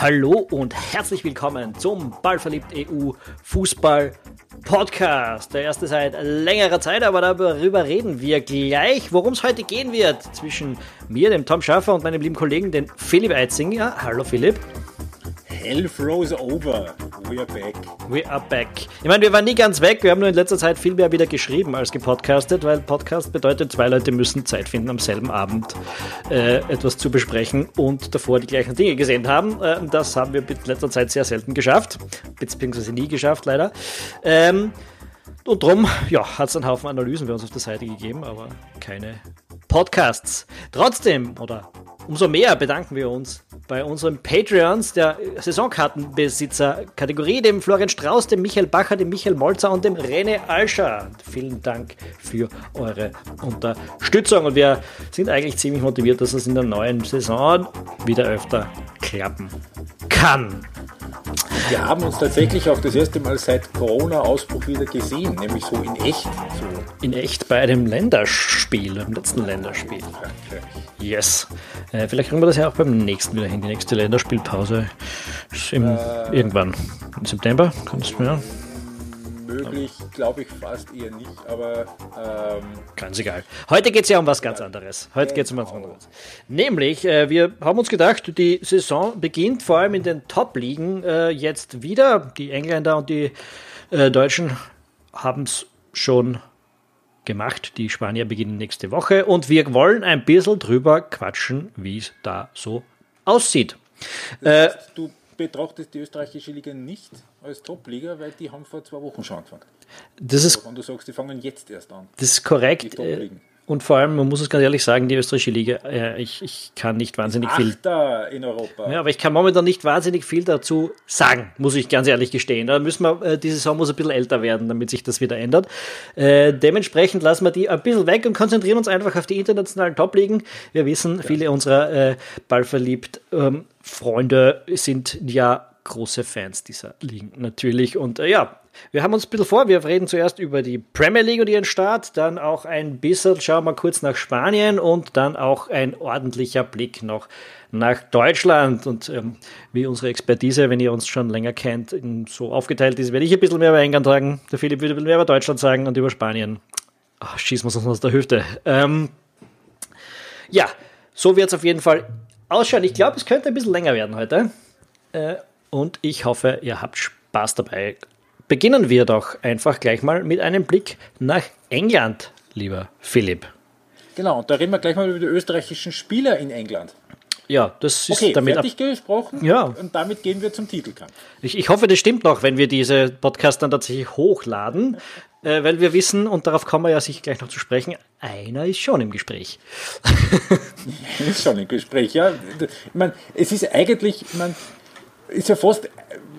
Hallo und herzlich willkommen zum Ballverliebt EU Fußball Podcast. Der erste seit längerer Zeit, aber darüber reden wir gleich, worum es heute gehen wird. Zwischen mir, dem Tom Schaffer und meinem lieben Kollegen, den Philipp Eitzinger. Hallo Philipp. Hell froze over. We are back. We are back. Ich meine, wir waren nie ganz weg. Wir haben nur in letzter Zeit viel mehr wieder geschrieben als gepodcastet, weil Podcast bedeutet, zwei Leute müssen Zeit finden, am selben Abend äh, etwas zu besprechen und davor die gleichen Dinge gesehen haben. Äh, das haben wir in letzter Zeit sehr selten geschafft, beziehungsweise nie geschafft, leider. Ähm, und drum, ja, hat es einen Haufen Analysen bei uns auf der Seite gegeben, aber keine Podcasts. Trotzdem, oder umso mehr bedanken wir uns bei unseren Patreons der Saisonkartenbesitzer-Kategorie, dem Florian Strauß, dem Michael Bacher, dem Michael Molzer und dem René Alscher. Vielen Dank für eure Unterstützung und wir sind eigentlich ziemlich motiviert, dass es in der neuen Saison wieder öfter klappen kann. Wir haben uns tatsächlich auch das erste Mal seit Corona-Ausbruch wieder gesehen, nämlich so in echt. So. In echt bei einem Länderspiel, beim letzten Länderspiel. Yes. Äh, vielleicht kriegen wir das ja auch beim nächsten wieder hin. Die nächste Länderspielpause ist im, äh, irgendwann. Im September? Kannst du ja möglich, glaube ich fast eher nicht, aber. Ähm, Ganz egal. Heute geht es ja um was ganz anderes. Heute geht es um was genau. anderes. Nämlich, äh, wir haben uns gedacht, die Saison beginnt vor allem in den Top-Ligen äh, jetzt wieder. Die Engländer und die äh, Deutschen haben es schon gemacht. Die Spanier beginnen nächste Woche und wir wollen ein bisschen drüber quatschen, wie es da so aussieht. Das heißt, du betrachtest die österreichische Liga nicht als Top-Liga, weil die haben vor zwei Wochen schon angefangen. Das ist, Wenn du sagst, die fangen jetzt erst an. Das ist korrekt. Und vor allem, man muss es ganz ehrlich sagen, die österreichische Liga, äh, ich, ich kann nicht wahnsinnig viel. in Europa. Ja, aber ich kann momentan nicht wahnsinnig viel dazu sagen, muss ich ganz ehrlich gestehen. Da müssen wir, äh, die Saison muss ein bisschen älter werden, damit sich das wieder ändert. Äh, dementsprechend lassen wir die ein bisschen weg und konzentrieren uns einfach auf die internationalen Top-Ligen. Wir wissen, viele unserer äh, ballverliebt ähm, Freunde sind ja große Fans dieser Ligen natürlich. Und äh, ja, wir haben uns ein bisschen vor, wir reden zuerst über die Premier League und ihren Start, dann auch ein bisschen, schauen wir kurz nach Spanien und dann auch ein ordentlicher Blick noch nach Deutschland. Und ähm, wie unsere Expertise, wenn ihr uns schon länger kennt, so aufgeteilt ist, werde ich ein bisschen mehr über England sagen. Der Philipp würde mehr über Deutschland sagen und über Spanien. Ach, schießen wir uns aus der Hüfte. Ähm, ja, so wird es auf jeden Fall ausschauen. Ich glaube, es könnte ein bisschen länger werden heute. Äh, und ich hoffe, ihr habt Spaß dabei. Beginnen wir doch einfach gleich mal mit einem Blick nach England, lieber Philipp. Genau, und da reden wir gleich mal über die österreichischen Spieler in England. Ja, das ist okay, damit fertig gesprochen. Ja. Und damit gehen wir zum Titelkampf. Ich, ich hoffe, das stimmt noch, wenn wir diese Podcast dann tatsächlich hochladen, äh, weil wir wissen, und darauf kommen wir ja sicher gleich noch zu sprechen, einer ist schon im Gespräch. ist schon im Gespräch, ja. Ich meine, es ist eigentlich, ich meine, ist ja fast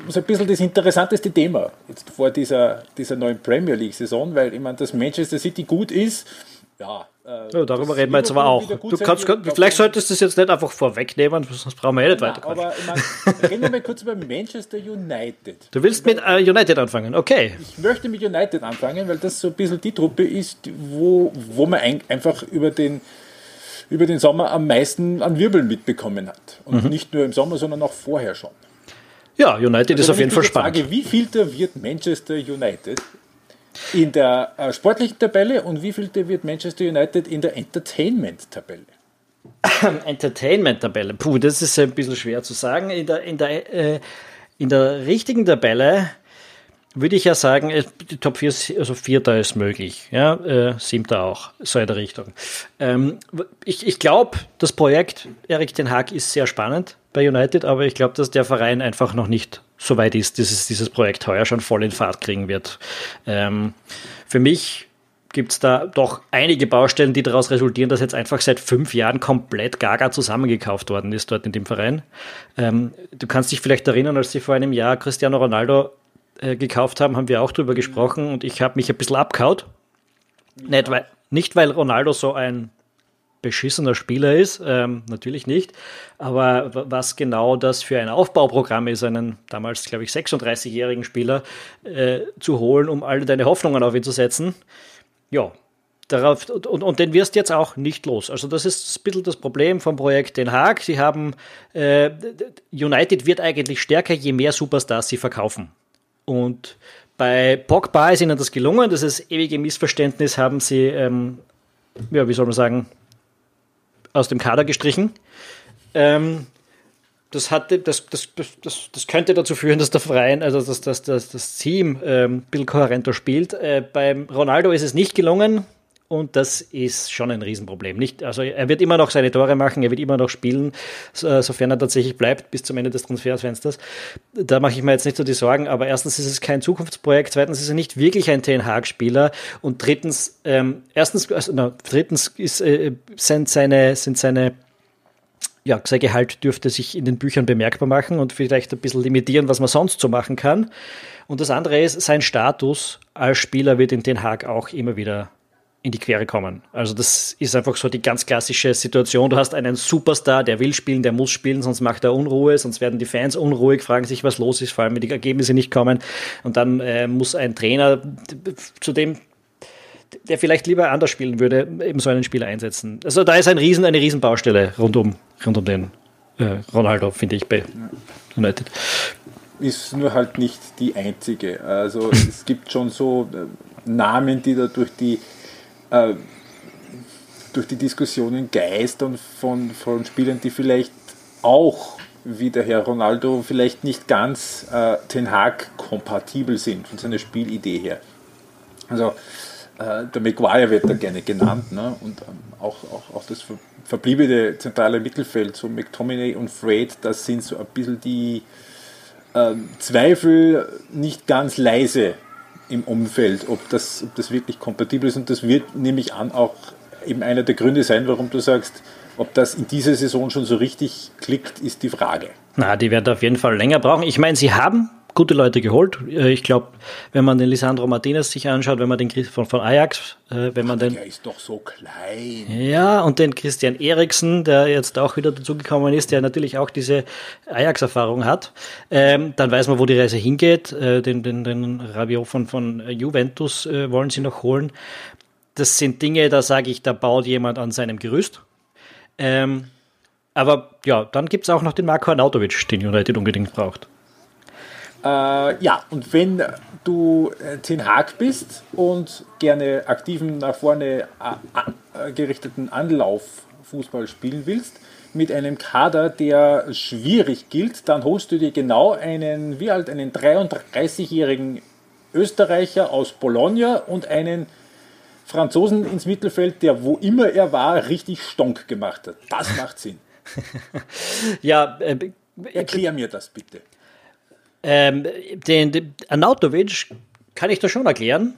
so ein bisschen das interessanteste Thema jetzt vor dieser, dieser neuen Premier League-Saison, weil ich meine, dass Manchester City gut ist, ja. Äh, ja darüber reden wir jetzt aber auch. Du kannst, wird, vielleicht solltest du es jetzt nicht einfach vorwegnehmen, sonst brauchen wir eh nicht weiter. Aber ich meine, reden wir mal kurz über Manchester United. Du willst mit äh, United anfangen, okay. Ich möchte mit United anfangen, weil das so ein bisschen die Truppe ist, wo, wo man ein, einfach über den über den Sommer am meisten an Wirbeln mitbekommen hat. Und mhm. nicht nur im Sommer, sondern auch vorher schon. Ja, United also ist auf jeden Fall spannend. Frage, wie vielter wird Manchester United in der äh, sportlichen Tabelle und wie vielter wird Manchester United in der Entertainment-Tabelle? Entertainment-Tabelle, puh, das ist ein bisschen schwer zu sagen. In der, in der, äh, in der richtigen Tabelle würde ich ja sagen, äh, die Top 4, also Vierter ist möglich, ja, äh, Siebter auch, so in der Richtung. Ähm, ich ich glaube, das Projekt Erik Den Haag ist sehr spannend bei United, aber ich glaube, dass der Verein einfach noch nicht so weit ist, dass es dieses Projekt heuer schon voll in Fahrt kriegen wird. Ähm, für mich gibt es da doch einige Baustellen, die daraus resultieren, dass jetzt einfach seit fünf Jahren komplett Gaga zusammengekauft worden ist dort in dem Verein. Ähm, du kannst dich vielleicht erinnern, als sie vor einem Jahr Cristiano Ronaldo äh, gekauft haben, haben wir auch drüber gesprochen und ich habe mich ein bisschen abkaut. Ja. Nicht, weil, nicht, weil Ronaldo so ein beschissener Spieler ist, ähm, natürlich nicht, aber was genau das für ein Aufbauprogramm ist, einen damals, glaube ich, 36-jährigen Spieler äh, zu holen, um alle deine Hoffnungen auf ihn zu setzen, ja, darauf, und, und den wirst jetzt auch nicht los. Also das ist ein bisschen das Problem vom Projekt Den Haag. Sie haben, äh, United wird eigentlich stärker, je mehr Superstars sie verkaufen. Und bei Pogba ist ihnen das gelungen. Das ist ewige Missverständnis haben sie, ähm, ja, wie soll man sagen, aus dem Kader gestrichen. Ähm, das, hatte, das, das, das, das könnte dazu führen, dass der Verein, also dass, dass, dass das Team ähm, ein bisschen kohärenter spielt. Äh, beim Ronaldo ist es nicht gelungen und das ist schon ein Riesenproblem. Nicht, also er wird immer noch seine Tore machen, er wird immer noch spielen, äh, sofern er tatsächlich bleibt bis zum Ende des Transferfensters. Da mache ich mir jetzt nicht so die Sorgen, aber erstens ist es kein Zukunftsprojekt, zweitens ist er nicht wirklich ein Ten Hag-Spieler und drittens, ähm, erstens, also, no, drittens ist, äh, sind seine, sind seine ja, sein Gehalt dürfte sich in den Büchern bemerkbar machen und vielleicht ein bisschen limitieren, was man sonst so machen kann. Und das andere ist, sein Status als Spieler wird in Den Haag auch immer wieder in die Quere kommen. Also das ist einfach so die ganz klassische Situation. Du hast einen Superstar, der will spielen, der muss spielen, sonst macht er Unruhe, sonst werden die Fans unruhig, fragen sich, was los ist, vor allem wenn die Ergebnisse nicht kommen. Und dann äh, muss ein Trainer, zu dem der vielleicht lieber anders spielen würde, eben so einen Spieler einsetzen. Also da ist ein Riesen, eine Riesenbaustelle rund um, rund um den äh, Ronaldo, finde ich, bei United. Ist nur halt nicht die einzige. Also es gibt schon so äh, Namen, die da durch die äh, durch die Diskussionen geistern von, von Spielern, die vielleicht auch wie der Herr Ronaldo vielleicht nicht ganz äh, Ten Hag kompatibel sind von seiner Spielidee her. Also äh, der Maguire wird da gerne genannt ne? und ähm, auch, auch, auch das verbliebene zentrale Mittelfeld, so McTominay und Fred, das sind so ein bisschen die äh, Zweifel nicht ganz leise im Umfeld, ob das, ob das wirklich kompatibel ist und das wird nämlich an auch eben einer der Gründe sein, warum du sagst, ob das in dieser Saison schon so richtig klickt, ist die Frage. Na, die werden auf jeden Fall länger brauchen. Ich meine, sie haben gute Leute geholt. Äh, ich glaube, wenn man den Lisandro Martinez sich anschaut, wenn man den von, von Ajax, äh, wenn man den. Der ist doch so klein. Ja, und den Christian Eriksen, der jetzt auch wieder dazugekommen ist, der natürlich auch diese Ajax-Erfahrung hat, ähm, dann weiß man, wo die Reise hingeht. Äh, den, den, den Rabiot von, von Juventus wollen sie noch holen. Das sind Dinge, da sage ich, da baut jemand an seinem Gerüst. Ähm, aber ja, dann gibt es auch noch den Marco Arnautovic, den United unbedingt braucht. Äh, ja, und wenn du äh, Ten Hag bist und gerne aktiven, nach vorne gerichteten Anlauffußball spielen willst, mit einem Kader, der schwierig gilt, dann holst du dir genau einen, wie alt, einen 33-jährigen Österreicher aus Bologna und einen Franzosen ins Mittelfeld, der wo immer er war, richtig stonk gemacht hat. Das macht Sinn. ja, äh, erklär mir das bitte. Ähm, den, den Arnautovic kann ich da schon erklären.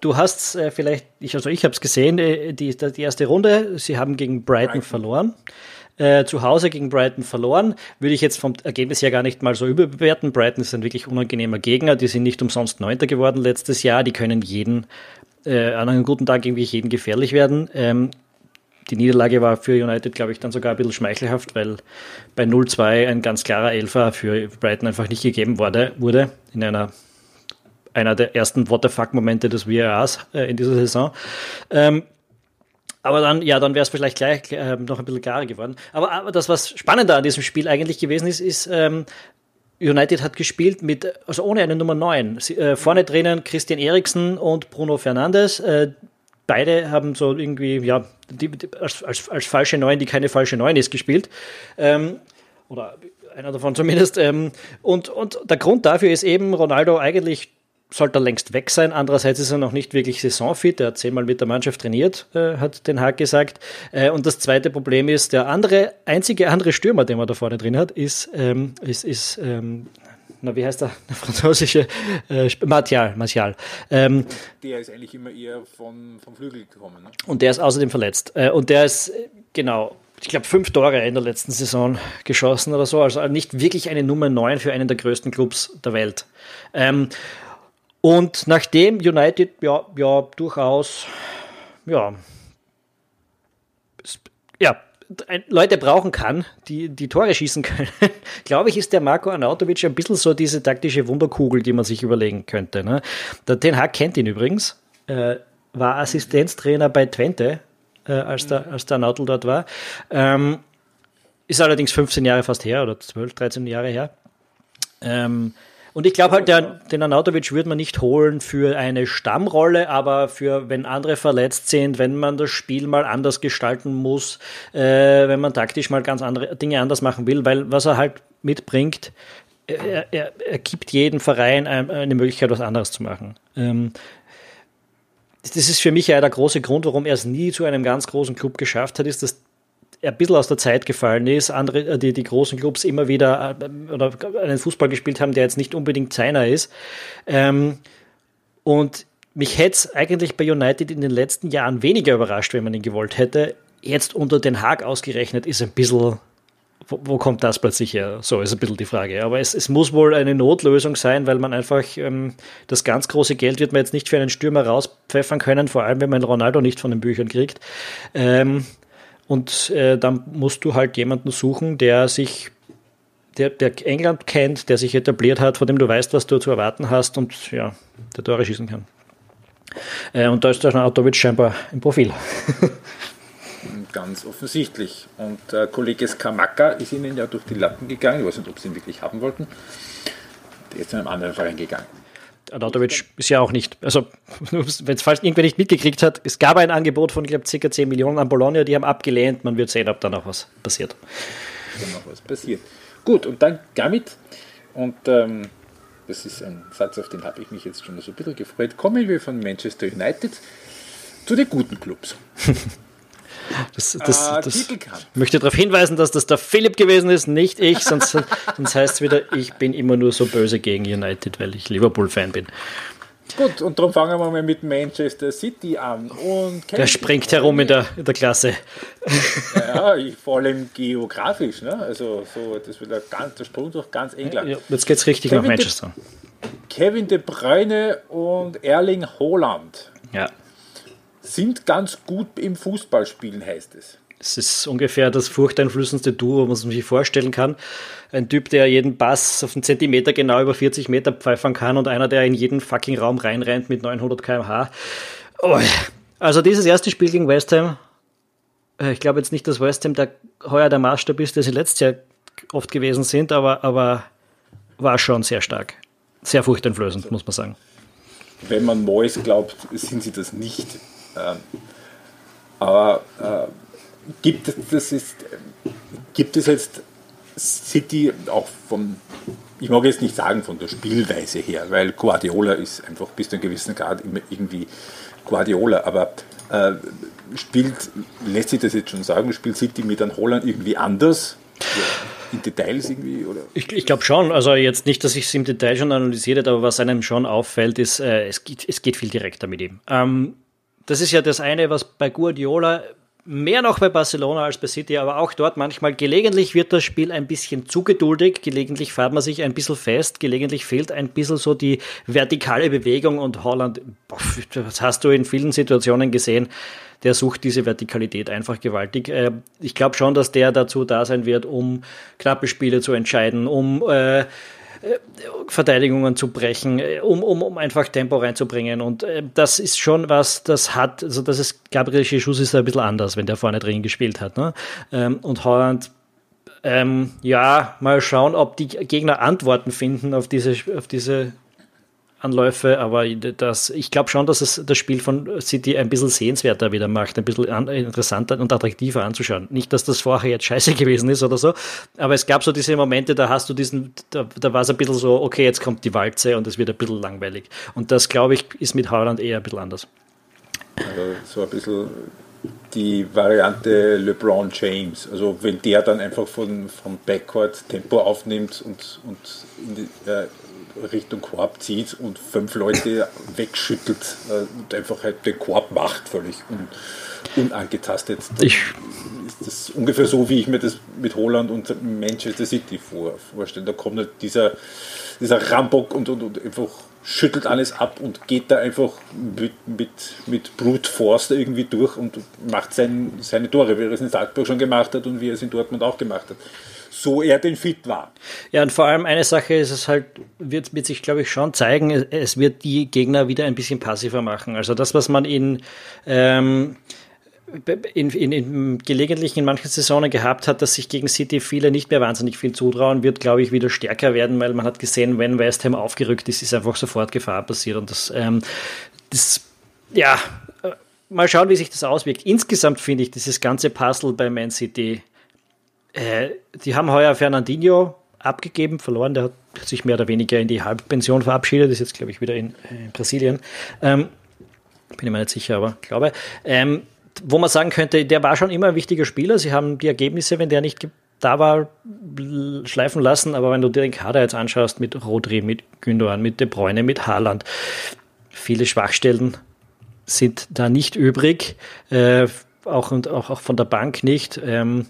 Du hast äh, vielleicht, ich, also ich habe es gesehen, äh, die, die erste Runde, sie haben gegen Brighton, Brighton. verloren. Äh, zu Hause gegen Brighton verloren. Würde ich jetzt vom Ergebnis her gar nicht mal so überbewerten. Brighton ist ein wirklich unangenehmer Gegner. Die sind nicht umsonst Neunter geworden letztes Jahr. Die können jeden, äh, an einem guten Tag irgendwie jeden gefährlich werden. Ähm, die Niederlage war für United, glaube ich, dann sogar ein bisschen schmeichelhaft, weil bei 0-2 ein ganz klarer Elfer für Brighton einfach nicht gegeben wurde, wurde in einer einer der ersten fuck-Momente des VARs äh, in dieser Saison. Ähm, aber dann, ja, dann wäre es vielleicht gleich äh, noch ein bisschen klarer geworden. Aber, aber, das, was spannender an diesem Spiel eigentlich gewesen ist, ist, ähm, United hat gespielt mit, also ohne eine Nummer 9. Sie, äh, vorne drinnen Christian Eriksen und Bruno Fernandes. Äh, beide haben so irgendwie, ja, die, die, als, als, als, falsche Neun, die keine falsche Neun ist, gespielt. Ähm, oder einer davon zumindest. Ähm, und, und der Grund dafür ist eben, Ronaldo eigentlich sollte er längst weg sein. Andererseits ist er noch nicht wirklich saisonfit. Er hat zehnmal mit der Mannschaft trainiert, äh, hat Den Haag gesagt. Äh, und das zweite Problem ist, der andere, einzige andere Stürmer, den man da vorne drin hat, ist, ähm, ist, ist ähm, na, wie heißt der, der französische äh, Martial, Martial. Ähm, der ist eigentlich immer eher von, vom Flügel gekommen. Ne? Und der ist außerdem verletzt. Äh, und der ist, genau, ich glaube, fünf Tore in der letzten Saison geschossen oder so. Also nicht wirklich eine Nummer 9 für einen der größten Clubs der Welt. Ähm, und nachdem United ja, ja durchaus ja, ja, Leute brauchen kann, die die Tore schießen können, glaube ich, ist der Marco Arnautovic ein bisschen so diese taktische Wunderkugel, die man sich überlegen könnte. Ne? Der Ten Hag kennt ihn übrigens. Äh, war Assistenztrainer bei Twente, äh, als, der, als der Nautl dort war. Ähm, ist allerdings 15 Jahre fast her oder 12, 13 Jahre her. Ähm, und ich glaube halt, der, den Anatovic würde man nicht holen für eine Stammrolle, aber für, wenn andere verletzt sind, wenn man das Spiel mal anders gestalten muss, äh, wenn man taktisch mal ganz andere Dinge anders machen will, weil was er halt mitbringt, er, er, er gibt jedem Verein eine Möglichkeit, was anderes zu machen. Ähm, das ist für mich ja der große Grund, warum er es nie zu einem ganz großen Club geschafft hat, ist, dass ein bisschen aus der Zeit gefallen ist, andere, äh, die, die großen Clubs immer wieder äh, oder einen Fußball gespielt haben, der jetzt nicht unbedingt seiner ist. Ähm, und mich hätte es eigentlich bei United in den letzten Jahren weniger überrascht, wenn man ihn gewollt hätte. Jetzt unter Den Haag ausgerechnet ist ein bisschen, wo, wo kommt das plötzlich her? So ist ein bisschen die Frage. Aber es, es muss wohl eine Notlösung sein, weil man einfach ähm, das ganz große Geld wird man jetzt nicht für einen Stürmer rauspfeffern können, vor allem wenn man Ronaldo nicht von den Büchern kriegt. Ähm, und äh, dann musst du halt jemanden suchen, der sich, der, der England kennt, der sich etabliert hat, von dem du weißt, was du zu erwarten hast und ja, der Tore schießen kann. Äh, und da ist der Autowitz scheinbar im Profil. Ganz offensichtlich. Und äh, Kollege Skamaka ist ihnen ja durch die Lappen gegangen. Ich weiß nicht, ob sie ihn wirklich haben wollten. Der ist zu einem anderen Verein gegangen. Anatovic ist ja auch nicht, also wenn es falsch irgendwer nicht mitgekriegt hat, es gab ein Angebot von, ich glaube, ca. 10 Millionen an Bologna, die haben abgelehnt. Man wird sehen, ob da noch was passiert. Wenn noch was passiert. Gut, und dann damit, und ähm, das ist ein Satz, auf den habe ich mich jetzt schon so ein bisschen gefreut, kommen wir von Manchester United zu den guten Clubs. Das, das, ah, das möchte darauf hinweisen, dass das der Philipp gewesen ist, nicht ich, sonst, sonst heißt es wieder, ich bin immer nur so böse gegen United, weil ich Liverpool-Fan bin. Gut, und darum fangen wir mal mit Manchester City an. Und der springt herum in der, in der Klasse. Ja, ich, vor allem geografisch. Ne? Also so, das wird ganz, der Sprung durch ganz England. Ja, jetzt geht es richtig Kevin nach Manchester. De, Kevin De Bruyne und Erling Haaland. Ja sind ganz gut im Fußballspielen, heißt es. Es ist ungefähr das furchteinflößendste Duo, was man sich vorstellen kann. Ein Typ, der jeden Bass auf einen Zentimeter genau über 40 Meter pfeifern kann und einer, der in jeden fucking Raum reinrennt mit 900 km/h. Oh. Also dieses erste Spiel gegen West Ham, äh, ich glaube jetzt nicht, dass West Ham der, heuer der Maßstab ist, der sie letztes Jahr oft gewesen sind, aber, aber war schon sehr stark. Sehr furchteinflößend, muss man sagen. Wenn man Mois glaubt, sind sie das nicht. Ähm, aber äh, gibt, es, das ist, gibt es jetzt City auch von, ich mag jetzt nicht sagen von der Spielweise her, weil Guardiola ist einfach bis zu einem gewissen Grad immer irgendwie Guardiola, aber äh, spielt, lässt sich das jetzt schon sagen, spielt City mit einem Holland irgendwie anders? in Details irgendwie? Oder? Ich, ich glaube schon. Also jetzt nicht, dass ich es im Detail schon analysiert habe, aber was einem schon auffällt, ist, äh, es, geht, es geht viel direkter mit ihm. Ähm, das ist ja das eine, was bei Guardiola mehr noch bei Barcelona als bei City, aber auch dort manchmal gelegentlich wird das Spiel ein bisschen zu geduldig, gelegentlich fährt man sich ein bisschen fest, gelegentlich fehlt ein bisschen so die vertikale Bewegung und Holland, das hast du in vielen Situationen gesehen, der sucht diese Vertikalität einfach gewaltig. Äh, ich glaube schon, dass der dazu da sein wird, um knappe Spiele zu entscheiden, um äh, Verteidigungen zu brechen, äh, um, um, um einfach Tempo reinzubringen. Und äh, das ist schon was, das hat, also das ist, Gabriel Jesus ist ein bisschen anders, wenn der vorne drin gespielt hat. Ne? Ähm, und Holland, ähm, ja, mal schauen, ob die Gegner Antworten finden auf diese, auf diese Anläufe, aber das, ich glaube schon, dass es das Spiel von City ein bisschen sehenswerter wieder macht, ein bisschen interessanter und attraktiver anzuschauen. Nicht, dass das vorher jetzt scheiße gewesen ist oder so, aber es gab so diese Momente, da hast du diesen, da, da war es ein bisschen so, okay, jetzt kommt die Walze und es wird ein bisschen langweilig. Und das, glaube ich, ist mit Haaland eher ein bisschen anders. Also so ein bisschen die Variante LeBron James. Also wenn der dann einfach von, vom Backcourt Tempo aufnimmt und, und in die, äh, Richtung Korb zieht und fünf Leute wegschüttelt äh, und einfach halt den Korb macht, völlig un, unangetastet. Ich ist das ungefähr so, wie ich mir das mit Holland und Manchester City vor, vorstelle. Da kommt halt dieser, dieser Rambock und, und, und einfach schüttelt alles ab und geht da einfach mit, mit, mit Brute Force irgendwie durch und macht sein, seine Tore, wie er es in Salzburg schon gemacht hat und wie er es in Dortmund auch gemacht hat. So er denn fit war. Ja, und vor allem eine Sache ist es halt, wird, wird sich, glaube ich, schon zeigen, es wird die Gegner wieder ein bisschen passiver machen. Also das, was man in ähm, in, in, in, gelegentlich in manchen Saisonen gehabt hat, dass sich gegen City viele nicht mehr wahnsinnig viel zutrauen, wird, glaube ich, wieder stärker werden, weil man hat gesehen, wenn West Ham aufgerückt ist, ist einfach sofort Gefahr passiert. Und das, ähm, das ja, äh, mal schauen, wie sich das auswirkt. Insgesamt finde ich dieses ganze Puzzle bei Man City, äh, die haben heuer Fernandinho abgegeben, verloren, der hat sich mehr oder weniger in die Halbpension verabschiedet, ist jetzt, glaube ich, wieder in, äh, in Brasilien. Ähm, bin ich mir nicht sicher, aber glaube. Ähm, wo man sagen könnte, der war schon immer ein wichtiger Spieler. Sie haben die Ergebnisse, wenn der nicht da war, schleifen lassen. Aber wenn du dir den Kader jetzt anschaust mit Rodri, mit Gündogan, mit De Bruyne, mit Haaland, viele Schwachstellen sind da nicht übrig. Äh, auch, und auch, auch von der Bank nicht. Ähm,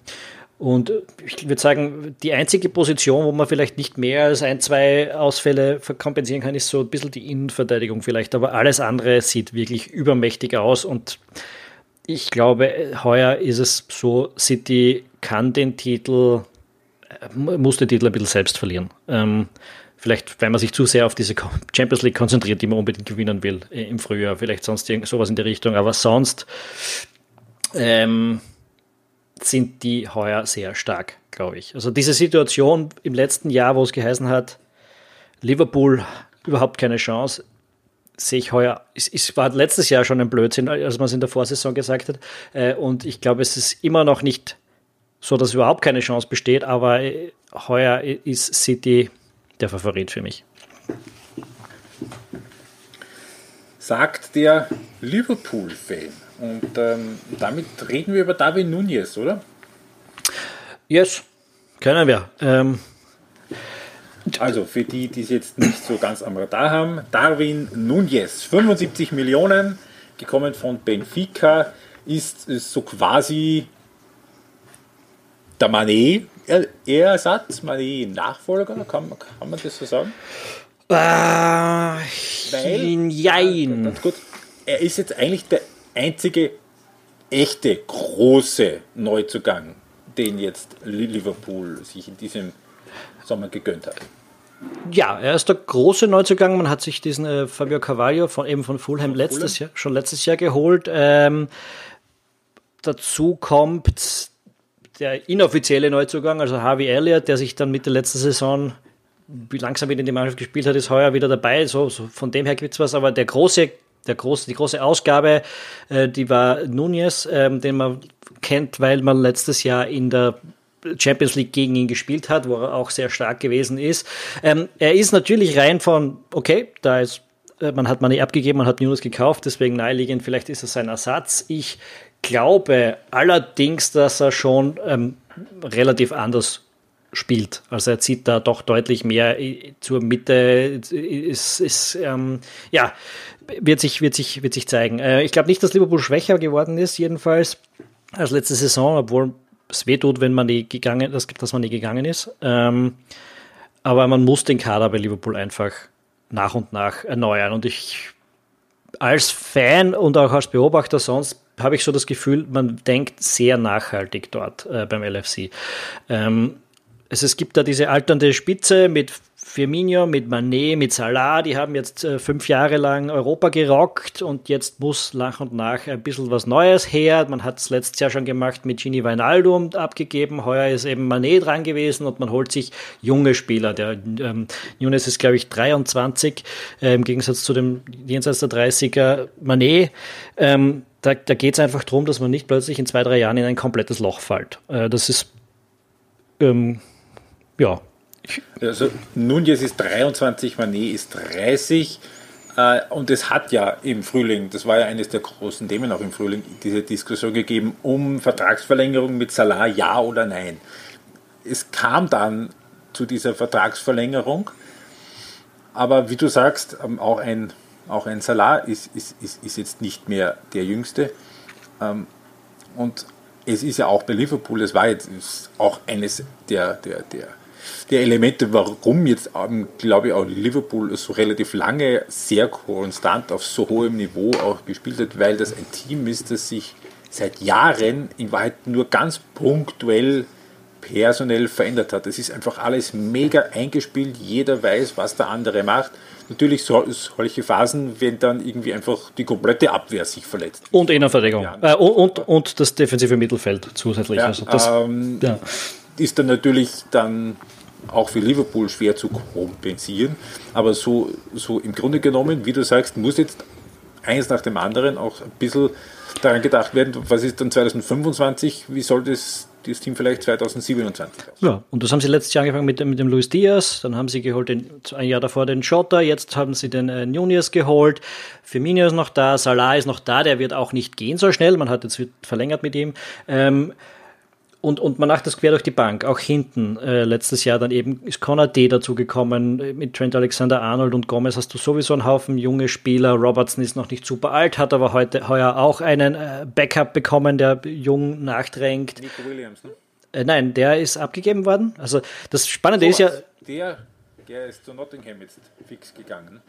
und ich würde sagen, die einzige Position, wo man vielleicht nicht mehr als ein, zwei Ausfälle kompensieren kann, ist so ein bisschen die Innenverteidigung vielleicht. Aber alles andere sieht wirklich übermächtig aus und ich glaube, heuer ist es so, City kann den Titel, muss den Titel ein bisschen selbst verlieren. Ähm, vielleicht, weil man sich zu sehr auf diese Champions League konzentriert, die man unbedingt gewinnen will äh, im Frühjahr, vielleicht sonst sowas in der Richtung, aber sonst ähm, sind die heuer sehr stark, glaube ich. Also diese Situation im letzten Jahr, wo es geheißen hat, Liverpool überhaupt keine Chance, sehe ich heuer, es, es, war letztes Jahr schon ein Blödsinn, als man es in der Vorsaison gesagt hat. Äh, und ich glaube, es ist immer noch nicht so, dass überhaupt keine Chance besteht, aber äh, heuer ist City der Favorit für mich. Sagt der Liverpool-Fan. Und ähm, damit reden wir über David Nunez, oder? Yes, können wir. Ähm, also für die, die es jetzt nicht so ganz am Radar haben, Darwin Nunez, 75 Millionen, gekommen von Benfica, ist so quasi der Manet-Ersatz, Manet-Nachfolger, kann, kann man das so sagen? Äh, Weil, jein. Ganz gut, er ist jetzt eigentlich der einzige echte große Neuzugang, den jetzt Liverpool sich in diesem Sommer gegönnt hat. Ja, er ist der große Neuzugang. Man hat sich diesen äh, Fabio Carvalho von eben von Fulham letztes Fulham? Jahr, schon letztes Jahr geholt. Ähm, dazu kommt der inoffizielle Neuzugang, also Harvey Elliott, der sich dann mit der letzten Saison wie langsam wieder in die Mannschaft gespielt hat, ist heuer wieder dabei. So, so von dem her gibt es was. Aber der große, der große, die große Ausgabe, äh, die war Nunez, ähm, den man kennt, weil man letztes Jahr in der Champions League gegen ihn gespielt hat, wo er auch sehr stark gewesen ist. Ähm, er ist natürlich rein von, okay, da ist, äh, man hat Money abgegeben, man hat News gekauft, deswegen naheliegend, vielleicht ist er sein Ersatz. Ich glaube allerdings, dass er schon ähm, relativ anders spielt. Also er zieht da doch deutlich mehr äh, zur Mitte. Ist, ist ähm, ja, wird sich, wird sich, wird sich zeigen. Äh, ich glaube nicht, dass Liverpool schwächer geworden ist, jedenfalls als letzte Saison, obwohl es wehtut, wenn man nie gegangen, dass, dass man nie gegangen ist. Ähm, aber man muss den Kader bei Liverpool einfach nach und nach erneuern. Und ich als Fan und auch als Beobachter sonst habe ich so das Gefühl, man denkt sehr nachhaltig dort äh, beim LFC. Ähm, es, es gibt da diese alternde Spitze mit Firmino, mit Manet, mit Salah, die haben jetzt äh, fünf Jahre lang Europa gerockt und jetzt muss nach und nach ein bisschen was Neues her. Man hat es letztes Jahr schon gemacht mit Gini Wijnaldum abgegeben, heuer ist eben Manet dran gewesen und man holt sich junge Spieler. Der ähm, Nunes ist, glaube ich, 23, äh, im Gegensatz zu dem jenseits der 30er Manet. Ähm, da, da geht es einfach darum, dass man nicht plötzlich in zwei, drei Jahren in ein komplettes Loch fällt. Äh, das ist ähm, ja, also Nunez ist 23, Manet ist 30. Äh, und es hat ja im Frühling, das war ja eines der großen Themen auch im Frühling, diese Diskussion gegeben um Vertragsverlängerung mit Salah, ja oder nein. Es kam dann zu dieser Vertragsverlängerung, aber wie du sagst, ähm, auch ein, auch ein Salah ist, ist, ist, ist jetzt nicht mehr der Jüngste. Ähm, und es ist ja auch bei Liverpool, es war jetzt auch eines der, der, der der Elemente, warum jetzt, glaube ich, auch Liverpool so relativ lange sehr konstant auf so hohem Niveau auch gespielt hat, weil das ein Team ist, das sich seit Jahren in Wahrheit nur ganz punktuell personell verändert hat. Es ist einfach alles mega eingespielt, jeder weiß, was der andere macht. Natürlich so, solche Phasen, wenn dann irgendwie einfach die komplette Abwehr sich verletzt. Und Innenverteidigung. Ja. Äh, und, und das defensive Mittelfeld zusätzlich. Ja, also das, ähm, ja. Ist dann natürlich dann auch für Liverpool schwer zu kompensieren. Aber so, so im Grunde genommen, wie du sagst, muss jetzt eins nach dem anderen auch ein bisschen daran gedacht werden, was ist dann 2025, wie soll das das Team vielleicht 2027 aus. Ja, und das haben sie letztes Jahr angefangen mit, mit dem Luis Diaz, dann haben sie geholt den, ein Jahr davor den Schotter, jetzt haben sie den äh, Nunez geholt, Firmino ist noch da, Salah ist noch da, der wird auch nicht gehen so schnell, man hat jetzt verlängert mit ihm. Ähm, und, und man macht das quer durch die Bank, auch hinten. Äh, letztes Jahr dann eben ist Connor D dazugekommen. Mit Trent Alexander Arnold und Gomez hast du sowieso einen Haufen junge Spieler. Robertson ist noch nicht super alt, hat aber heute heuer auch einen äh, Backup bekommen, der jung nachdrängt. Nico Williams, ne? Äh, nein, der ist abgegeben worden. Also das Spannende so, ist ja. Der, der ist zu Nottingham jetzt fix gegangen.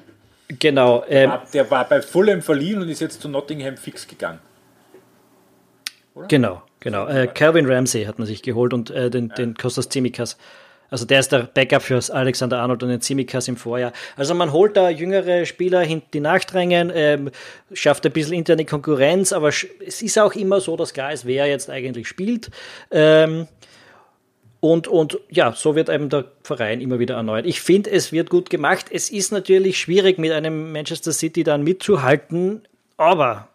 Genau. Ähm, der, war, der war bei Fulham verliehen und ist jetzt zu Nottingham fix gegangen. Oder? Genau. Genau, äh, Calvin Ramsey hat man sich geholt und äh, den, den Kostas Tsimikas. Also der ist der Backup für Alexander Arnold und den Tsimikas im Vorjahr. Also man holt da jüngere Spieler, die nachdrängen, ähm, schafft ein bisschen interne Konkurrenz, aber es ist auch immer so, dass klar ist, wer jetzt eigentlich spielt. Ähm, und, und ja, so wird eben der Verein immer wieder erneuert. Ich finde, es wird gut gemacht. Es ist natürlich schwierig, mit einem Manchester City dann mitzuhalten, aber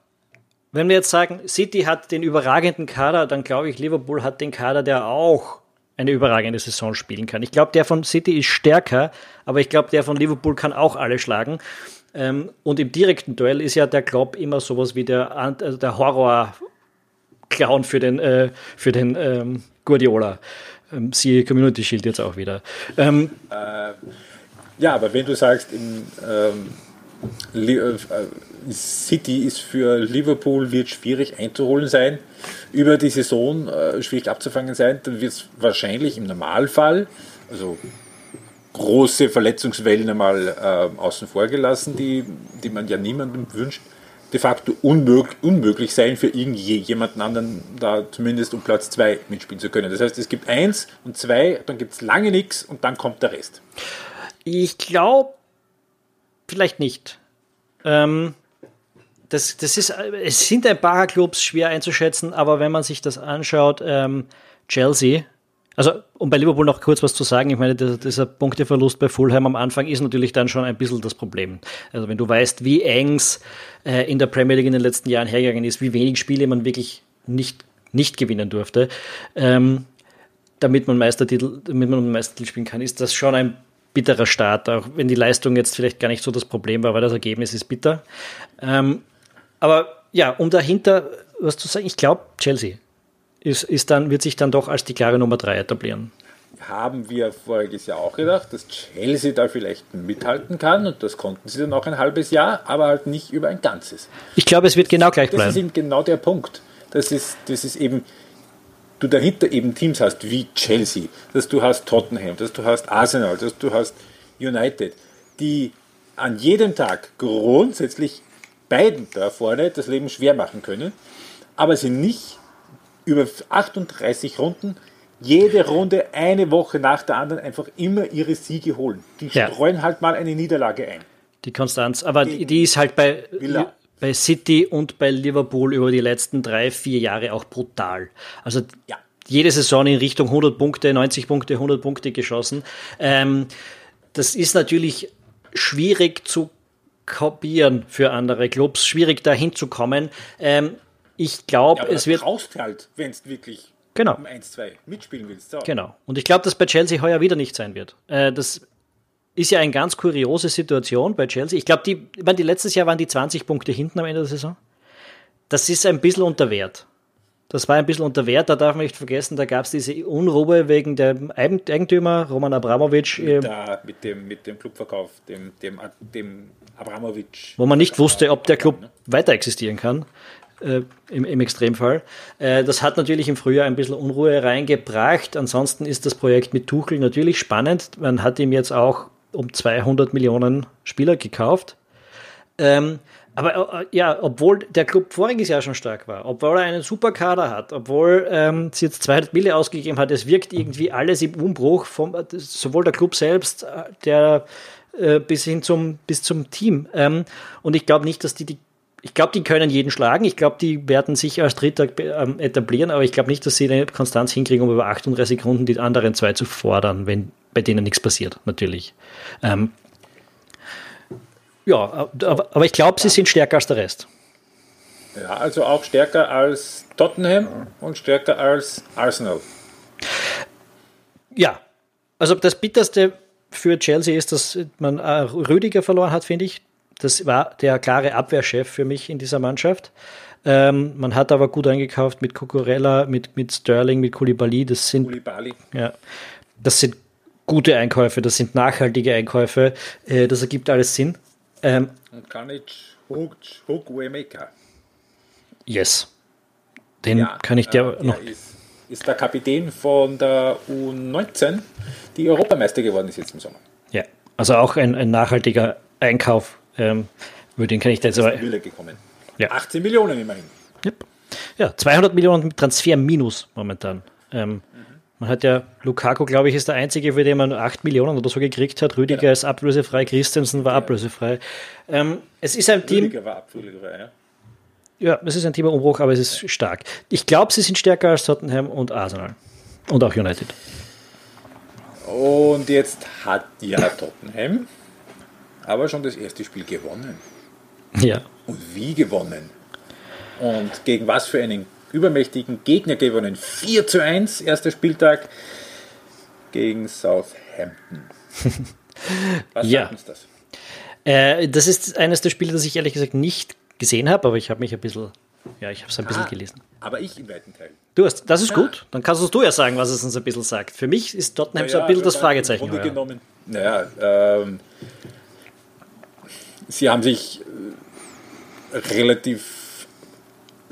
wenn wir jetzt sagen, City hat den überragenden Kader, dann glaube ich, Liverpool hat den Kader, der auch eine überragende Saison spielen kann. Ich glaube, der von City ist stärker, aber ich glaube, der von Liverpool kann auch alle schlagen. Ähm, und im direkten Duell ist ja der Klopp immer sowas wie der, also der Horror-Clown für den, äh, für den ähm, Guardiola. Ähm, siehe Community Shield jetzt auch wieder. Ähm, äh, ja, aber wenn du sagst, im, City ist für Liverpool wird schwierig einzuholen sein, über die Saison äh, schwierig abzufangen sein, dann wird es wahrscheinlich im Normalfall, also große Verletzungswellen einmal äh, außen vor gelassen, die, die man ja niemandem wünscht, de facto unmöglich, unmöglich sein für irgendjemanden anderen, da zumindest um Platz zwei mitspielen zu können. Das heißt, es gibt eins und zwei, dann gibt es lange nichts und dann kommt der Rest. Ich glaube, vielleicht nicht. Ähm, das, das ist, es sind ein paar Clubs schwer einzuschätzen, aber wenn man sich das anschaut, ähm, Chelsea, also um bei Liverpool noch kurz was zu sagen, ich meine, dieser, dieser Punkteverlust bei Fulham am Anfang ist natürlich dann schon ein bisschen das Problem. Also wenn du weißt, wie eng es äh, in der Premier League in den letzten Jahren hergegangen ist, wie wenig Spiele man wirklich nicht, nicht gewinnen durfte, ähm, damit man Meistertitel, damit man Meistertitel spielen kann, ist das schon ein bitterer Start, auch wenn die Leistung jetzt vielleicht gar nicht so das Problem war, weil das Ergebnis ist bitter. Ähm, aber ja, um dahinter was zu sagen, ich glaube, Chelsea ist, ist dann, wird sich dann doch als die klare Nummer drei etablieren. Haben wir voriges Jahr auch gedacht, dass Chelsea da vielleicht mithalten kann und das konnten sie dann auch ein halbes Jahr, aber halt nicht über ein ganzes. Ich glaube, es wird genau gleich bleiben. Das ist eben genau der Punkt. Das ist, das ist eben, du dahinter eben Teams hast wie Chelsea, dass du hast Tottenham, dass du hast Arsenal, dass du hast United, die an jedem Tag grundsätzlich beiden da vorne das Leben schwer machen können, aber sie nicht über 38 Runden jede Runde eine Woche nach der anderen einfach immer ihre Siege holen. Die ja. streuen halt mal eine Niederlage ein. Die Konstanz, aber die, die ist halt bei, bei City und bei Liverpool über die letzten drei, vier Jahre auch brutal. Also ja. jede Saison in Richtung 100 Punkte, 90 Punkte, 100 Punkte geschossen. Ähm, das ist natürlich schwierig zu kopieren für andere Clubs, schwierig da hinzukommen. Ähm, ich glaube, ja, es wird. Brauchst halt, wenn es wirklich genau. um 1-2 mitspielen willst. So. Genau. Und ich glaube, dass bei Chelsea heuer wieder nicht sein wird. Äh, das ist ja eine ganz kuriose Situation bei Chelsea. Ich glaube, die, ich meine, die letztes Jahr waren die 20 Punkte hinten am Ende der Saison. Das ist ein bisschen unter Wert. Das war ein bisschen unter Wert, da darf man nicht vergessen, da gab es diese Unruhe wegen dem Eigentümer, Roman Abramowitsch. Mit, äh, mit, dem, mit dem Clubverkauf, dem, dem, dem Abramowitsch. Wo man nicht wusste, ob der Club weiter existieren kann. äh, im, im, Extremfall. Äh, das hat natürlich im Frühjahr ein bisschen Unruhe reingebracht. Ansonsten ist das Projekt mit Tuchel natürlich spannend. Man hat ihm jetzt auch um 200 Millionen Spieler gekauft. Ähm, aber äh, ja, obwohl der Club voriges Jahr schon stark war, obwohl er einen super Kader hat, obwohl ähm, sie jetzt 200 Mille ausgegeben hat, es wirkt irgendwie alles im Umbruch, vom, sowohl der Club selbst, äh, der äh, bis hin zum, bis zum Team. Ähm, und ich glaube nicht, dass die, die ich glaube, die können jeden schlagen. Ich glaube, die werden sich als Dritter ähm, etablieren, aber ich glaube nicht, dass sie eine Konstanz hinkriegen, um über 38 Runden die anderen zwei zu fordern, wenn bei denen nichts passiert, natürlich. Ähm, ja, aber, aber ich glaube, sie sind stärker als der Rest. Ja, also auch stärker als Tottenham und stärker als Arsenal. Ja, also das Bitterste für Chelsea ist, dass man äh, Rüdiger verloren hat, finde ich. Das war der klare Abwehrchef für mich in dieser Mannschaft. Ähm, man hat aber gut eingekauft mit Cucurella, mit, mit Sterling, mit Koulibaly. Das sind, Koulibaly. Ja, das sind gute Einkäufe, das sind nachhaltige Einkäufe. Äh, das ergibt alles Sinn. Ähm, Und Kanic Hukwemeka. Yes. Den ja, kann ich dir äh, noch. Ist, ist der Kapitän von der U19, die Europameister geworden ist jetzt im Sommer. Ja, also auch ein, ein nachhaltiger Einkauf. Ähm, über den kann ich da jetzt aber. gekommen. Ja. 18 Millionen immerhin. Yep. Ja, 200 Millionen Transfer minus momentan. Ähm, man hat ja, Lukaku, glaube ich, ist der einzige, für den man 8 Millionen oder so gekriegt hat. Rüdiger genau. ist ablösefrei, Christensen war ja. ablösefrei. Ähm, es ist ein Team. Rüdiger war ablösefrei, ja. Ja, es ist ein Thema Umbruch, aber es ist stark. Ich glaube, sie sind stärker als Tottenham und Arsenal. Und auch United. Und jetzt hat ja Tottenham aber schon das erste Spiel gewonnen. Ja. Und wie gewonnen? Und gegen was für einen übermächtigen Gegner gewonnen. 4 zu 1, erster Spieltag gegen Southampton. Was ja. sagt uns das? Äh, das ist eines der Spiele, das ich ehrlich gesagt nicht gesehen habe, aber ich habe mich ein bisschen, ja, ich habe es ein bisschen ah, gelesen. Aber ich im weiten Teil. Du hast, das ist ja. gut. Dann kannst du ja sagen, was es uns ein bisschen sagt. Für mich ist Tottenham ja, so ein bisschen das Fragezeichen. Grunde genommen, naja, ähm, sie haben sich äh, relativ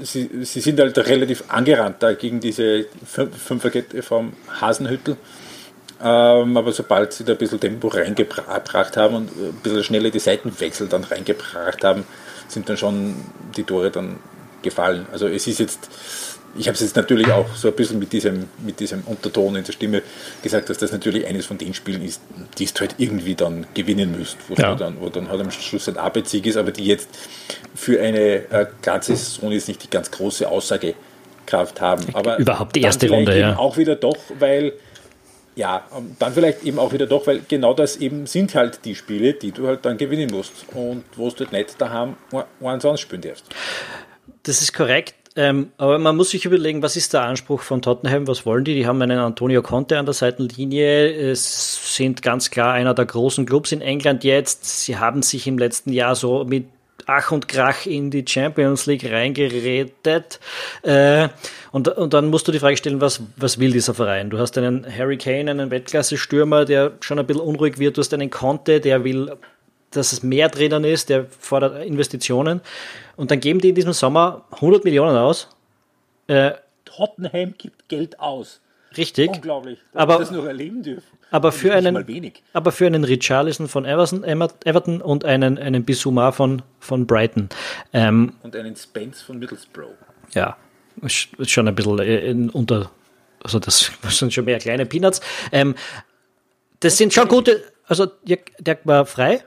sie, sie sind halt relativ angerannt da gegen diese Fünferkette vom Hasenhüttel. Ähm, aber sobald sie da ein bisschen Tempo reingebracht haben und ein bisschen schnell die Seitenwechsel dann reingebracht haben, sind dann schon die Tore dann gefallen. Also es ist jetzt ich habe es jetzt natürlich auch so ein bisschen mit diesem, mit diesem Unterton in der Stimme gesagt, dass das natürlich eines von den Spielen ist, die es halt irgendwie dann gewinnen müsst, wo, ja. dann, wo dann halt am Schluss ein Arbeitssieg ist, aber die jetzt für eine äh, ganze Saison jetzt nicht die ganz große Aussagekraft haben. Aber Überhaupt die erste Runde, ja. Auch wieder doch, weil ja, dann vielleicht eben auch wieder doch, weil genau das eben sind halt die Spiele, die du halt dann gewinnen musst und wo du halt nicht daheim eins anspielen darfst. Das ist korrekt. Ähm, aber man muss sich überlegen, was ist der Anspruch von Tottenham? Was wollen die? Die haben einen Antonio Conte an der Seitenlinie, es sind ganz klar einer der großen Clubs in England jetzt. Sie haben sich im letzten Jahr so mit Ach und Krach in die Champions League reingeredet. Äh, und, und dann musst du die Frage stellen, was, was will dieser Verein? Du hast einen Harry Kane, einen Weltklasse-Stürmer, der schon ein bisschen unruhig wird. Du hast einen Conte, der will dass es mehr drinnen ist, der fordert Investitionen. Und dann geben die in diesem Sommer 100 Millionen aus. Äh, Tottenham gibt Geld aus. Richtig. Unglaublich, dass aber, das noch erleben dürfen. Aber für, einen, aber für einen Richarlison von Everton, Everton und einen, einen Bissouma von, von Brighton. Ähm, und einen Spence von Middlesbrough. Ja, ist schon ein bisschen in, unter, also das sind schon mehr kleine Peanuts. Ähm, das sind schon gute, also der war frei,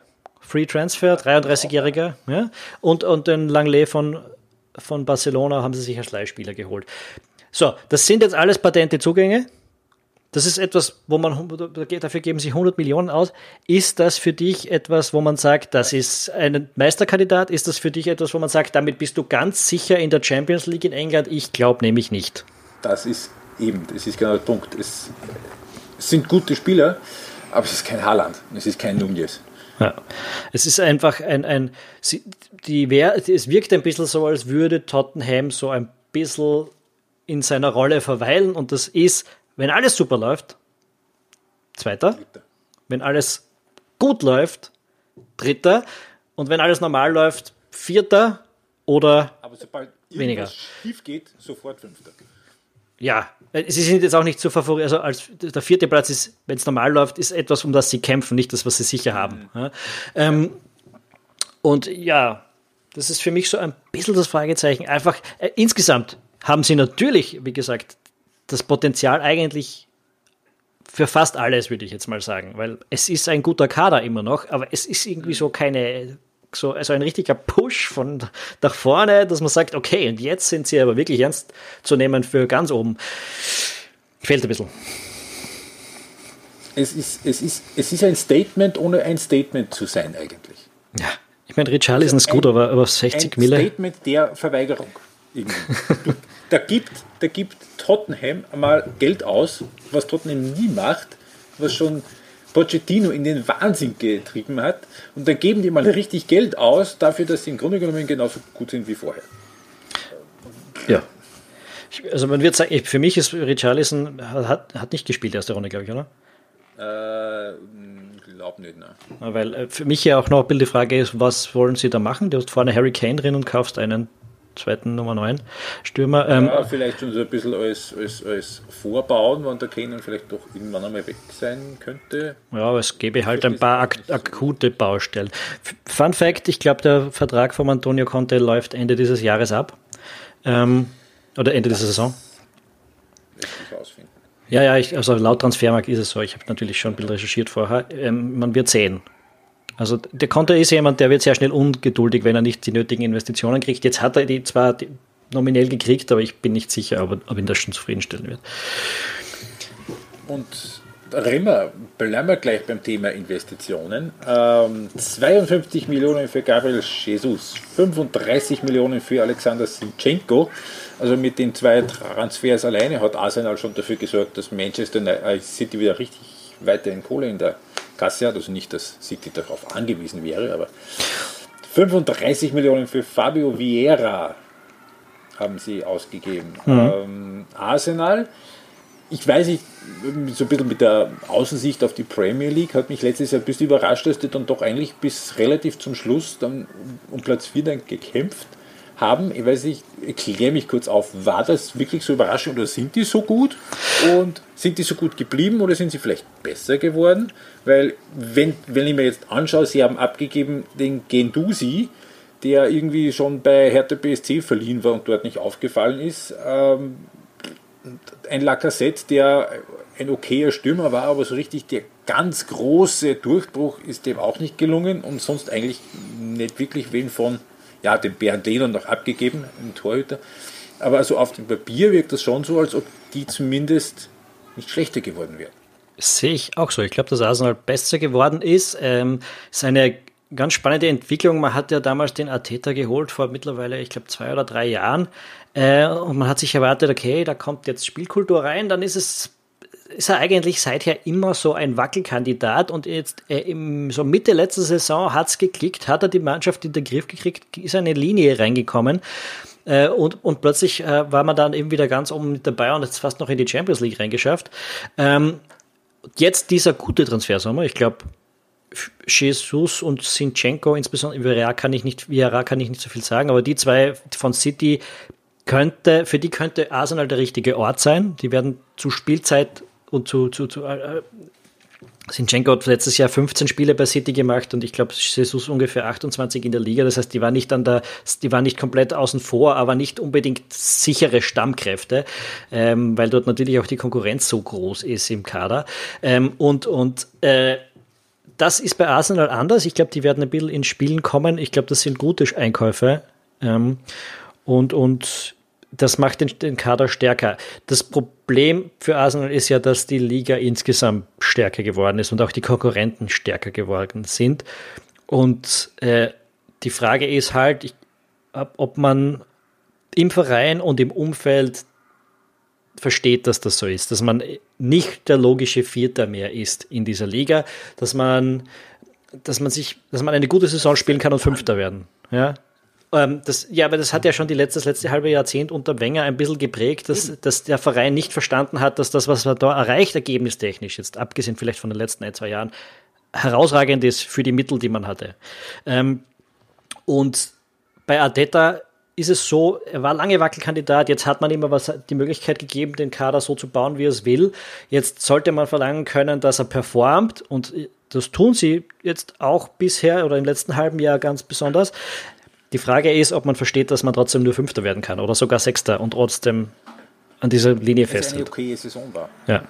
Free Transfer, 33-Jähriger. Ja? Und, und den Langley von, von Barcelona haben sie sich als Leihspieler geholt. So, das sind jetzt alles patente Zugänge. Das ist etwas, wo man, dafür geben sie 100 Millionen aus. Ist das für dich etwas, wo man sagt, das ist ein Meisterkandidat? Ist das für dich etwas, wo man sagt, damit bist du ganz sicher in der Champions League in England? Ich glaube nämlich nicht. Das ist eben, das ist genau der Punkt. Es, es sind gute Spieler, aber es ist kein Haaland, es ist kein Nunez. Ja. Es ist einfach ein, ein die, es wirkt ein bisschen so, als würde Tottenham so ein bisschen in seiner Rolle verweilen und das ist, wenn alles super läuft, Zweiter. Dritter. Wenn alles gut läuft, Dritter. Und wenn alles normal läuft, Vierter oder aber sobald weniger. schief geht, sofort Fünfter. Ja, sie sind jetzt auch nicht so favorit. Also als der vierte Platz ist, wenn es normal läuft, ist etwas, um das sie kämpfen, nicht das, was sie sicher haben. Mhm. Ja. Ähm, und ja, das ist für mich so ein bisschen das Fragezeichen. Einfach äh, insgesamt haben sie natürlich, wie gesagt, das Potenzial eigentlich für fast alles, würde ich jetzt mal sagen, weil es ist ein guter Kader immer noch, aber es ist irgendwie so keine, so also ein richtiger Push von nach vorne, dass man sagt, okay, und jetzt sind sie aber wirklich ernst zu nehmen für ganz oben. Fehlt ein bisschen. Es ist, es, ist, es ist ein Statement, ohne ein Statement zu sein, eigentlich. Ja, ich meine, Richarlison ist gut, aber, aber 60 Mille. Ein Statement der Verweigerung. Da, gibt, da gibt Tottenham mal Geld aus, was Tottenham nie macht, was schon Pochettino in den Wahnsinn getrieben hat. Und dann geben die mal richtig Geld aus, dafür, dass sie im Grunde genommen genauso gut sind wie vorher. Ja. Also man wird sagen, für mich ist Richarlison hat, hat nicht gespielt erste Runde, glaube ich, oder? Äh, glaub nicht, ne. Weil äh, für mich ja auch noch die Frage ist, was wollen sie da machen? Du hast vorne Harry Kane drin und kaufst einen zweiten Nummer 9 Stürmer. Ähm, ja, vielleicht schon so ein bisschen als, als, als Vorbauen, wann der Kane vielleicht doch irgendwann einmal weg sein könnte. Ja, aber es gäbe halt ein paar ak akute Baustellen. Fun Fact, ich glaube, der Vertrag von Antonio Conte läuft Ende dieses Jahres ab. Ähm, oder Ende dieser Saison. Ja, ja, ich, also laut Transfermarkt ist es so. Ich habe natürlich schon ein bisschen recherchiert vorher. Ähm, man wird sehen. Also der Konter ist jemand, der wird sehr schnell ungeduldig, wenn er nicht die nötigen Investitionen kriegt. Jetzt hat er die zwar nominell gekriegt, aber ich bin nicht sicher, ob, ob ihn das schon zufriedenstellen wird. Und Remmer, bleiben wir gleich beim Thema Investitionen. Ähm, 52 Millionen für Gabriel Jesus, 35 Millionen für Alexander Sinchenko. Also mit den zwei Transfers alleine hat Arsenal schon dafür gesorgt, dass Manchester City wieder richtig weiterhin Kohle in der Kasse hat. Also nicht, dass City darauf angewiesen wäre, aber 35 Millionen für Fabio Vieira haben sie ausgegeben. Mhm. Ähm, Arsenal, ich weiß nicht, so ein bisschen mit der Außensicht auf die Premier League hat mich letztes Jahr ein bisschen überrascht, dass die dann doch eigentlich bis relativ zum Schluss dann um Platz 4 dann gekämpft haben. Ich weiß nicht, ich kläre mich kurz auf. War das wirklich so überraschend oder sind die so gut? Und sind die so gut geblieben oder sind sie vielleicht besser geworden? Weil, wenn, wenn ich mir jetzt anschaue, sie haben abgegeben den Gendusi, der irgendwie schon bei Hertha BSC verliehen war und dort nicht aufgefallen ist. Ähm, ein Lacazette, der ein okayer Stürmer war, aber so richtig der ganz große Durchbruch ist dem auch nicht gelungen und sonst eigentlich nicht wirklich wen von ja, den Bernd Lehner noch abgegeben, einen Torhüter. Aber also auf dem Papier wirkt das schon so, als ob die zumindest nicht schlechter geworden wären. Sehe ich auch so. Ich glaube, dass Arsenal besser geworden ist. Ähm, ist eine ganz spannende Entwicklung. Man hat ja damals den Ateta geholt vor mittlerweile, ich glaube, zwei oder drei Jahren. Äh, und man hat sich erwartet, okay, da kommt jetzt Spielkultur rein, dann ist es ist er eigentlich seither immer so ein Wackelkandidat und jetzt äh, im, so Mitte letzter Saison hat es geklickt, hat er die Mannschaft in den Griff gekriegt, ist eine Linie reingekommen äh, und, und plötzlich äh, war man dann eben wieder ganz oben mit dabei und jetzt fast noch in die Champions League reingeschafft. Ähm, jetzt dieser gute Transfersommer, ich glaube, Jesus und Sinchenko, insbesondere Villarreal kann ich nicht, Villarreal kann ich nicht so viel sagen, aber die zwei von City könnte, für die könnte Arsenal der richtige Ort sein. Die werden zu Spielzeit und zu, zu, zu äh, Sinchenko hat letztes Jahr 15 Spiele bei City gemacht und ich glaube, Jesus ungefähr 28 in der Liga. Das heißt, die war nicht an der, die war nicht komplett außen vor, aber nicht unbedingt sichere Stammkräfte, ähm, weil dort natürlich auch die Konkurrenz so groß ist im Kader. Ähm, und und äh, das ist bei Arsenal anders. Ich glaube, die werden ein bisschen in Spielen kommen. Ich glaube, das sind gute Einkäufe. Ähm, und, und das macht den, den Kader stärker. Das Problem für Arsenal ist ja, dass die Liga insgesamt stärker geworden ist und auch die Konkurrenten stärker geworden sind. Und äh, die Frage ist halt, ich, ob man im Verein und im Umfeld versteht, dass das so ist, dass man nicht der logische Vierter mehr ist in dieser Liga, dass man, dass man sich, dass man eine gute Saison spielen kann und Fünfter werden. Ja, ähm, das, ja, aber das hat ja schon die letzte, das letzte halbe Jahrzehnt unter Wenger ein bisschen geprägt, dass, dass der Verein nicht verstanden hat, dass das, was er da erreicht, ergebnistechnisch, jetzt abgesehen vielleicht von den letzten ein, zwei Jahren, herausragend ist für die Mittel, die man hatte. Ähm, und bei Arteta ist es so, er war lange Wackelkandidat, jetzt hat man ihm aber die Möglichkeit gegeben, den Kader so zu bauen, wie er es will. Jetzt sollte man verlangen können, dass er performt und das tun sie jetzt auch bisher oder im letzten halben Jahr ganz besonders. Die Frage ist, ob man versteht, dass man trotzdem nur Fünfter werden kann oder sogar Sechster und trotzdem an dieser Linie festhält. eine okaye Saison war. Ja.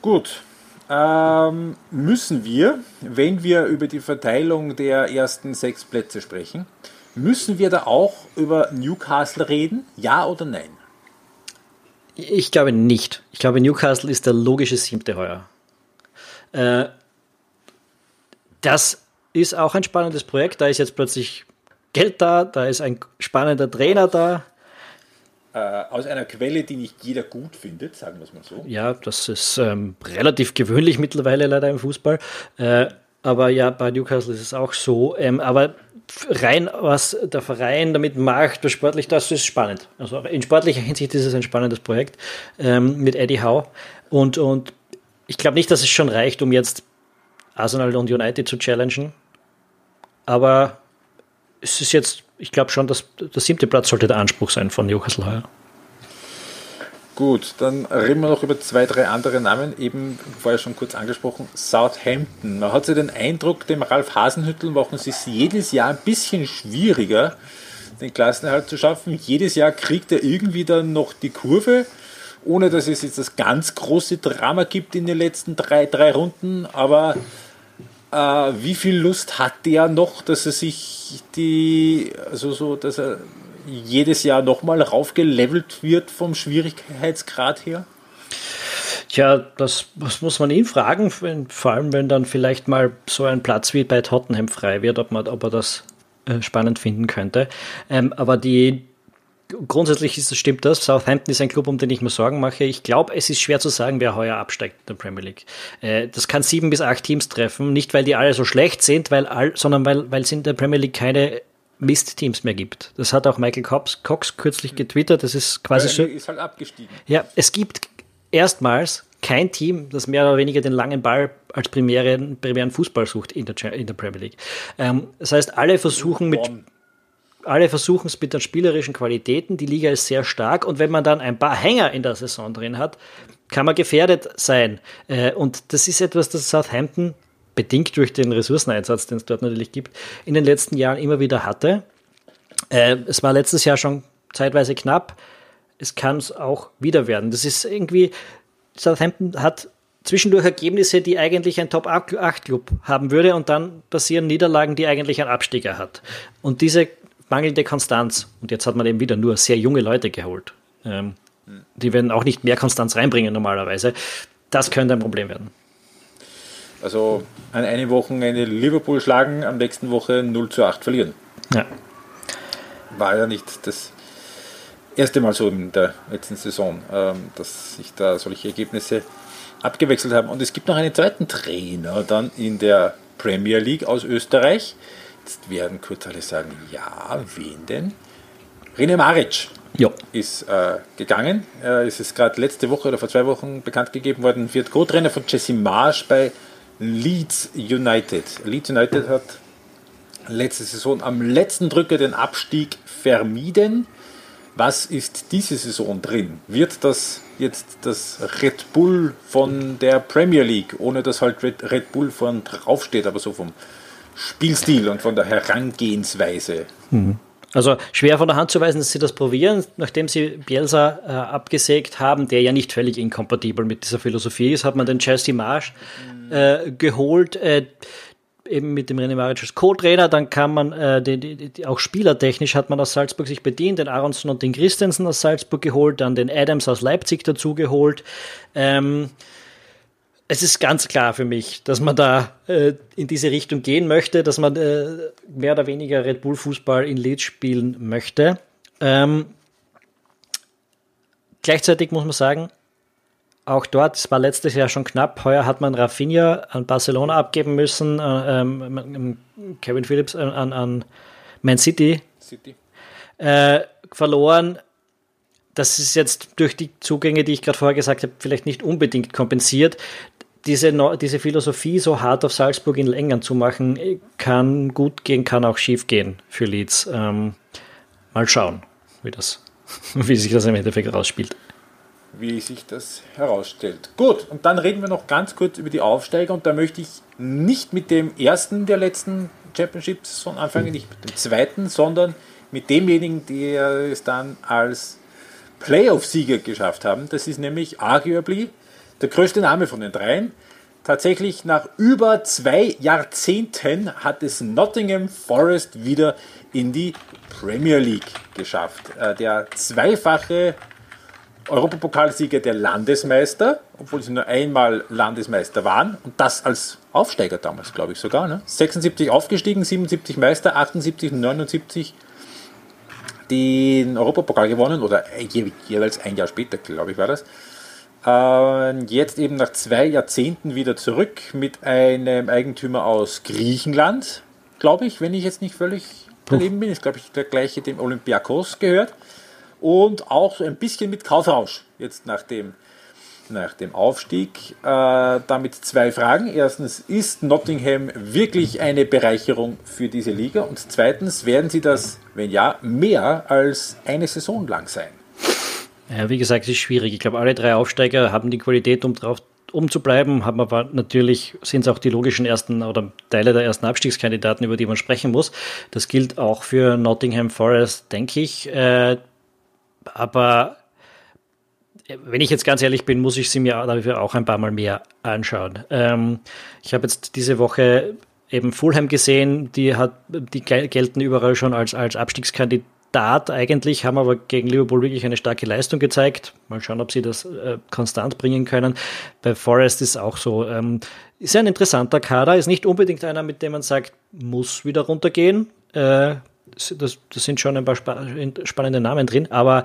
Gut. Ähm, müssen wir, wenn wir über die Verteilung der ersten sechs Plätze sprechen, Müssen wir da auch über Newcastle reden? Ja oder nein? Ich glaube nicht. Ich glaube, Newcastle ist der logische siebte heuer. Äh, das ist auch ein spannendes Projekt. Da ist jetzt plötzlich Geld da, da ist ein spannender Trainer da. Äh, aus einer Quelle, die nicht jeder gut findet, sagen wir es mal so. Ja, das ist ähm, relativ gewöhnlich mittlerweile leider im Fußball. Äh, aber ja, bei Newcastle ist es auch so. Ähm, aber rein was der Verein damit macht, was sportlich, das ist spannend. Also in sportlicher Hinsicht ist es ein spannendes Projekt ähm, mit Eddie Howe. Und, und ich glaube nicht, dass es schon reicht, um jetzt Arsenal und United zu challengen. Aber es ist jetzt, ich glaube schon, dass der siebte Platz sollte der Anspruch sein von Newcastle heuer. Gut, dann reden wir noch über zwei, drei andere Namen, eben vorher schon kurz angesprochen, Southampton. Man hat so den Eindruck, dem Ralf Hasenhüttel machen sie es jedes Jahr ein bisschen schwieriger, den Klassenerhalt zu schaffen. Jedes Jahr kriegt er irgendwie dann noch die Kurve, ohne dass es jetzt das ganz große Drama gibt in den letzten drei, drei Runden. Aber äh, wie viel Lust hat der noch, dass er sich die, also so, dass er jedes Jahr nochmal raufgelevelt wird vom Schwierigkeitsgrad her? Tja, das, das muss man ihn fragen, vor allem wenn dann vielleicht mal so ein Platz wie bei Tottenham frei wird, ob, man, ob er das äh, spannend finden könnte. Ähm, aber die grundsätzlich ist, stimmt das. Southampton ist ein Club, um den ich mir Sorgen mache. Ich glaube, es ist schwer zu sagen, wer heuer absteigt in der Premier League. Äh, das kann sieben bis acht Teams treffen, nicht weil die alle so schlecht sind, weil all, sondern weil, weil es in der Premier League keine Mist-Teams mehr gibt. Das hat auch Michael Cox, Cox kürzlich getwittert. Das ist quasi so. Ist halt abgestiegen. Ja, es gibt erstmals kein Team, das mehr oder weniger den langen Ball als primären, primären Fußball sucht in der, in der Premier League. Ähm, das heißt, alle versuchen mit alle versuchen es mit den spielerischen Qualitäten. Die Liga ist sehr stark und wenn man dann ein paar Hänger in der Saison drin hat, kann man gefährdet sein. Äh, und das ist etwas, das Southampton bedingt durch den Ressourceneinsatz, den es dort natürlich gibt, in den letzten Jahren immer wieder hatte. Äh, es war letztes Jahr schon zeitweise knapp. Es kann es auch wieder werden. Das ist irgendwie, Southampton hat zwischendurch Ergebnisse, die eigentlich ein Top-8-Club haben würde und dann passieren Niederlagen, die eigentlich ein Abstieger hat. Und diese mangelnde Konstanz, und jetzt hat man eben wieder nur sehr junge Leute geholt, ähm, die werden auch nicht mehr Konstanz reinbringen normalerweise, das könnte ein Problem werden. Also an einem Wochenende Liverpool schlagen, am nächsten Woche 0 zu 8 verlieren. Ja. War ja nicht das erste Mal so in der letzten Saison, ähm, dass sich da solche Ergebnisse abgewechselt haben. Und es gibt noch einen zweiten Trainer dann in der Premier League aus Österreich. Jetzt werden kurz alle sagen, ja, wen denn? René Maric jo. ist äh, gegangen. Äh, es ist gerade letzte Woche oder vor zwei Wochen bekannt gegeben worden, wird Co-Trainer von Jesse Marsch bei Leeds United. Leeds United hat letzte Saison am letzten Drücker den Abstieg vermieden. Was ist diese Saison drin? Wird das jetzt das Red Bull von der Premier League, ohne dass halt Red Bull vorn draufsteht, aber so vom Spielstil und von der Herangehensweise? Mhm. Also schwer von der Hand zu weisen, dass sie das probieren, nachdem sie Bielsa äh, abgesägt haben, der ja nicht völlig inkompatibel mit dieser Philosophie ist, hat man den Chelsea Marsch äh, geholt, äh, eben mit dem René Maric als Co-Trainer, dann kann man, äh, die, die, die, auch spielertechnisch hat man aus Salzburg sich bedient, den Aronson und den Christensen aus Salzburg geholt, dann den Adams aus Leipzig dazu geholt. Ähm, es ist ganz klar für mich, dass man da äh, in diese Richtung gehen möchte, dass man äh, mehr oder weniger Red Bull Fußball in Leeds spielen möchte. Ähm, gleichzeitig muss man sagen, auch dort, es war letztes Jahr schon knapp, heuer hat man Rafinha an Barcelona abgeben müssen, äh, ähm, Kevin Phillips an, an Man City, City. Äh, verloren das ist jetzt durch die Zugänge, die ich gerade vorher gesagt habe, vielleicht nicht unbedingt kompensiert diese, diese Philosophie so hart auf Salzburg in Längern zu machen, kann gut gehen, kann auch schief gehen für Leeds. Ähm, mal schauen, wie, das, wie sich das im Endeffekt rausspielt. Wie sich das herausstellt. Gut, und dann reden wir noch ganz kurz über die Aufsteiger und da möchte ich nicht mit dem ersten der letzten Championships anfangen, nicht mit dem zweiten, sondern mit demjenigen, die es dann als Playoff-Sieger geschafft haben. Das ist nämlich arguably der größte Name von den dreien. Tatsächlich nach über zwei Jahrzehnten hat es Nottingham Forest wieder in die Premier League geschafft. Äh, der zweifache Europapokalsieger der Landesmeister, obwohl sie nur einmal Landesmeister waren und das als Aufsteiger damals, glaube ich sogar. Ne? 76 aufgestiegen, 77 Meister, 78 und 79 den Europapokal gewonnen oder jeweils ein Jahr später, glaube ich, war das. Jetzt eben nach zwei Jahrzehnten wieder zurück mit einem Eigentümer aus Griechenland, glaube ich, wenn ich jetzt nicht völlig daneben bin. Ist, glaube ich, der gleiche, dem Olympiakos gehört. Und auch so ein bisschen mit Kaufrausch jetzt nach dem, nach dem Aufstieg. Äh, damit zwei Fragen. Erstens, ist Nottingham wirklich eine Bereicherung für diese Liga? Und zweitens, werden sie das, wenn ja, mehr als eine Saison lang sein? Ja, wie gesagt, es ist schwierig. Ich glaube, alle drei Aufsteiger haben die Qualität, um drauf um zu bleiben, haben aber natürlich sind es auch die logischen ersten oder Teile der ersten Abstiegskandidaten, über die man sprechen muss. Das gilt auch für Nottingham Forest, denke ich. Äh, aber wenn ich jetzt ganz ehrlich bin, muss ich sie mir dafür auch ein paar Mal mehr anschauen. Ähm, ich habe jetzt diese Woche eben Fulham gesehen, die hat, die gelten überall schon als, als Abstiegskandidat Start eigentlich, haben aber gegen Liverpool wirklich eine starke Leistung gezeigt. Mal schauen, ob sie das äh, konstant bringen können. Bei Forest ist auch so. Ähm, ist ein interessanter Kader, ist nicht unbedingt einer, mit dem man sagt, muss wieder runtergehen. Äh, das, das, sind schon ein paar spannende Namen drin, aber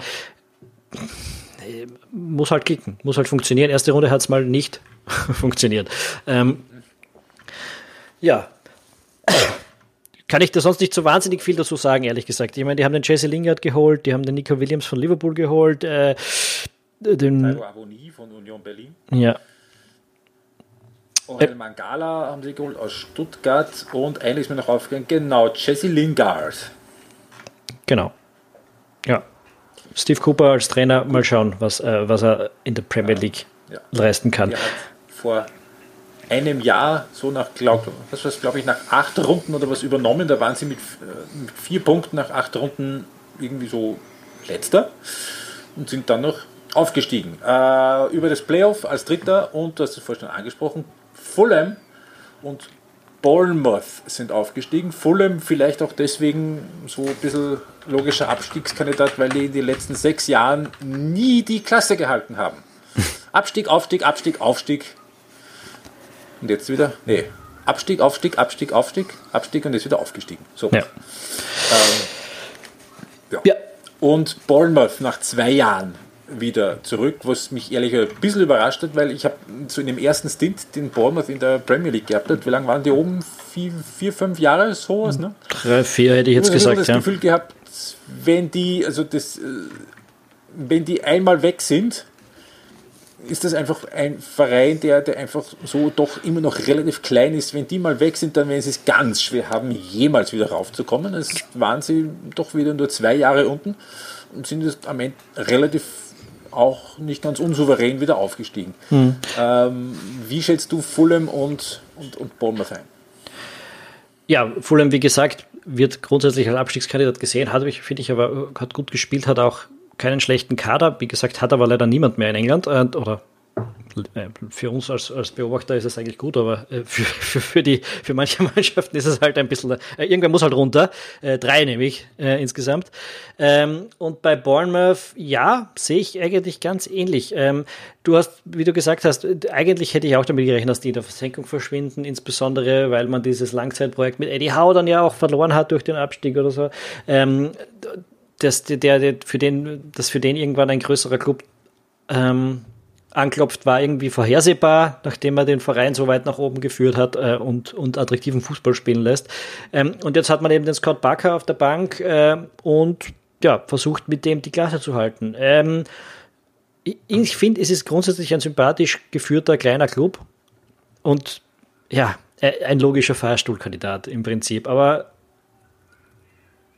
äh, muss halt klicken, muss halt funktionieren. Erste Runde hat es mal nicht funktioniert. Ähm, ja kann ich da sonst nicht so wahnsinnig viel dazu sagen, ehrlich gesagt. Ich meine, die haben den Jesse Lingard geholt, die haben den Nico Williams von Liverpool geholt, äh, den Avonie von Union Berlin. Ja. Orel Mangala haben sie geholt aus Stuttgart und eigentlich ist mir noch aufgegangen, genau, Jesse Lingard. Genau. Ja. Steve Cooper als Trainer, mal schauen, was, äh, was er in der Premier League ja. leisten kann. Vor einem Jahr, so nach, glaube glaub ich, nach acht Runden oder was übernommen. Da waren sie mit, äh, mit vier Punkten nach acht Runden irgendwie so letzter und sind dann noch aufgestiegen. Äh, über das Playoff als Dritter und, du hast es vorhin schon angesprochen, Fulham und Bournemouth sind aufgestiegen. Fulham vielleicht auch deswegen so ein bisschen logischer Abstiegskandidat, weil die in den letzten sechs Jahren nie die Klasse gehalten haben. Abstieg, Aufstieg, Abstieg, Aufstieg. Und jetzt wieder, nee, Abstieg, Aufstieg, Abstieg, Aufstieg, Abstieg und jetzt wieder aufgestiegen. So. Ja. Ähm, ja. ja. Und Bournemouth nach zwei Jahren wieder zurück, was mich ehrlich ein bisschen überrascht hat, weil ich habe so in dem ersten Stint den Bournemouth in der Premier League gehabt. Wie lange waren die oben? Vier, vier fünf Jahre, sowas, ne? Drei, vier hätte ich jetzt gesagt. Ich habe das Gefühl gehabt, wenn die, also das, äh, wenn die einmal weg sind, ist das einfach ein Verein, der, der einfach so doch immer noch relativ klein ist. Wenn die mal weg sind, dann werden sie es ganz schwer haben, jemals wieder raufzukommen. Es waren sie doch wieder nur zwei Jahre unten und sind jetzt am Ende relativ auch nicht ganz unsouverän wieder aufgestiegen. Hm. Ähm, wie schätzt du Fulham und, und, und Bournemouth ein? Ja, Fulham, wie gesagt, wird grundsätzlich als Abstiegskandidat gesehen, hat, finde ich, aber hat gut gespielt, hat auch keinen schlechten Kader. Wie gesagt, hat aber leider niemand mehr in England äh, oder äh, für uns als, als Beobachter ist es eigentlich gut, aber äh, für, für, für, die, für manche Mannschaften ist es halt ein bisschen, äh, irgendwer muss halt runter, drei nämlich insgesamt. Ähm, und bei Bournemouth, ja, sehe ich eigentlich ganz ähnlich. Ähm, du hast, wie du gesagt hast, eigentlich hätte ich auch damit gerechnet, dass die in der Versenkung verschwinden, insbesondere weil man dieses Langzeitprojekt mit Eddie Howe dann ja auch verloren hat durch den Abstieg oder so. Ähm, dass der, der für den, dass für den irgendwann ein größerer Club ähm, anklopft, war irgendwie vorhersehbar, nachdem er den Verein so weit nach oben geführt hat äh, und, und attraktiven Fußball spielen lässt. Ähm, und jetzt hat man eben den Scott Barker auf der Bank äh, und ja, versucht mit dem die Klasse zu halten. Ähm, ich, ich finde, es ist grundsätzlich ein sympathisch geführter kleiner Club und ja, äh, ein logischer Fahrstuhlkandidat im Prinzip. Aber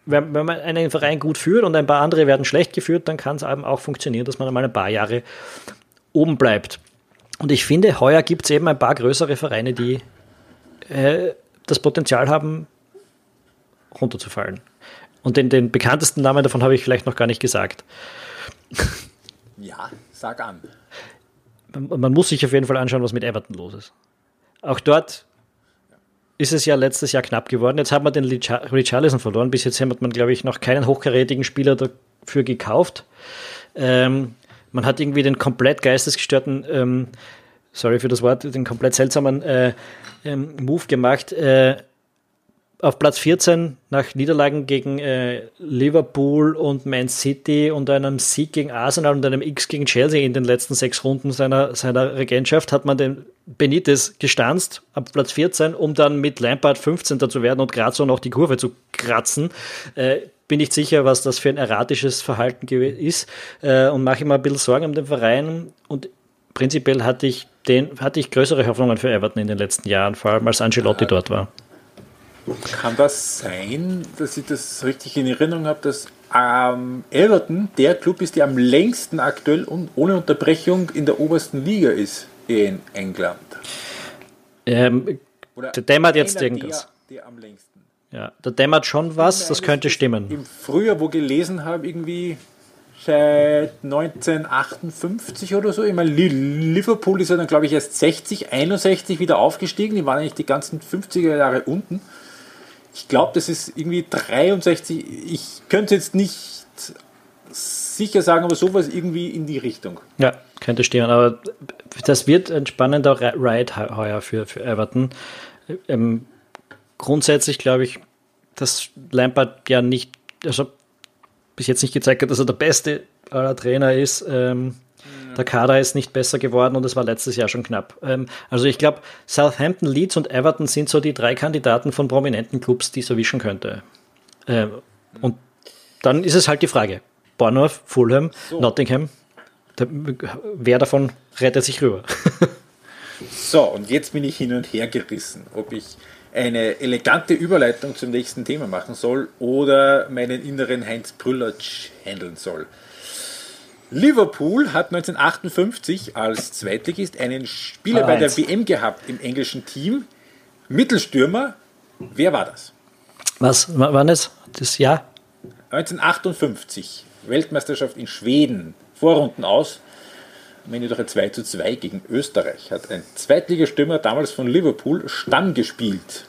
wenn, wenn man einen Verein gut führt und ein paar andere werden schlecht geführt, dann kann es eben auch funktionieren, dass man einmal ein paar Jahre oben bleibt. Und ich finde, heuer gibt es eben ein paar größere Vereine, die äh, das Potenzial haben, runterzufallen. Und den, den bekanntesten Namen davon habe ich vielleicht noch gar nicht gesagt. Ja, sag an. Man, man muss sich auf jeden Fall anschauen, was mit Everton los ist. Auch dort ist es ja letztes Jahr knapp geworden. Jetzt hat man den Richarlison verloren. Bis jetzt hat man, glaube ich, noch keinen hochkarätigen Spieler dafür gekauft. Ähm, man hat irgendwie den komplett geistesgestörten, ähm, sorry für das Wort, den komplett seltsamen äh, ähm, Move gemacht. Äh, auf Platz 14 nach Niederlagen gegen äh, Liverpool und Man City und einem Sieg gegen Arsenal und einem X gegen Chelsea in den letzten sechs Runden seiner, seiner Regentschaft hat man den Benitez gestanzt ab Platz 14, um dann mit Lampard 15. zu werden und gerade so noch die Kurve zu kratzen. Äh, bin nicht sicher, was das für ein erratisches Verhalten ist äh, und mache mir ein bisschen Sorgen um den Verein und prinzipiell hatte ich den, hatte ich größere Hoffnungen für Everton in den letzten Jahren, vor allem als Ancelotti dort war. Kann das sein, dass ich das richtig in Erinnerung habe, dass ähm, Everton der Club ist, der am längsten aktuell und ohne Unterbrechung in der obersten Liga ist in England? Ähm, der dämmert jetzt irgendwas. Der, der am längsten. Ja, da dämmert schon was, das könnte stimmen. Im Frühjahr, wo gelesen habe, irgendwie seit 1958 oder so. Ich meine, Liverpool ist ja dann, glaube ich, erst 60, 61 wieder aufgestiegen. Die waren eigentlich die ganzen 50er Jahre unten. Ich glaube, das ist irgendwie 63. Ich könnte jetzt nicht sicher sagen, aber sowas irgendwie in die Richtung. Ja, könnte stehen. Aber das wird ein spannender Ride heuer für, für Everton. Ähm, grundsätzlich glaube ich, dass Lampard ja nicht, also bis jetzt nicht gezeigt hat, dass er der beste aller Trainer ist. Ähm, der Kader ist nicht besser geworden und es war letztes Jahr schon knapp. Ähm, also ich glaube, Southampton, Leeds und Everton sind so die drei Kandidaten von prominenten Clubs, die es erwischen könnte. Ähm, und dann ist es halt die Frage: Bournemouth, Fulham, so. Nottingham. wer davon rettet sich rüber? so, und jetzt bin ich hin und her gerissen, ob ich eine elegante Überleitung zum nächsten Thema machen soll oder meinen inneren Heinz Brüllertsch handeln soll. Liverpool hat 1958 als Zweitligist einen Spieler bei der WM gehabt im englischen Team. Mittelstürmer. Wer war das? Was war das? Das Jahr? 1958. Weltmeisterschaft in Schweden. Vorrunden aus. Am Ende durch ein 2 zu 2 gegen Österreich. Hat ein Zweitligastürmer damals von Liverpool Stamm gespielt.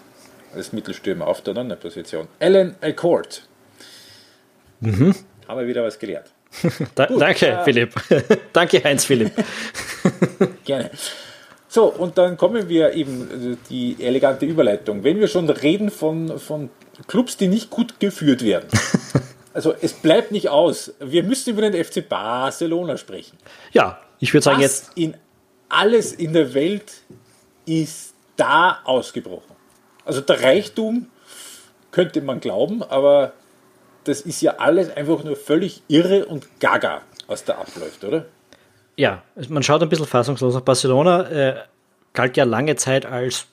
Als Mittelstürmer auf der Position. Alan Accord. Mhm. Haben wir wieder was gelernt. Da, Gut, danke, äh, Philipp. danke, Heinz Philipp. Gerne. So, und dann kommen wir eben, also die elegante Überleitung. Wenn wir schon reden von, von Clubs, die nicht gut geführt werden. Also es bleibt nicht aus. Wir müssen über den FC Barcelona sprechen. Ja, ich würde sagen jetzt. In alles in der Welt ist da ausgebrochen. Also der Reichtum könnte man glauben, aber das ist ja alles einfach nur völlig irre und gaga, was da abläuft, oder? Ja, man schaut ein bisschen fassungslos nach Barcelona. Äh, galt ja lange Zeit als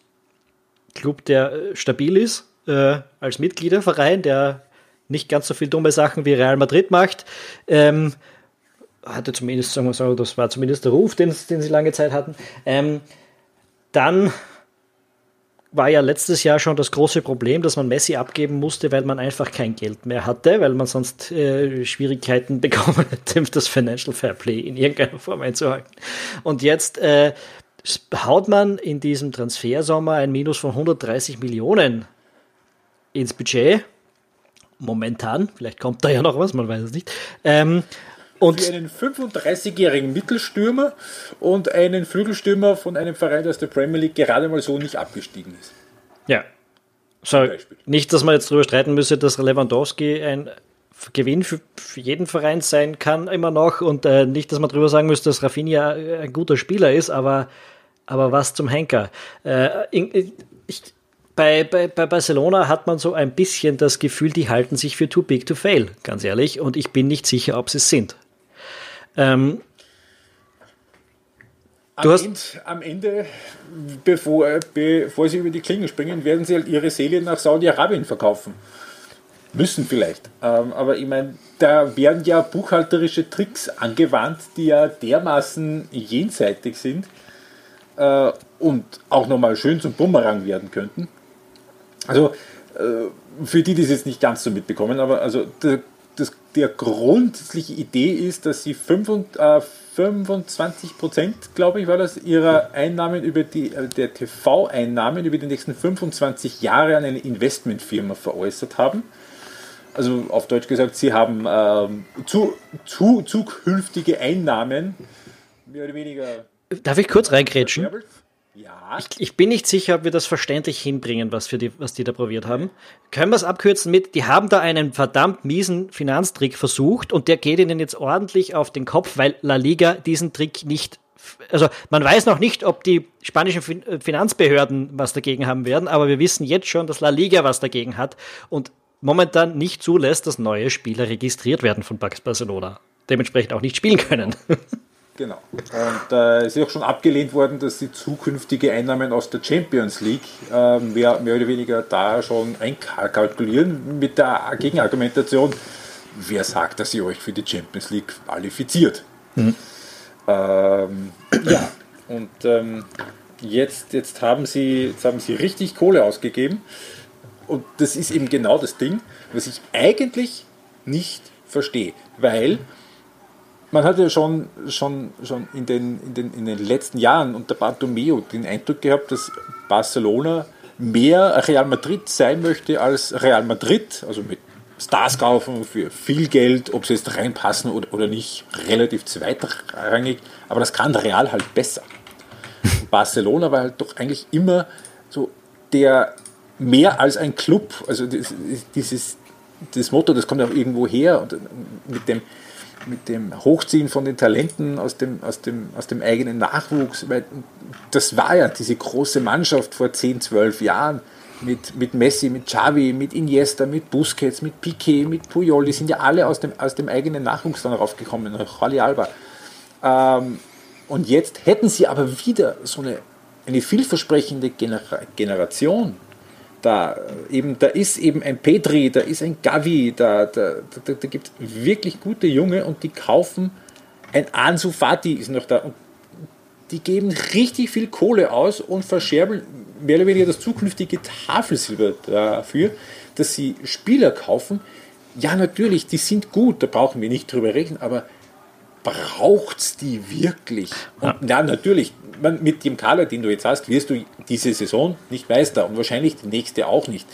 Club, der äh, stabil ist, äh, als Mitgliederverein, der nicht ganz so viel dumme Sachen wie Real Madrid macht. Ähm, hatte zumindest, sagen wir so, das war zumindest der Ruf, den, den sie lange Zeit hatten. Ähm, dann war ja letztes Jahr schon das große Problem, dass man Messi abgeben musste, weil man einfach kein Geld mehr hatte, weil man sonst äh, Schwierigkeiten bekommen hätte, das Financial Fair Play in irgendeiner Form einzuhalten. Und jetzt äh, haut man in diesem Transfersommer ein Minus von 130 Millionen ins Budget. Momentan, vielleicht kommt da ja noch was, man weiß es nicht. Ähm, und für einen 35-jährigen Mittelstürmer und einen Flügelstürmer von einem Verein aus der Premier League gerade mal so nicht abgestiegen ist. Ja. So, nicht, dass man jetzt darüber streiten müsse, dass Lewandowski ein Gewinn für, jeden Verein sein kann immer noch und äh, nicht, dass man darüber sagen müsste, dass Rafinha ein guter Spieler ist, aber, aber was zum Henker. Äh, ich, bei, bei, bei Barcelona hat man so ein bisschen das Gefühl, die halten sich für too big to fail, ganz ehrlich, und ich bin nicht sicher, ob sie es sind. Ähm, am, Ende, am, Ende, bevor, bevor sie über die Klinge springen, werden sie halt ihre Seele nach Saudi-Arabien verkaufen. Müssen vielleicht. Ähm, aber ich meine, da werden ja buchhalterische Tricks angewandt, die ja dermaßen jenseitig sind äh, und auch nochmal schön zum Bumerang werden könnten. Also äh, für die, die es jetzt nicht ganz so mitbekommen, aber also das, der grundsätzliche Idee ist, dass sie 25, äh, 25 Prozent, glaube ich, war das, ihrer Einnahmen über die, äh, der TV-Einnahmen über die nächsten 25 Jahre an eine Investmentfirma veräußert haben. Also auf Deutsch gesagt, sie haben ähm, zu, zu, zukünftige Einnahmen mehr oder weniger. Darf ich kurz reingrätschen? Ja. Ich, ich, bin nicht sicher, ob wir das verständlich hinbringen, was, die, was die da probiert haben. Können wir es abkürzen mit, die haben da einen verdammt miesen Finanztrick versucht und der geht ihnen jetzt ordentlich auf den Kopf, weil La Liga diesen Trick nicht also man weiß noch nicht, ob die spanischen äh, Finanzbehörden was dagegen haben werden, aber wir wissen jetzt schon, dass La Liga was dagegen hat und momentan nicht zulässt, dass neue Spieler registriert werden von Barcelona. Dementsprechend auch nicht spielen können. Genau. Und äh, es ist auch schon abgelehnt worden, dass sie zukünftige Einnahmen aus der Champions League äh, mehr, mehr oder weniger da schon einkalkulieren mit der Gegenargumentation, wer sagt, dass ihr euch für die Champions League qualifiziert. Mhm. Ähm, ja, und ähm, jetzt, jetzt, haben sie, jetzt haben sie richtig Kohle ausgegeben. Und das ist eben genau das Ding, was ich eigentlich nicht verstehe. Weil man hat ja schon, schon, schon in, den, in, den, in den letzten Jahren unter Bartomeu den Eindruck gehabt, dass Barcelona mehr Real Madrid sein möchte als Real Madrid, also mit Stars kaufen für viel Geld, ob sie jetzt reinpassen oder, oder nicht, relativ zweitrangig, aber das kann Real halt besser. Barcelona war halt doch eigentlich immer so der mehr als ein Club, also dieses, das Motto, das kommt auch irgendwo her und mit dem, mit dem Hochziehen von den Talenten aus dem, aus dem, aus dem eigenen Nachwuchs, weil das war ja diese große Mannschaft vor 10, 12 Jahren mit, mit Messi, mit Xavi, mit Iniesta, mit Busquets, mit Piquet, mit Puyol, die sind ja alle aus dem, aus dem eigenen Nachwuchs dann raufgekommen, Jordi Alba. Ähm, und jetzt hätten sie aber wieder so eine, eine vielversprechende Genera Generation da, eben, da ist eben ein Petri, da ist ein Gavi, da, da, da, da gibt es wirklich gute Junge und die kaufen, ein Ansu Fati ist noch da und die geben richtig viel Kohle aus und verscherbeln mehr oder weniger das zukünftige Tafelsilber dafür, dass sie Spieler kaufen. Ja, natürlich, die sind gut, da brauchen wir nicht drüber reden, aber braucht es die wirklich? Und ja, natürlich, man, mit dem Kader, den du jetzt hast, wirst du diese Saison nicht Meister und wahrscheinlich die nächste auch nicht.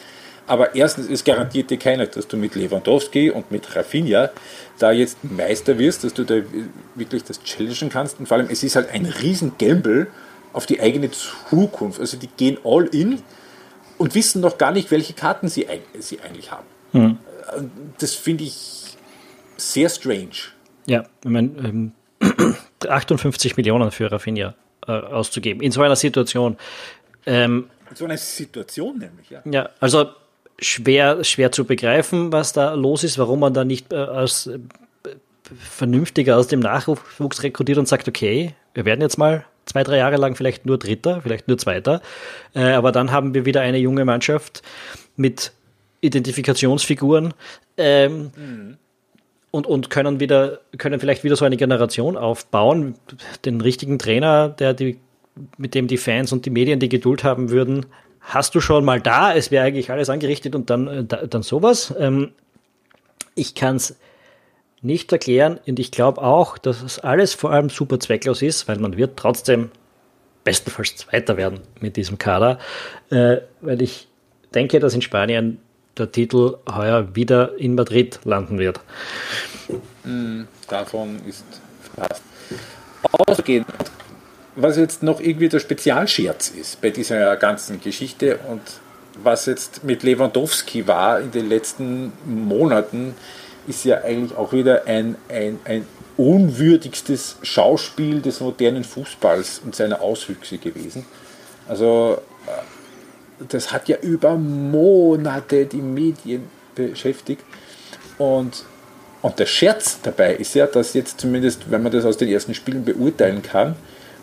Aber erstens, es garantiert dir keiner, dass du mit Lewandowski und mit Rafinha da jetzt Meister wirst, dass du da wirklich das challengen kannst. Und vor allem, es ist halt ein riesen Gamble auf die eigene Zukunft. Also die gehen all in und wissen noch gar nicht, welche Karten sie, sie eigentlich haben. Mhm. Das finde ich sehr strange. Ja, ich meine, ähm, 58 Millionen für Rafinha äh, auszugeben in so einer Situation. Ähm, in so einer Situation nämlich, ja. Ja, also schwer, schwer zu begreifen, was da los ist, warum man da nicht äh, als äh, vernünftiger aus dem Nachwuchs rekrutiert und sagt, okay, wir werden jetzt mal zwei, drei Jahre lang vielleicht nur Dritter, vielleicht nur Zweiter, äh, aber dann haben wir wieder eine junge Mannschaft mit Identifikationsfiguren. Ähm, mhm und, und können wieder, können vielleicht wieder so eine Generation aufbauen, den richtigen Trainer, der die, mit dem die Fans und die Medien die Geduld haben würden, hast du schon mal da, es wäre eigentlich alles angerichtet und dann, äh, dann sowas. Ähm, ich kann es nicht erklären und ich glaube auch, dass es alles vor allem super zwecklos ist, weil man wird trotzdem bestenfalls Zweiter werden mit diesem Kader, äh, weil ich denke, dass in Spanien der Titel heuer wieder in Madrid landen wird. Mm, davon ist fast ausgehend. Was jetzt noch irgendwie der Spezialscherz ist bei dieser ganzen Geschichte und was jetzt mit Lewandowski war in den letzten Monaten, ist ja eigentlich auch wieder ein, ein, ein unwürdigstes Schauspiel des modernen Fußballs und seiner Auswüchse gewesen. Also das hat ja über Monate die Medien beschäftigt. Und, und der Scherz dabei ist ja, dass jetzt zumindest, wenn man das aus den ersten Spielen beurteilen kann,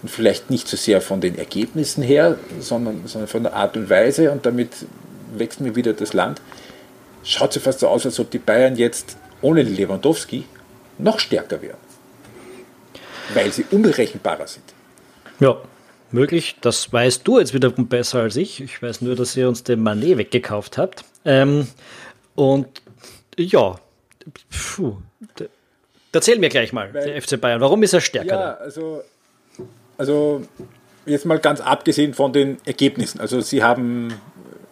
und vielleicht nicht so sehr von den Ergebnissen her, sondern, sondern von der Art und Weise, und damit wächst mir wieder das Land, schaut es fast so aus, als ob die Bayern jetzt ohne Lewandowski noch stärker wären. Weil sie unberechenbarer sind. Ja, möglich. Das weißt du jetzt wiederum besser als ich. Ich weiß nur, dass ihr uns den Manet weggekauft habt. Ähm, und ja, puh, erzähl mir gleich mal, Weil, der FC Bayern. Warum ist er stärker? Ja, also, also jetzt mal ganz abgesehen von den Ergebnissen. Also sie haben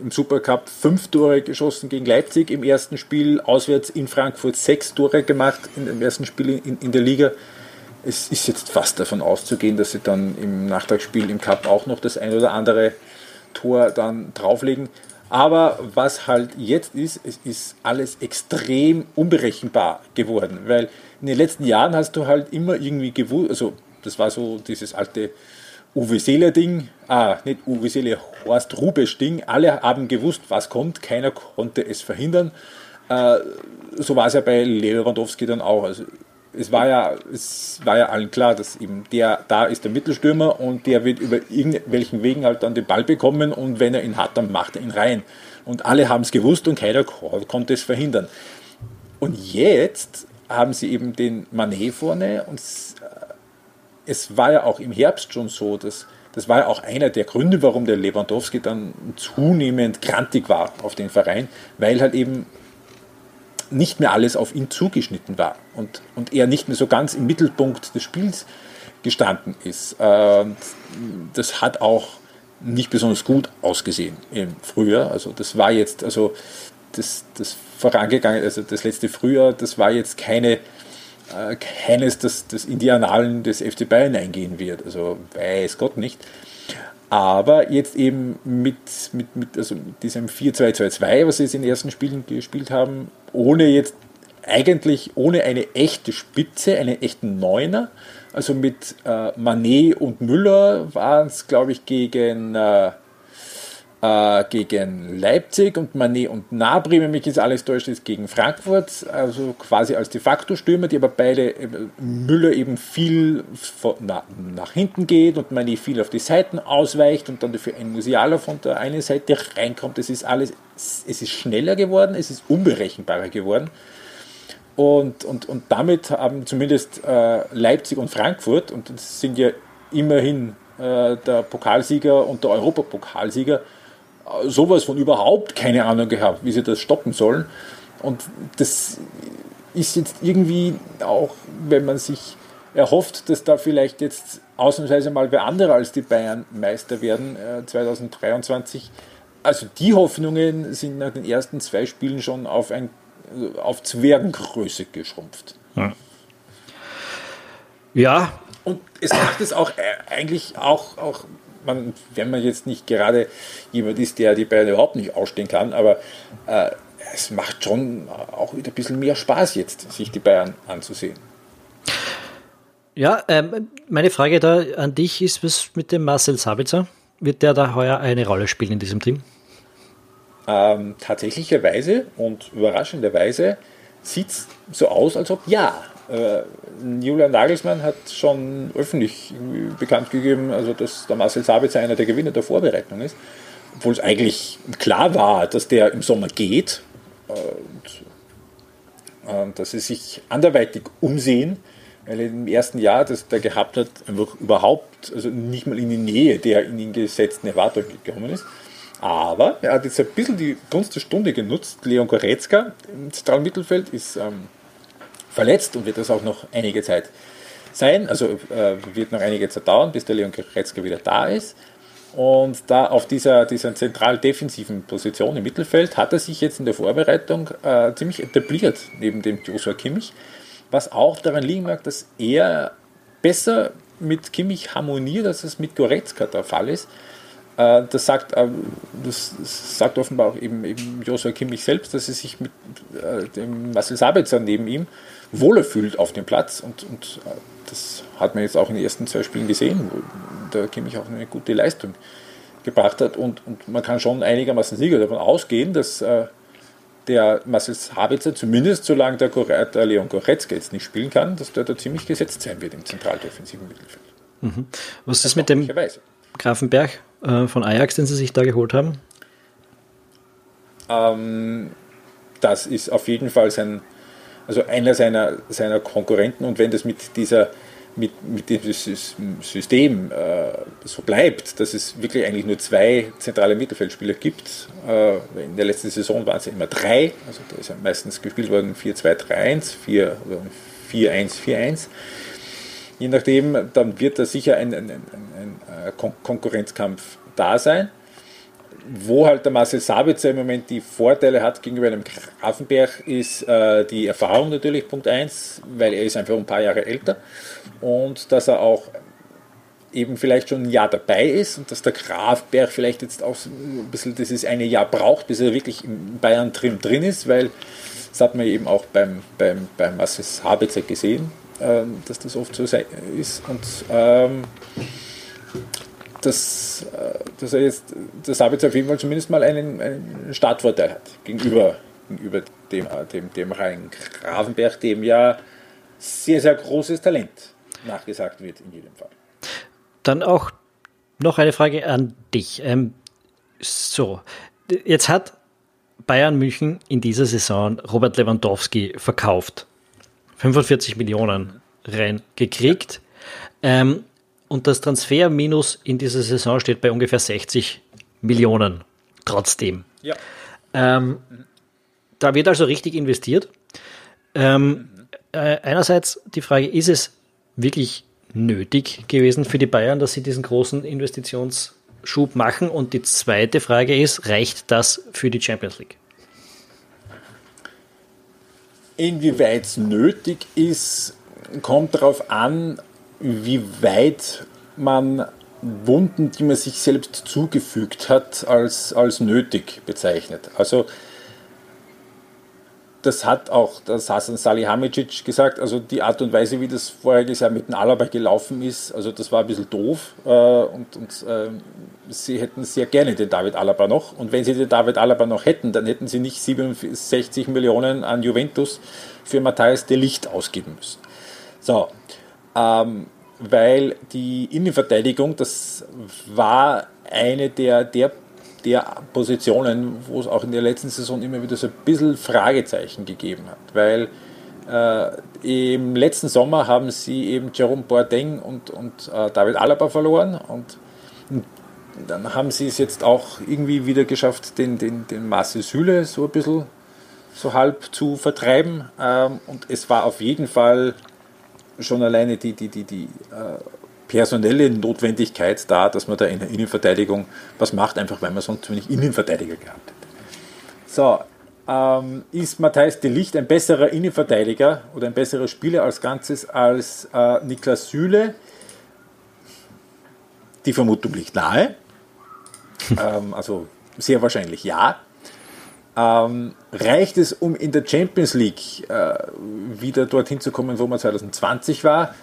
im Supercup fünf Tore geschossen gegen Leipzig im ersten Spiel, auswärts in Frankfurt sechs Tore gemacht im ersten Spiel in, in der Liga. Es ist jetzt fast davon auszugehen, dass sie dann im Nachtragsspiel im Cup auch noch das ein oder andere Tor dann drauflegen. Aber was halt jetzt ist, es ist alles extrem unberechenbar geworden, weil in den letzten Jahren hast du halt immer irgendwie gewusst, also das war so dieses alte Uwe Seeler Ding, ah, nicht Uwe Seeler, Horst Rubesch Ding, alle haben gewusst, was kommt, keiner konnte es verhindern. Äh, so war es ja bei Lewandowski dann auch. Also es war ja, es war ja allen klar, dass eben der da ist der Mittelstürmer und der wird über irgendwelchen Wegen halt dann den Ball bekommen und wenn er ihn hat, dann macht er ihn rein. Und alle haben es gewusst und keiner konnte es verhindern. Und jetzt haben sie eben den Manet vorne und es war ja auch im Herbst schon so, dass das war ja auch einer der Gründe, warum der Lewandowski dann zunehmend grantig war auf den Verein, weil halt eben nicht mehr alles auf ihn zugeschnitten war und, und er nicht mehr so ganz im Mittelpunkt des Spiels gestanden ist. Das hat auch nicht besonders gut ausgesehen im Frühjahr. Also das war jetzt, also das, das vorangegangen, also das letzte Frühjahr, das war jetzt keine äh, keines, das, das in die Annalen des FC Bayern eingehen wird. Also weiß Gott nicht. Aber jetzt eben mit, mit, mit, also mit diesem 4-2-2-2, was sie jetzt in den ersten Spielen gespielt haben, ohne jetzt eigentlich ohne eine echte Spitze, einen echten Neuner. Also mit äh, Manet und Müller waren es, glaube ich, gegen äh, äh, gegen Leipzig und Manet und Nabri, wenn mich jetzt alles täuscht, ist gegen Frankfurt, also quasi als de facto Stürmer, die aber beide, Müller eben viel von, na, nach hinten geht und Manet viel auf die Seiten ausweicht und dann dafür ein Musiala von der einen Seite reinkommt. Es ist alles, es ist schneller geworden, es ist unberechenbarer geworden. Und, und, und damit haben zumindest äh, Leipzig und Frankfurt, und das sind ja immerhin äh, der Pokalsieger und der Europapokalsieger, sowas von überhaupt keine Ahnung gehabt, wie sie das stoppen sollen. Und das ist jetzt irgendwie auch, wenn man sich erhofft, dass da vielleicht jetzt ausnahmsweise mal wer andere als die Bayern Meister werden äh, 2023. Also die Hoffnungen sind nach den ersten zwei Spielen schon auf, ein, auf Zwergengröße geschrumpft. Ja. ja. Und es macht es auch äh, eigentlich auch, auch man, wenn man jetzt nicht gerade jemand ist, der die Bayern überhaupt nicht ausstehen kann, aber äh, es macht schon auch wieder ein bisschen mehr Spaß jetzt, sich die Bayern anzusehen. Ja, ähm, meine Frage da an dich ist, was mit dem Marcel Sabitzer? Wird der da heuer eine Rolle spielen in diesem Team? Ähm, tatsächlicherweise und überraschenderweise sieht es so aus, als ob ja. Äh, Julian Nagelsmann hat schon öffentlich bekannt gegeben, also dass der Marcel Sabitzer einer der Gewinner der Vorbereitung ist, obwohl es eigentlich klar war, dass der im Sommer geht und, und dass sie sich anderweitig umsehen, weil er im ersten Jahr, das der gehabt hat, einfach überhaupt, also nicht mal in die Nähe der in ihn gesetzten Erwartungen gekommen ist. Aber er hat jetzt ein bisschen die Gunst der Stunde genutzt. Leon Goretzka im zentralen Mittelfeld ist ähm, verletzt und wird das auch noch einige Zeit sein. Also äh, wird noch einige Zeit dauern, bis der Leon Goretzka wieder da ist. Und da auf dieser, dieser zentral defensiven Position im Mittelfeld hat er sich jetzt in der Vorbereitung äh, ziemlich etabliert, neben dem Joshua Kimmich, was auch daran liegen mag, dass er besser mit Kimmich harmoniert, als es mit Goretzka der Fall ist. Äh, das, sagt, äh, das sagt offenbar auch eben, eben Joshua Kimmich selbst, dass er sich mit äh, dem Marcel Sabitzer neben ihm wohler fühlt auf dem Platz. Und, und äh, das hat man jetzt auch in den ersten zwei Spielen gesehen, wo der Kimmich auch eine gute Leistung gebracht hat. Und, und man kann schon einigermaßen sicher davon ausgehen, dass äh, der Marcel Habitzer, zumindest solange der, der Leon Goretzka jetzt nicht spielen kann, dass der da ziemlich gesetzt sein wird im zentraldefensiven Mittelfeld. Mhm. Was ist mit dem Grafenberg äh, von Ajax, den Sie sich da geholt haben? Ähm, das ist auf jeden Fall sein, also einer seiner, seiner Konkurrenten und wenn das mit dieser mit, mit diesem System äh, so bleibt, dass es wirklich eigentlich nur zwei zentrale Mittelfeldspieler gibt. Äh, in der letzten Saison waren es immer drei, also da ist ja meistens gespielt worden 4-2-3-1, 4 4-1-4-1. Je nachdem, dann wird da sicher ein, ein, ein, ein Kon Konkurrenzkampf da sein wo halt der Marcel Sabitzer im Moment die Vorteile hat gegenüber einem Grafenberg, ist äh, die Erfahrung natürlich, Punkt 1, weil er ist einfach ein paar Jahre älter. Und dass er auch eben vielleicht schon ein Jahr dabei ist und dass der Grafberg vielleicht jetzt auch ein bisschen dieses eine Jahr braucht, bis er wirklich in Bayern drin, drin ist, weil das hat man eben auch beim, beim, beim Marcel Sabitzer gesehen, äh, dass das oft so ist. Und ähm, dass, äh, dass er jetzt, dass Sabitzer auf jeden Fall zumindest mal einen, einen Startvorteil hat gegenüber, gegenüber dem, äh, dem, dem Rhein Grafenberg, dem ja sehr, sehr großes Talent nachgesagt wird in jedem Fall. Dann auch noch eine Frage an dich. Ähm, so, jetzt hat Bayern München in dieser Saison Robert Lewandowski verkauft. 45 Millionen rein gekriegt. Ähm, und das Transferminus in dieser Saison steht bei ungefähr 60 Millionen. Trotzdem. Ja. Ähm, da wird also richtig investiert. Ähm, äh, einerseits die Frage, ist es wirklich nötig gewesen für die Bayern, dass sie diesen großen Investitionsschub machen? Und die zweite Frage ist, reicht das für die Champions League? Inwieweit es nötig ist, kommt darauf an, wie weit man Wunden, die man sich selbst zugefügt hat, als, als nötig bezeichnet. Also das hat auch das Hasan Salihamidzic gesagt, also die Art und Weise, wie das voriges Jahr mit dem Alaba gelaufen ist, also das war ein bisschen doof äh, und, und äh, sie hätten sehr gerne den David Alaba noch und wenn sie den David Alaba noch hätten, dann hätten sie nicht 67 Millionen an Juventus für Matthias de Licht ausgeben müssen. So, ähm, weil die Innenverteidigung, das war eine der, der, der Positionen, wo es auch in der letzten Saison immer wieder so ein bisschen Fragezeichen gegeben hat, weil äh, im letzten Sommer haben sie eben Jerome Boateng und, und äh, David Alaba verloren und, dann haben sie es jetzt auch irgendwie wieder geschafft, den, den, den Marcel Süle so ein bisschen so halb zu vertreiben. Ähm, und es war auf jeden Fall schon alleine die, die, die, die äh, personelle Notwendigkeit da, dass man da in der Innenverteidigung was macht, einfach weil man sonst wenig Innenverteidiger gehabt hätte. So, ähm, ist Matthijs de Licht ein besserer Innenverteidiger oder ein besserer Spieler als Ganzes als äh, Niklas Süle? Die Vermutung liegt nahe. ähm, also sehr wahrscheinlich ja. Ähm, reicht es, um in der Champions League äh, wieder dorthin zu kommen, wo man 2020 war?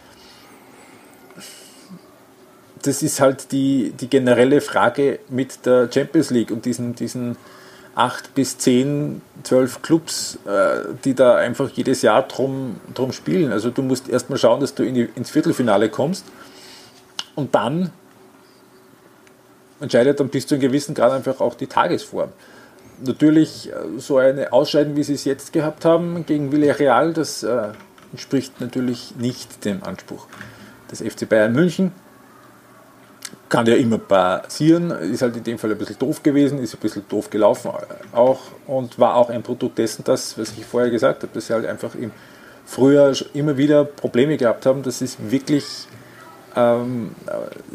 Das ist halt die, die generelle Frage mit der Champions League und diesen, diesen 8 bis 10, 12 Clubs, äh, die da einfach jedes Jahr drum, drum spielen. Also du musst erstmal schauen, dass du in die, ins Viertelfinale kommst und dann entscheidet dann bis zu einem gewissen Grad einfach auch die Tagesform natürlich äh, so eine Ausscheidung, wie sie es jetzt gehabt haben gegen Villarreal, das äh, entspricht natürlich nicht dem Anspruch des FC Bayern München. Kann ja immer passieren, ist halt in dem Fall ein bisschen doof gewesen, ist ein bisschen doof gelaufen auch und war auch ein Produkt dessen, dass, was ich vorher gesagt habe, dass sie halt einfach im Frühjahr immer wieder Probleme gehabt haben, dass es wirklich ähm,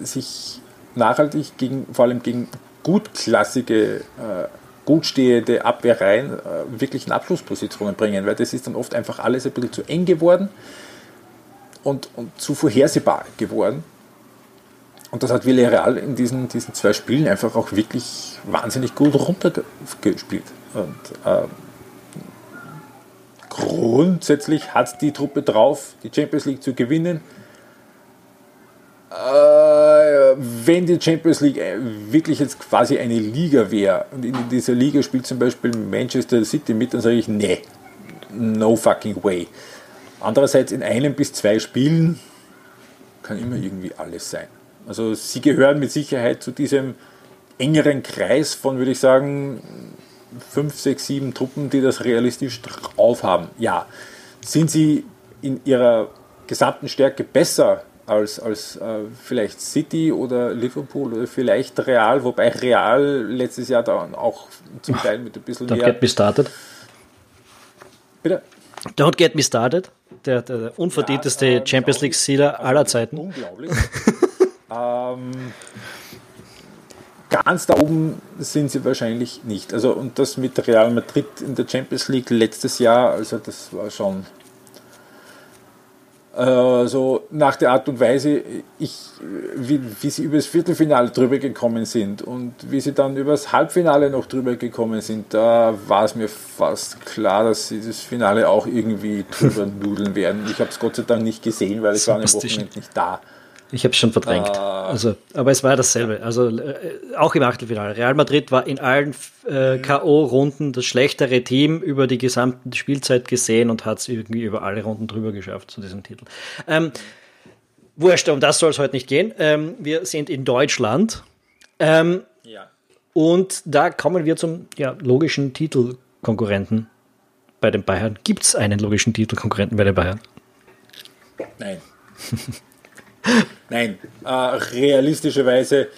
sich nachhaltig gegen, vor allem gegen gutklassige äh, gut stehende Abwehrreihen äh, wirklich in Abschlusspositionen bringen, weil das ist dann oft einfach alles ein bisschen zu eng geworden und, und zu vorhersehbar geworden. Und das hat Villarreal in diesen, diesen zwei Spielen einfach auch wirklich wahnsinnig gut runtergespielt. Und äh, grundsätzlich hat die Truppe drauf, die Champions League zu gewinnen. Äh, wenn die Champions League äh, wirklich jetzt quasi eine Liga wäre und in dieser Liga spielt zum Beispiel Manchester City mit, dann sage ich, nee, no fucking way. Andererseits in einem bis zwei Spielen kann immer irgendwie alles sein. Also sie gehören mit Sicherheit zu diesem engeren Kreis von, würde ich sagen, fünf, sechs, sieben Truppen, die das realistisch drauf haben. Ja, sind sie in ihrer gesamten Stärke besser als, als äh, vielleicht City oder Liverpool oder vielleicht Real, wobei Real letztes Jahr dann auch zum Teil mit ein bisschen Don't mehr. Get me started. Bitte? Don't get me started. Der, der, der unverdienteste ja, äh, Champions League-Sieger aller Zeiten. Unglaublich. ähm, ganz da oben sind sie wahrscheinlich nicht. Also und das mit Real Madrid in der Champions League letztes Jahr, also das war schon äh, so nach der Art und Weise, ich, wie, wie sie über das Viertelfinale drüber gekommen sind und wie sie dann über das Halbfinale noch drüber gekommen sind, da war es mir fast klar, dass sie das Finale auch irgendwie drüber nudeln werden. Ich habe es Gott sei Dank nicht gesehen, weil ich war am Wochenende nicht da. Ich habe es schon verdrängt. Äh, also, aber es war dasselbe. Also äh, auch im Achtelfinale. Real Madrid war in allen äh, K.O.-Runden das schlechtere Team über die gesamte Spielzeit gesehen und hat es irgendwie über alle Runden drüber geschafft zu diesem Titel. Ähm, wurscht, um das soll es heute nicht gehen. Ähm, wir sind in Deutschland. Ähm, ja. Und da kommen wir zum ja, logischen Titelkonkurrenten bei den Bayern. Gibt es einen logischen Titelkonkurrenten bei den Bayern? Nein. Nein, äh, realistischerweise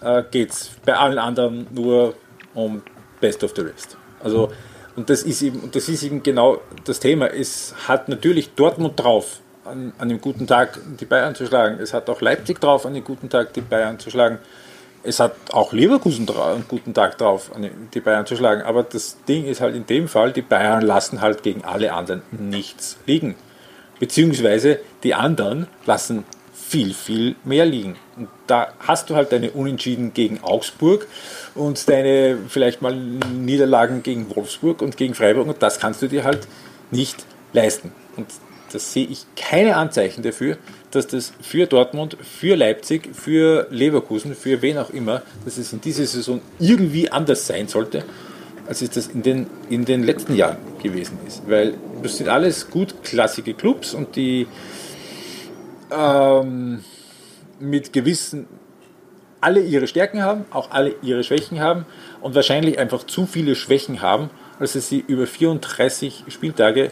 äh, geht es bei allen anderen nur um Best of the Rest. Also, und das ist eben, das ist eben genau das Thema. Es hat natürlich Dortmund drauf, an, an einem guten Tag die Bayern zu schlagen. Es hat auch Leipzig drauf, an einem guten Tag die Bayern zu schlagen. Es hat auch Leverkusen einen guten Tag drauf, die Bayern zu schlagen. Aber das Ding ist halt in dem Fall, die Bayern lassen halt gegen alle anderen nichts liegen. Beziehungsweise die anderen lassen viel, viel mehr liegen. Und da hast du halt deine Unentschieden gegen Augsburg und deine vielleicht mal Niederlagen gegen Wolfsburg und gegen Freiburg und das kannst du dir halt nicht leisten. Und da sehe ich keine Anzeichen dafür, dass das für Dortmund, für Leipzig, für Leverkusen, für wen auch immer, dass es in dieser Saison irgendwie anders sein sollte, als es das in den, in den letzten Jahren gewesen ist. Weil das sind alles gut klassische Clubs und die ähm, mit gewissen, alle ihre Stärken haben, auch alle ihre Schwächen haben und wahrscheinlich einfach zu viele Schwächen haben, als dass sie über 34 Spieltage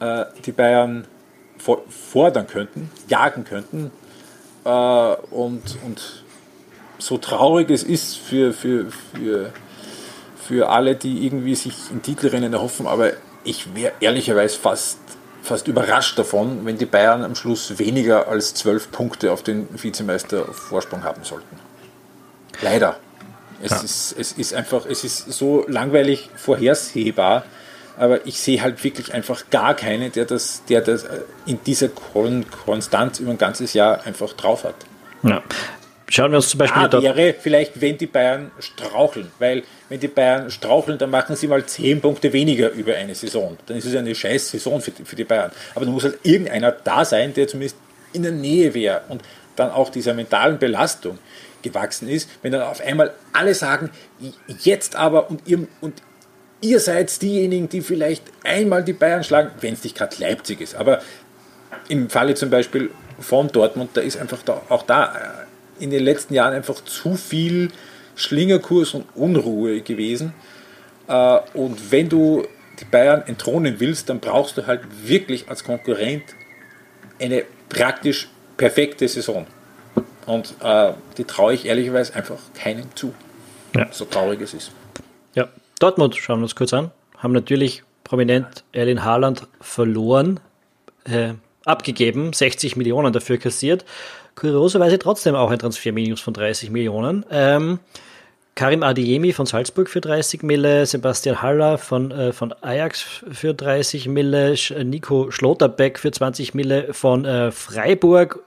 äh, die Bayern fordern könnten, jagen könnten. Äh, und, und so traurig es ist für, für, für, für alle, die irgendwie sich in Titelrennen erhoffen, aber ich wäre ehrlicherweise fast fast überrascht davon, wenn die Bayern am Schluss weniger als zwölf Punkte auf den Vizemeister Vorsprung haben sollten. Leider. Es, ja. ist, es ist einfach, es ist so langweilig vorhersehbar, aber ich sehe halt wirklich einfach gar keinen, der das, der das in dieser Konstanz über ein ganzes Jahr einfach drauf hat. Ja. Schauen wir uns zum Beispiel. Da wäre vielleicht, wenn die Bayern straucheln, weil wenn die Bayern straucheln, dann machen sie mal 10 Punkte weniger über eine Saison. Dann ist es eine scheiß Saison für die, für die Bayern. Aber da muss halt irgendeiner da sein, der zumindest in der Nähe wäre und dann auch dieser mentalen Belastung gewachsen ist, wenn dann auf einmal alle sagen, jetzt aber und ihr, und ihr seid diejenigen, die vielleicht einmal die Bayern schlagen, wenn es nicht gerade Leipzig ist. Aber im Falle zum Beispiel von Dortmund, da ist einfach da, auch da äh, in den letzten Jahren einfach zu viel Schlingerkurs und Unruhe gewesen. Äh, und wenn du die Bayern entthronen willst, dann brauchst du halt wirklich als Konkurrent eine praktisch perfekte Saison. Und äh, die traue ich ehrlicherweise einfach keinem zu. Ja. So traurig es ist. Ja, Dortmund, schauen wir uns kurz an, haben natürlich prominent Erlin Haaland verloren, äh, abgegeben, 60 Millionen dafür kassiert. Kurioserweise trotzdem auch ein Transferminus von 30 Millionen. Ähm, Karim Adiemi von Salzburg für 30 Mille, Sebastian Haller von, äh, von Ajax für 30 Mille, Nico Schlotterbeck für 20 Mille von äh, Freiburg.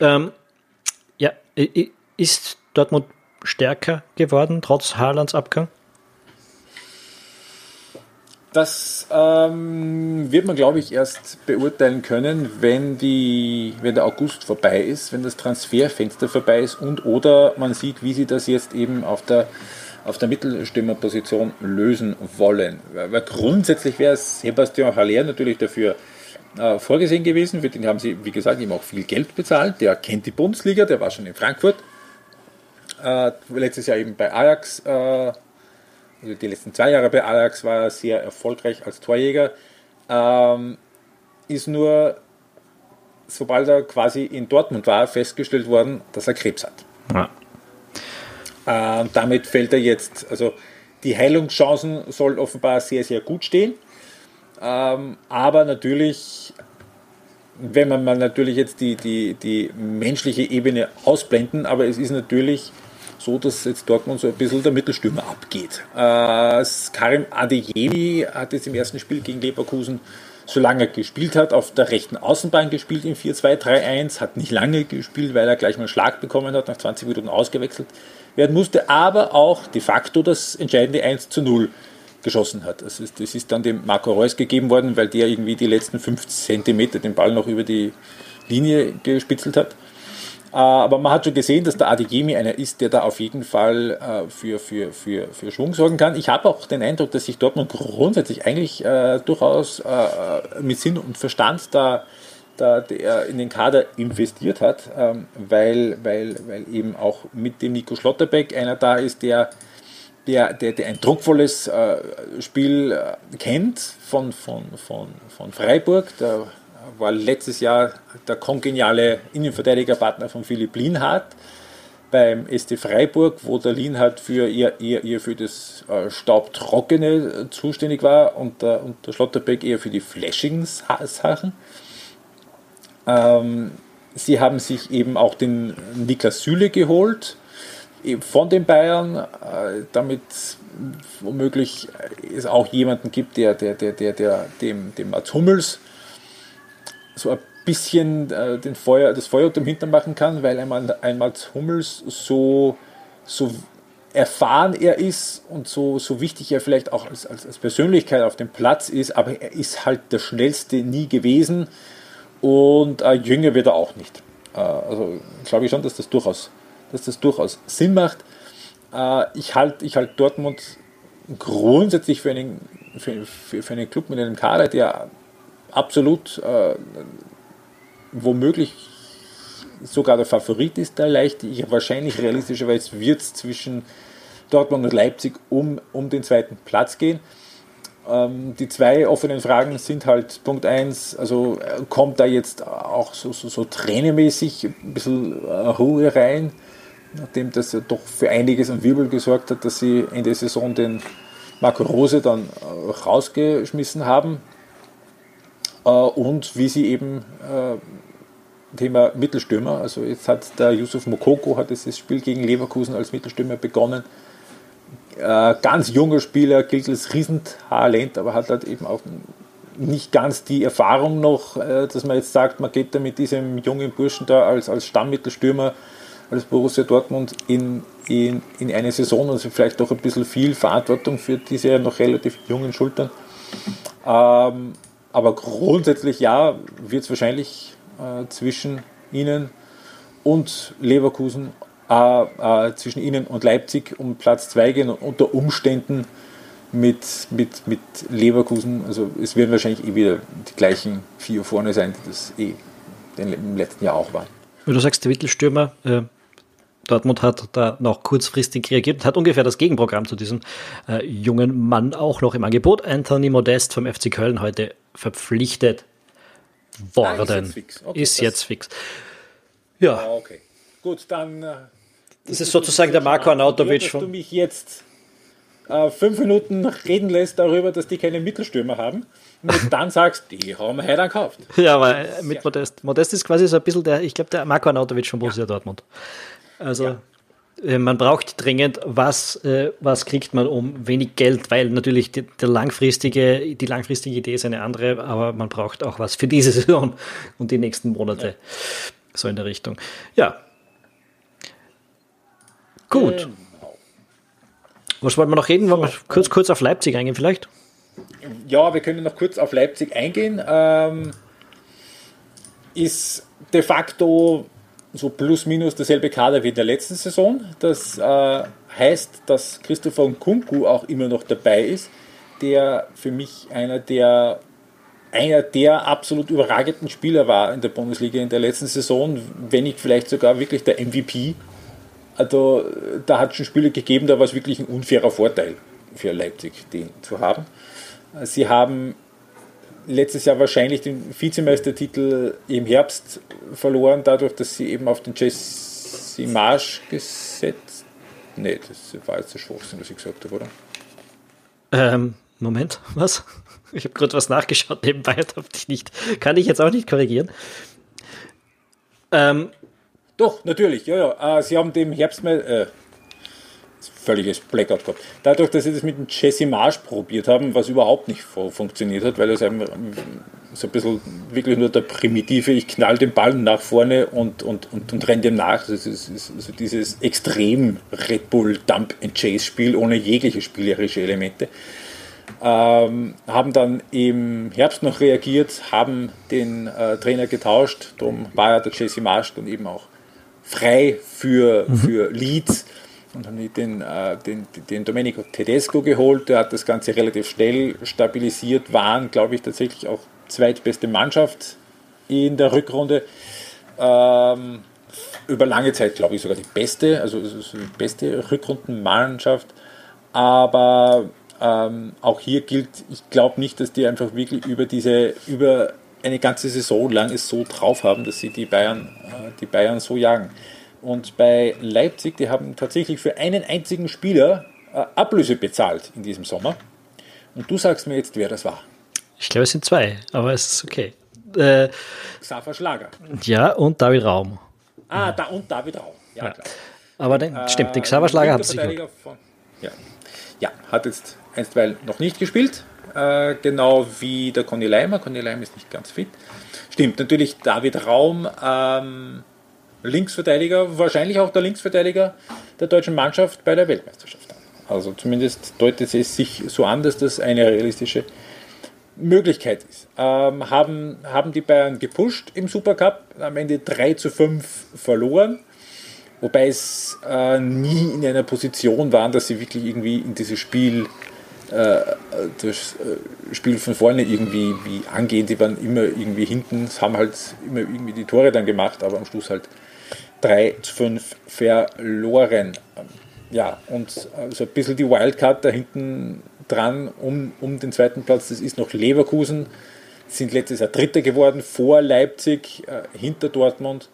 Ähm, ja, ist Dortmund stärker geworden, trotz Haalands Abgang? Das ähm, wird man, glaube ich, erst beurteilen können, wenn, die, wenn der August vorbei ist, wenn das Transferfenster vorbei ist und oder man sieht, wie sie das jetzt eben auf der, auf der Mittelstimmerposition lösen wollen. Weil grundsätzlich wäre Sebastian Haller natürlich dafür äh, vorgesehen gewesen. Für den haben sie, wie gesagt, ihm auch viel Geld bezahlt. Der kennt die Bundesliga, der war schon in Frankfurt. Äh, letztes Jahr eben bei Ajax. Äh, also die letzten zwei Jahre bei Ajax war er sehr erfolgreich als Torjäger, ähm, ist nur, sobald er quasi in Dortmund war, festgestellt worden, dass er Krebs hat. Ja. Ähm, damit fällt er jetzt, also die Heilungschancen sollen offenbar sehr, sehr gut stehen. Ähm, aber natürlich, wenn man mal natürlich jetzt die, die, die menschliche Ebene ausblenden, aber es ist natürlich so, dass jetzt Dortmund so ein bisschen der Mittelstürmer abgeht. Äh, Karim Adeyemi hat jetzt im ersten Spiel gegen Leverkusen, solange er gespielt hat, auf der rechten Außenbahn gespielt im 4-2-3-1, hat nicht lange gespielt, weil er gleich mal einen Schlag bekommen hat, nach 20 Minuten ausgewechselt werden musste, aber auch de facto das entscheidende 1 zu 0 geschossen hat. Das ist, das ist dann dem Marco Reus gegeben worden, weil der irgendwie die letzten 5 Zentimeter den Ball noch über die Linie gespitzelt hat. Äh, aber man hat schon gesehen, dass der Adeyemi einer ist, der da auf jeden Fall äh, für, für, für, für Schwung sorgen kann. Ich habe auch den Eindruck, dass sich Dortmund grundsätzlich eigentlich äh, durchaus äh, mit Sinn und Verstand da, da der in den Kader investiert hat, ähm, weil, weil, weil eben auch mit dem Nico Schlotterbeck einer da ist, der der, der, der ein druckvolles äh, Spiel äh, kennt von, von, von, von Freiburg. Der war letztes Jahr der kongeniale Innenverteidigerpartner von Philipp Lienhardt beim ST Freiburg, wo der Lienhardt für eher, eher, eher für das äh, Staubtrockene zuständig war und der, und der Schlotterbeck eher für die Flashing-Sachen. Ähm, sie haben sich eben auch den Niklas Süle geholt von den Bayern, äh, damit womöglich es auch jemanden gibt, der, der, der, der, der dem, dem Mats Hummels so ein bisschen äh, den Feuer, das Feuer unter dem Hintern machen kann, weil einmal ein Mats Hummels so, so erfahren er ist und so, so wichtig er vielleicht auch als, als, als Persönlichkeit auf dem Platz ist, aber er ist halt der schnellste nie gewesen und äh, jünger wird er auch nicht. Äh, also glaube ich schon, dass das durchaus dass das durchaus Sinn macht. Äh, ich halte ich halt Dortmund grundsätzlich für einen, für, für, für, einen Club mit einem Kader, der absolut äh, womöglich sogar der Favorit ist, der leicht. Ich, wahrscheinlich realistischerweise wird es zwischen Dortmund und Leipzig um, um den zweiten Platz gehen. Ähm, die zwei offenen Fragen sind halt Punkt 1, also äh, kommt da jetzt auch so, so, so trainermäßig ein bisschen äh, Ruhe rein? nachdem das ja doch für einiges an Wirbel gesorgt hat, dass sie in der Saison den Marco Rose dann äh, rausgeschmissen haben und wie sie eben äh, Thema Mittelstürmer, also jetzt hat der Yusuf Mokoko hat das Spiel gegen Leverkusen als Mittelstürmer begonnen. ganz junger Spieler, gilt als Riesentalent, aber hat halt eben auch nicht ganz die Erfahrung noch, dass man jetzt sagt, man geht da mit diesem jungen Burschen da als, als Stammmittelstürmer als Borussia Dortmund in, in, in eine Saison, also vielleicht doch ein bisschen viel Verantwortung für diese noch relativ jungen Schultern. Ähm, aber grundsätzlich ja, wird es wahrscheinlich äh, zwischen ihnen und Leverkusen, äh, äh, zwischen ihnen und Leipzig um Platz 2 gehen und unter Umständen mit, mit, mit Leverkusen, also es werden wahrscheinlich eh wieder die gleichen vier vorne sein, die das eh im letzten Jahr auch waren. Wenn du sagst, der Mittelstürmer, äh, Dortmund hat da noch kurzfristig reagiert und hat ungefähr das Gegenprogramm zu diesem äh, jungen Mann auch noch im Angebot. Anthony Modest vom FC Köln heute verpflichtet worden. Ah, ist jetzt fix. Okay, ist jetzt fix. Ja. Ah, okay. Gut, dann. Äh, das ist sozusagen der Marco Arnautovic. Dass du mich jetzt äh, fünf Minuten reden lässt darüber, dass die keine Mittelstürmer haben und dann sagst, die haben wir heute gekauft. Ja, aber mit Modest. Modest ist quasi so ein bisschen der, ich glaube, der Marco Arnautovic von Borussia ja. Dortmund. Also ja. Äh, man braucht dringend was, äh, was kriegt man um wenig Geld, weil natürlich die, der langfristige, die langfristige Idee ist eine andere, aber man braucht auch was für diese Saison und die nächsten Monate. Ja. So in der Richtung. Ja. Gut. Genau. Was wollten wir noch reden? Wollen wir kurz, kurz auf Leipzig eingehen vielleicht? Ja, wir können noch kurz auf Leipzig eingehen. Ähm, ist de facto so plus minus derselbe Kader wie in der letzten Saison. Das äh, heißt, dass Christopher Nkunku auch immer noch dabei ist, der für mich einer der einer der absolut überragenden Spieler war in der Bundesliga in der letzten Saison, wenn nicht vielleicht sogar wirklich der MVP. Also da hat es schon Spiele gegeben, da war es wirklich ein unfairer Vorteil für Leipzig, den zu haben. Sie haben letztes Jahr wahrscheinlich den Vizemeistertitel im Herbst verloren, dadurch, dass sie eben auf den Jesse Marsch gesetzt. Nee, das war jetzt der Schwachsinn, was ich gesagt habe, oder? Ähm, Moment, was? Ich habe gerade was nachgeschaut nebenbei, darf ich nicht. Kann ich jetzt auch nicht korrigieren. Ähm, Doch, natürlich, ja, ja. Äh, sie haben dem Herbst mal, äh, völliges Blackout gehabt. Dadurch, dass sie das mit dem Jesse Marsch probiert haben, was überhaupt nicht funktioniert hat, weil das so ein bisschen wirklich nur der primitive, ich knall den Ball nach vorne und, und, und, und renne dem nach. Das ist, ist, also dieses extrem Red Bull Dump and Chase Spiel ohne jegliche spielerische Elemente. Ähm, haben dann im Herbst noch reagiert, haben den äh, Trainer getauscht. Darum war ja der Jesse Marsch dann eben auch frei für, mhm. für Leads und haben den, äh, den, den Domenico Tedesco geholt. Der hat das Ganze relativ schnell stabilisiert, waren, glaube ich, tatsächlich auch zweitbeste Mannschaft in der Rückrunde. Ähm, über lange Zeit, glaube ich, sogar die beste, also die beste Rückrundenmannschaft. Aber ähm, auch hier gilt, ich glaube nicht, dass die einfach wirklich über diese, über eine ganze Saison lang es so drauf haben, dass sie die Bayern, äh, die Bayern so jagen. Und bei Leipzig, die haben tatsächlich für einen einzigen Spieler äh, Ablöse bezahlt in diesem Sommer. Und du sagst mir jetzt, wer das war. Ich glaube, es sind zwei, aber es ist okay. Äh, Safa Schlager. Ja, und David Raum. Ah, da und David Raum. Ja, ja. klar. Aber den, äh, stimmt, den Xaver Schlager hat sich. Ja. ja, hat jetzt einstweilen noch nicht gespielt. Äh, genau wie der Conny Leimer. Conny Leimer ist nicht ganz fit. Stimmt, natürlich David Raum. Ähm, Linksverteidiger, wahrscheinlich auch der Linksverteidiger der deutschen Mannschaft bei der Weltmeisterschaft an. Also zumindest deutet es sich so an, dass das eine realistische Möglichkeit ist. Ähm, haben, haben die Bayern gepusht im Supercup, am Ende 3 zu 5 verloren, wobei es äh, nie in einer Position waren, dass sie wirklich irgendwie in dieses Spiel äh, das äh, Spiel von vorne irgendwie wie angehen. Die waren immer irgendwie hinten, haben halt immer irgendwie die Tore dann gemacht, aber am Schluss halt 3 zu 5 verloren. Ja, und so ein bisschen die Wildcard da hinten dran um, um den zweiten Platz, das ist noch Leverkusen, sind letztes Jahr Dritter geworden, vor Leipzig, äh, hinter Dortmund.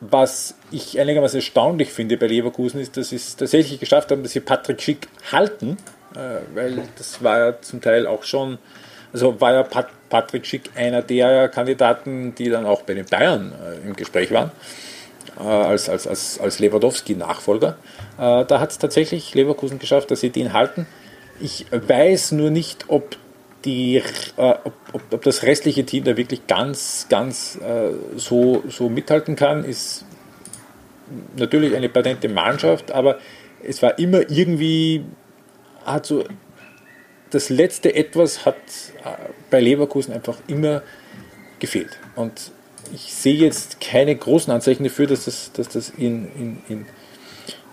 Was ich einigermaßen erstaunlich finde bei Leverkusen ist, dass sie es tatsächlich geschafft haben, dass sie Patrick Schick halten, äh, weil das war ja zum Teil auch schon, also war ja Pat Patrick Schick einer der Kandidaten, die dann auch bei den Bayern äh, im Gespräch waren als, als, als, als Lewandowski-Nachfolger. Äh, da hat es tatsächlich Leverkusen geschafft, dass sie den halten. Ich weiß nur nicht, ob, die, äh, ob, ob, ob, das restliche Team da wirklich ganz, ganz äh, so, so mithalten kann. Ist natürlich eine patente Mannschaft, aber es war immer irgendwie, hat so das letzte Etwas hat äh, bei Leverkusen einfach immer gefehlt. Und ich sehe jetzt keine großen Anzeichen dafür, dass das, dass das in, in, in,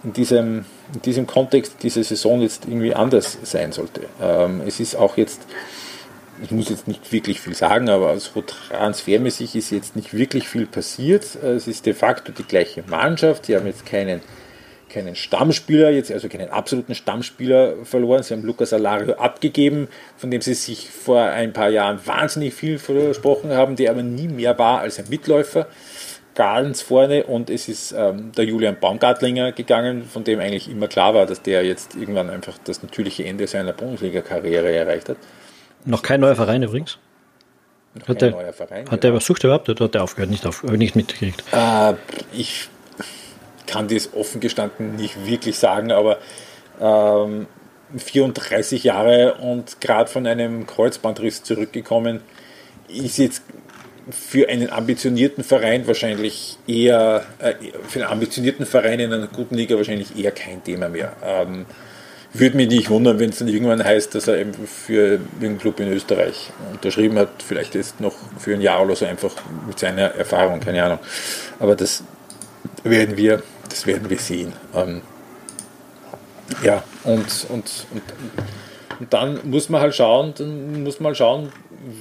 in, diesem, in diesem Kontext diese Saison jetzt irgendwie anders sein sollte. Ähm, es ist auch jetzt, ich muss jetzt nicht wirklich viel sagen, aber so transfermäßig ist jetzt nicht wirklich viel passiert. Es ist de facto die gleiche Mannschaft. Sie haben jetzt keinen keinen Stammspieler, jetzt also keinen absoluten Stammspieler verloren. Sie haben Lucas Alario abgegeben, von dem sie sich vor ein paar Jahren wahnsinnig viel versprochen haben, der aber nie mehr war als ein Mitläufer. Ganz vorne und es ist ähm, der Julian Baumgartlinger gegangen, von dem eigentlich immer klar war, dass der jetzt irgendwann einfach das natürliche Ende seiner Bundesliga-Karriere erreicht hat. Noch kein neuer Verein übrigens. Noch hat der, neuer Verein. Hat genau. der was sucht überhaupt oder hat der aufgehört? Nicht, auf, nicht mitgekriegt? Äh, ich kann das offen gestanden nicht wirklich sagen, aber ähm, 34 Jahre und gerade von einem Kreuzbandriss zurückgekommen, ist jetzt für einen ambitionierten Verein wahrscheinlich eher, äh, für einen ambitionierten Verein in einer guten Liga wahrscheinlich eher kein Thema mehr. Ähm, würde mich nicht wundern, wenn es dann irgendwann heißt, dass er eben für irgendeinen Club in Österreich unterschrieben hat, vielleicht jetzt noch für ein Jahr oder so einfach mit seiner Erfahrung, keine Ahnung. Aber das werden wir das werden wir sehen. Ähm, ja, und, und, und, und, dann muss man halt schauen, dann muss man schauen,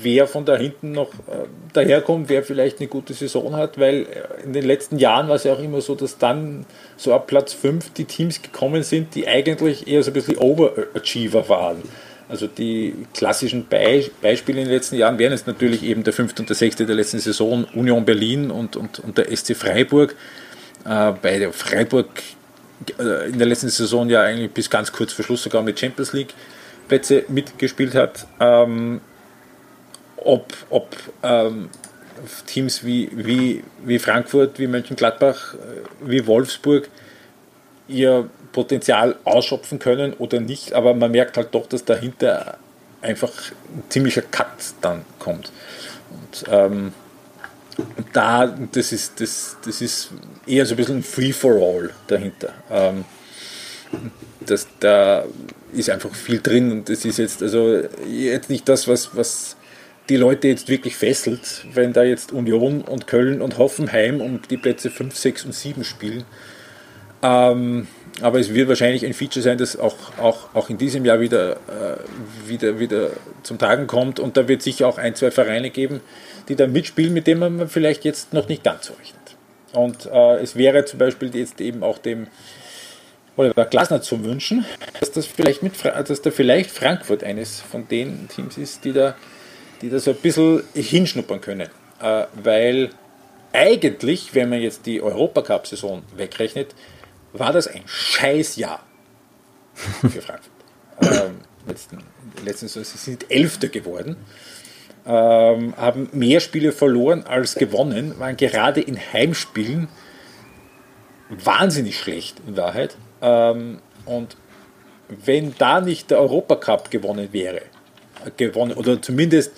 wer von da hinten noch äh, daherkommt, wer vielleicht eine gute Saison hat, weil in den letzten Jahren war es ja auch immer so, dass dann so ab Platz 5 die Teams gekommen sind, die eigentlich eher so ein bisschen Overachiever waren. Also die klassischen Be Beispiele in den letzten Jahren wären es natürlich eben der fünfte und der sechste der letzten Saison, Union Berlin und, und, und der SC Freiburg. Äh, bei Freiburg äh, in der letzten Saison ja eigentlich bis ganz kurz vor Schluss sogar mit Champions League Plätze mitgespielt hat. Ähm, ob ob ähm, Teams wie, wie, wie Frankfurt, wie Mönchengladbach, äh, wie Wolfsburg ihr Potenzial ausschöpfen können oder nicht, aber man merkt halt doch, dass dahinter einfach ein ziemlicher Cut dann kommt. Und, ähm, da, das ist, das, das ist eher so ein bisschen ein Free-for-all dahinter. Ähm, das, da ist einfach viel drin und das ist jetzt, also jetzt nicht das, was, was die Leute jetzt wirklich fesselt, wenn da jetzt Union und Köln und Hoffenheim um die Plätze 5, 6 und 7 spielen. Ähm, aber es wird wahrscheinlich ein Feature sein, das auch, auch, auch in diesem Jahr wieder, äh, wieder, wieder zum Tragen kommt. Und da wird sicher auch ein, zwei Vereine geben, die da mitspielen, mit denen man vielleicht jetzt noch nicht ganz so rechnet. Und äh, es wäre zum Beispiel jetzt eben auch dem Oliver Glasner zu wünschen, dass, das vielleicht mit, dass da vielleicht Frankfurt eines von den Teams ist, die da, die da so ein bisschen hinschnuppern können. Äh, weil eigentlich, wenn man jetzt die Europacup-Saison wegrechnet, war das ein Scheißjahr für Frankfurt. ähm, letzten, letzten, sie sind Elfter geworden, ähm, haben mehr Spiele verloren als gewonnen, waren gerade in Heimspielen wahnsinnig schlecht in Wahrheit. Ähm, und wenn da nicht der Europacup gewonnen wäre, gewonnen, oder zumindest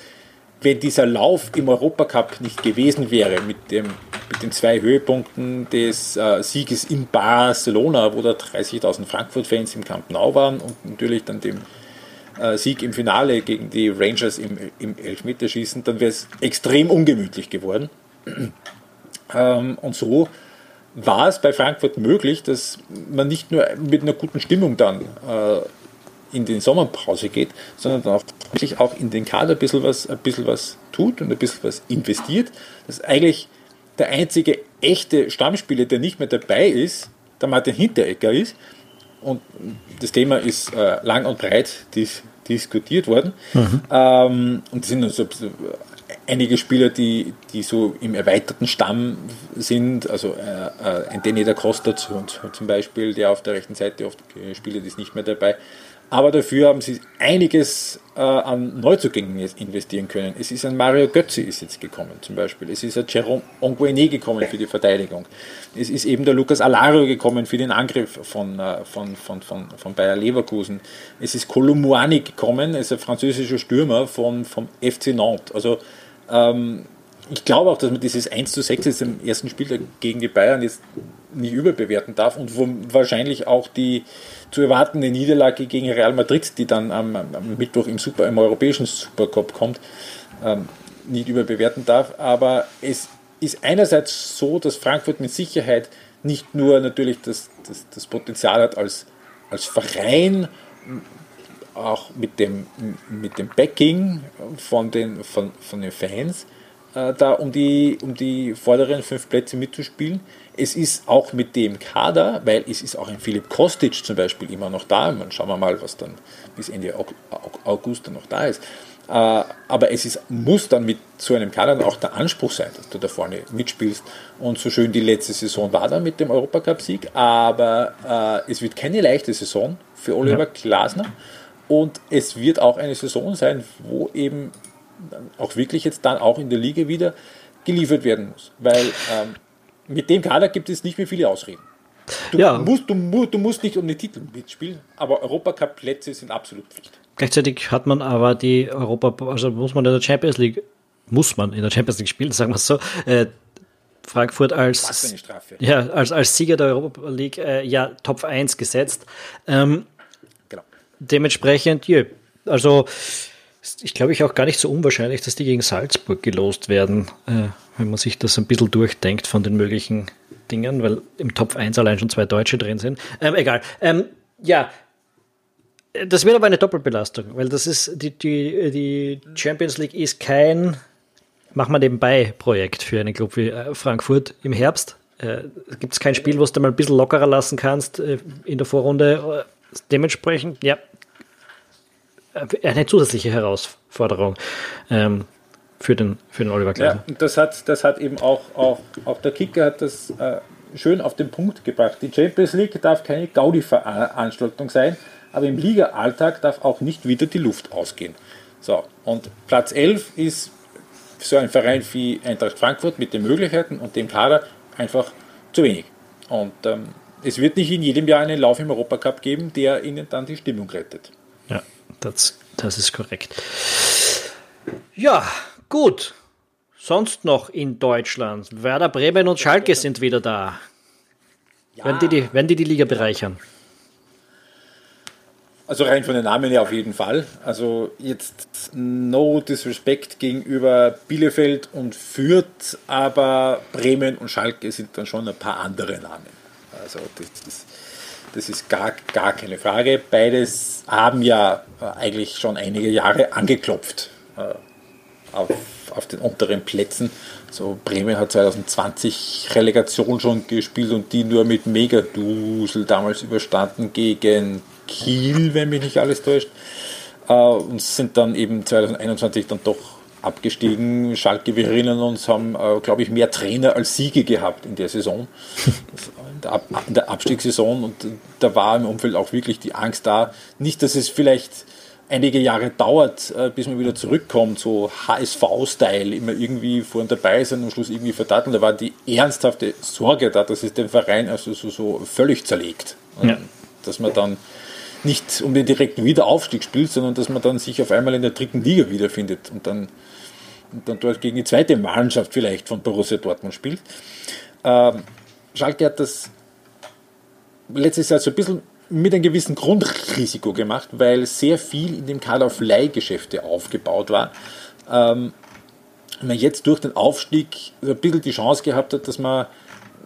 wenn dieser Lauf im Europacup nicht gewesen wäre, mit, dem, mit den zwei Höhepunkten des äh, Sieges in Barcelona, wo da 30.000 Frankfurt-Fans im Camp Nou waren und natürlich dann dem Sieg im Finale gegen die Rangers im, im Elfmeterschießen, dann wäre es extrem ungemütlich geworden. ähm, und so war es bei Frankfurt möglich, dass man nicht nur mit einer guten Stimmung dann äh, in die Sommerpause geht, sondern auch wirklich auch in den Kader ein bisschen was, ein bisschen was tut und ein bisschen was investiert. Das ist eigentlich der einzige echte Stammspieler, der nicht mehr dabei ist, der Martin Hinteregger ist. Und das Thema ist äh, lang und breit dis diskutiert worden. Mhm. Ähm, und es sind also einige Spieler, die, die so im erweiterten Stamm sind, also äh, äh, ein Danny da Costa zum Beispiel, der auf der rechten Seite oft spielt, ist nicht mehr dabei. Aber dafür haben sie einiges äh, an Neuzugängen investieren können. Es ist ein Mario Götze ist jetzt gekommen zum Beispiel. Es ist ein Jerome Onguene gekommen für die Verteidigung. Es ist eben der Lucas Alario gekommen für den Angriff von, äh, von, von, von, von Bayer Leverkusen. Es ist Colomboani gekommen, ist ein französischer Stürmer von, vom FC Nantes. Also ähm, ich glaube auch, dass man dieses 1 zu 6 jetzt im ersten Spiel gegen die Bayern jetzt nicht überbewerten darf und wo wahrscheinlich auch die zu erwartende Niederlage gegen Real Madrid, die dann am, am Mittwoch im, Super, im europäischen Supercup kommt, ähm, nicht überbewerten darf. Aber es ist einerseits so, dass Frankfurt mit Sicherheit nicht nur natürlich das, das, das Potenzial hat als, als Verein, auch mit dem, mit dem Backing von den, von, von den Fans, äh, da um die, um die vorderen fünf Plätze mitzuspielen. Es ist auch mit dem Kader, weil es ist auch ein Philipp Kostic zum Beispiel immer noch da. Man schauen wir mal, was dann bis Ende August dann noch da ist. Äh, aber es ist, muss dann mit so einem Kader auch der Anspruch sein, dass du da vorne mitspielst. Und so schön die letzte Saison war dann mit dem Europacup-Sieg, aber äh, es wird keine leichte Saison für Oliver ja. Glasner. Und es wird auch eine Saison sein, wo eben auch wirklich jetzt dann auch in der Liga wieder geliefert werden muss. Weil ähm, mit dem Kader gibt es nicht mehr viele Ausreden. Du, ja. musst, du, du musst nicht um den Titel mitspielen, aber Europacup-Plätze sind absolut Pflicht. Gleichzeitig hat man aber die Europa, also muss man in der Champions League, muss man in der Champions League spielen, sagen wir es so. Äh, Frankfurt als, Ja, als, als Sieger der Europa League äh, ja Top 1 gesetzt. Ähm, genau. Dementsprechend, ja, also ich glaube ich auch gar nicht so unwahrscheinlich, dass die gegen Salzburg gelost werden, äh, wenn man sich das ein bisschen durchdenkt von den möglichen Dingen, weil im Top 1 allein schon zwei Deutsche drin sind. Ähm, egal. Ähm, ja, das wird aber eine Doppelbelastung, weil das ist die, die, die Champions League ist kein mach mal nebenbei Projekt für einen Club wie äh, Frankfurt im Herbst. Äh, Gibt es kein Spiel, was du mal ein bisschen lockerer lassen kannst äh, in der Vorrunde? Äh, dementsprechend, ja, äh, eine zusätzliche Herausforderung ähm, für, den, für den Oliver Glasner. Ja, und das hat, das hat eben auch, auch, auch der Kicker hat das äh, schön auf den Punkt gebracht. Die Champions League darf keine Gaudi-Veranstaltung sein, aber im Liga-Alltag darf auch nicht wieder die Luft ausgehen. So, und Platz 11 ist so ein Verein wie Eintracht Frankfurt mit den Möglichkeiten und dem Kader einfach zu wenig. Und ähm, es wird nicht in jedem Jahr einen Lauf im Europacup geben, der ihnen dann die Stimmung rettet. Ja, das, das ist korrekt. Ja, gut. Sonst noch in Deutschland. Werder Bremen und Schalke sind wieder da. Ja. Werden, die, die, werden die die Liga bereichern? Also rein von den Namen her auf jeden Fall. Also jetzt no disrespect gegenüber Bielefeld und Fürth, aber Bremen und Schalke sind dann schon ein paar andere Namen. Also das, das, das ist gar, gar keine Frage. Beides haben ja eigentlich schon einige Jahre angeklopft äh, auf, auf den unteren Plätzen. So Bremen hat 2020 Relegation schon gespielt und die nur mit Megadusel damals überstanden gegen Kiel, wenn mich nicht alles täuscht. Äh, und sind dann eben 2021 dann doch abgestiegen. Schalke, wir erinnern uns, haben, äh, glaube ich, mehr Trainer als Siege gehabt in der Saison, in der, Ab in der Abstiegssaison. Und da war im Umfeld auch wirklich die Angst da. Nicht, dass es vielleicht einige Jahre dauert, äh, bis man wieder zurückkommt, so HSV-Style, immer irgendwie vorn dabei sein und am Schluss irgendwie verdatteln. Da war die ernsthafte Sorge da, dass es den Verein also so, so völlig zerlegt. Ja. Dass man dann nicht um den direkten Wiederaufstieg spielt, sondern dass man dann sich auf einmal in der dritten Liga wiederfindet und dann, und dann dort gegen die zweite Mannschaft vielleicht von Borussia Dortmund spielt. Ähm, Schalke hat das letztes Jahr so ein bisschen mit einem gewissen Grundrisiko gemacht, weil sehr viel in dem Kader auf Leihgeschäfte aufgebaut war. Ähm, man jetzt durch den Aufstieg ein bisschen die Chance gehabt hat, dass man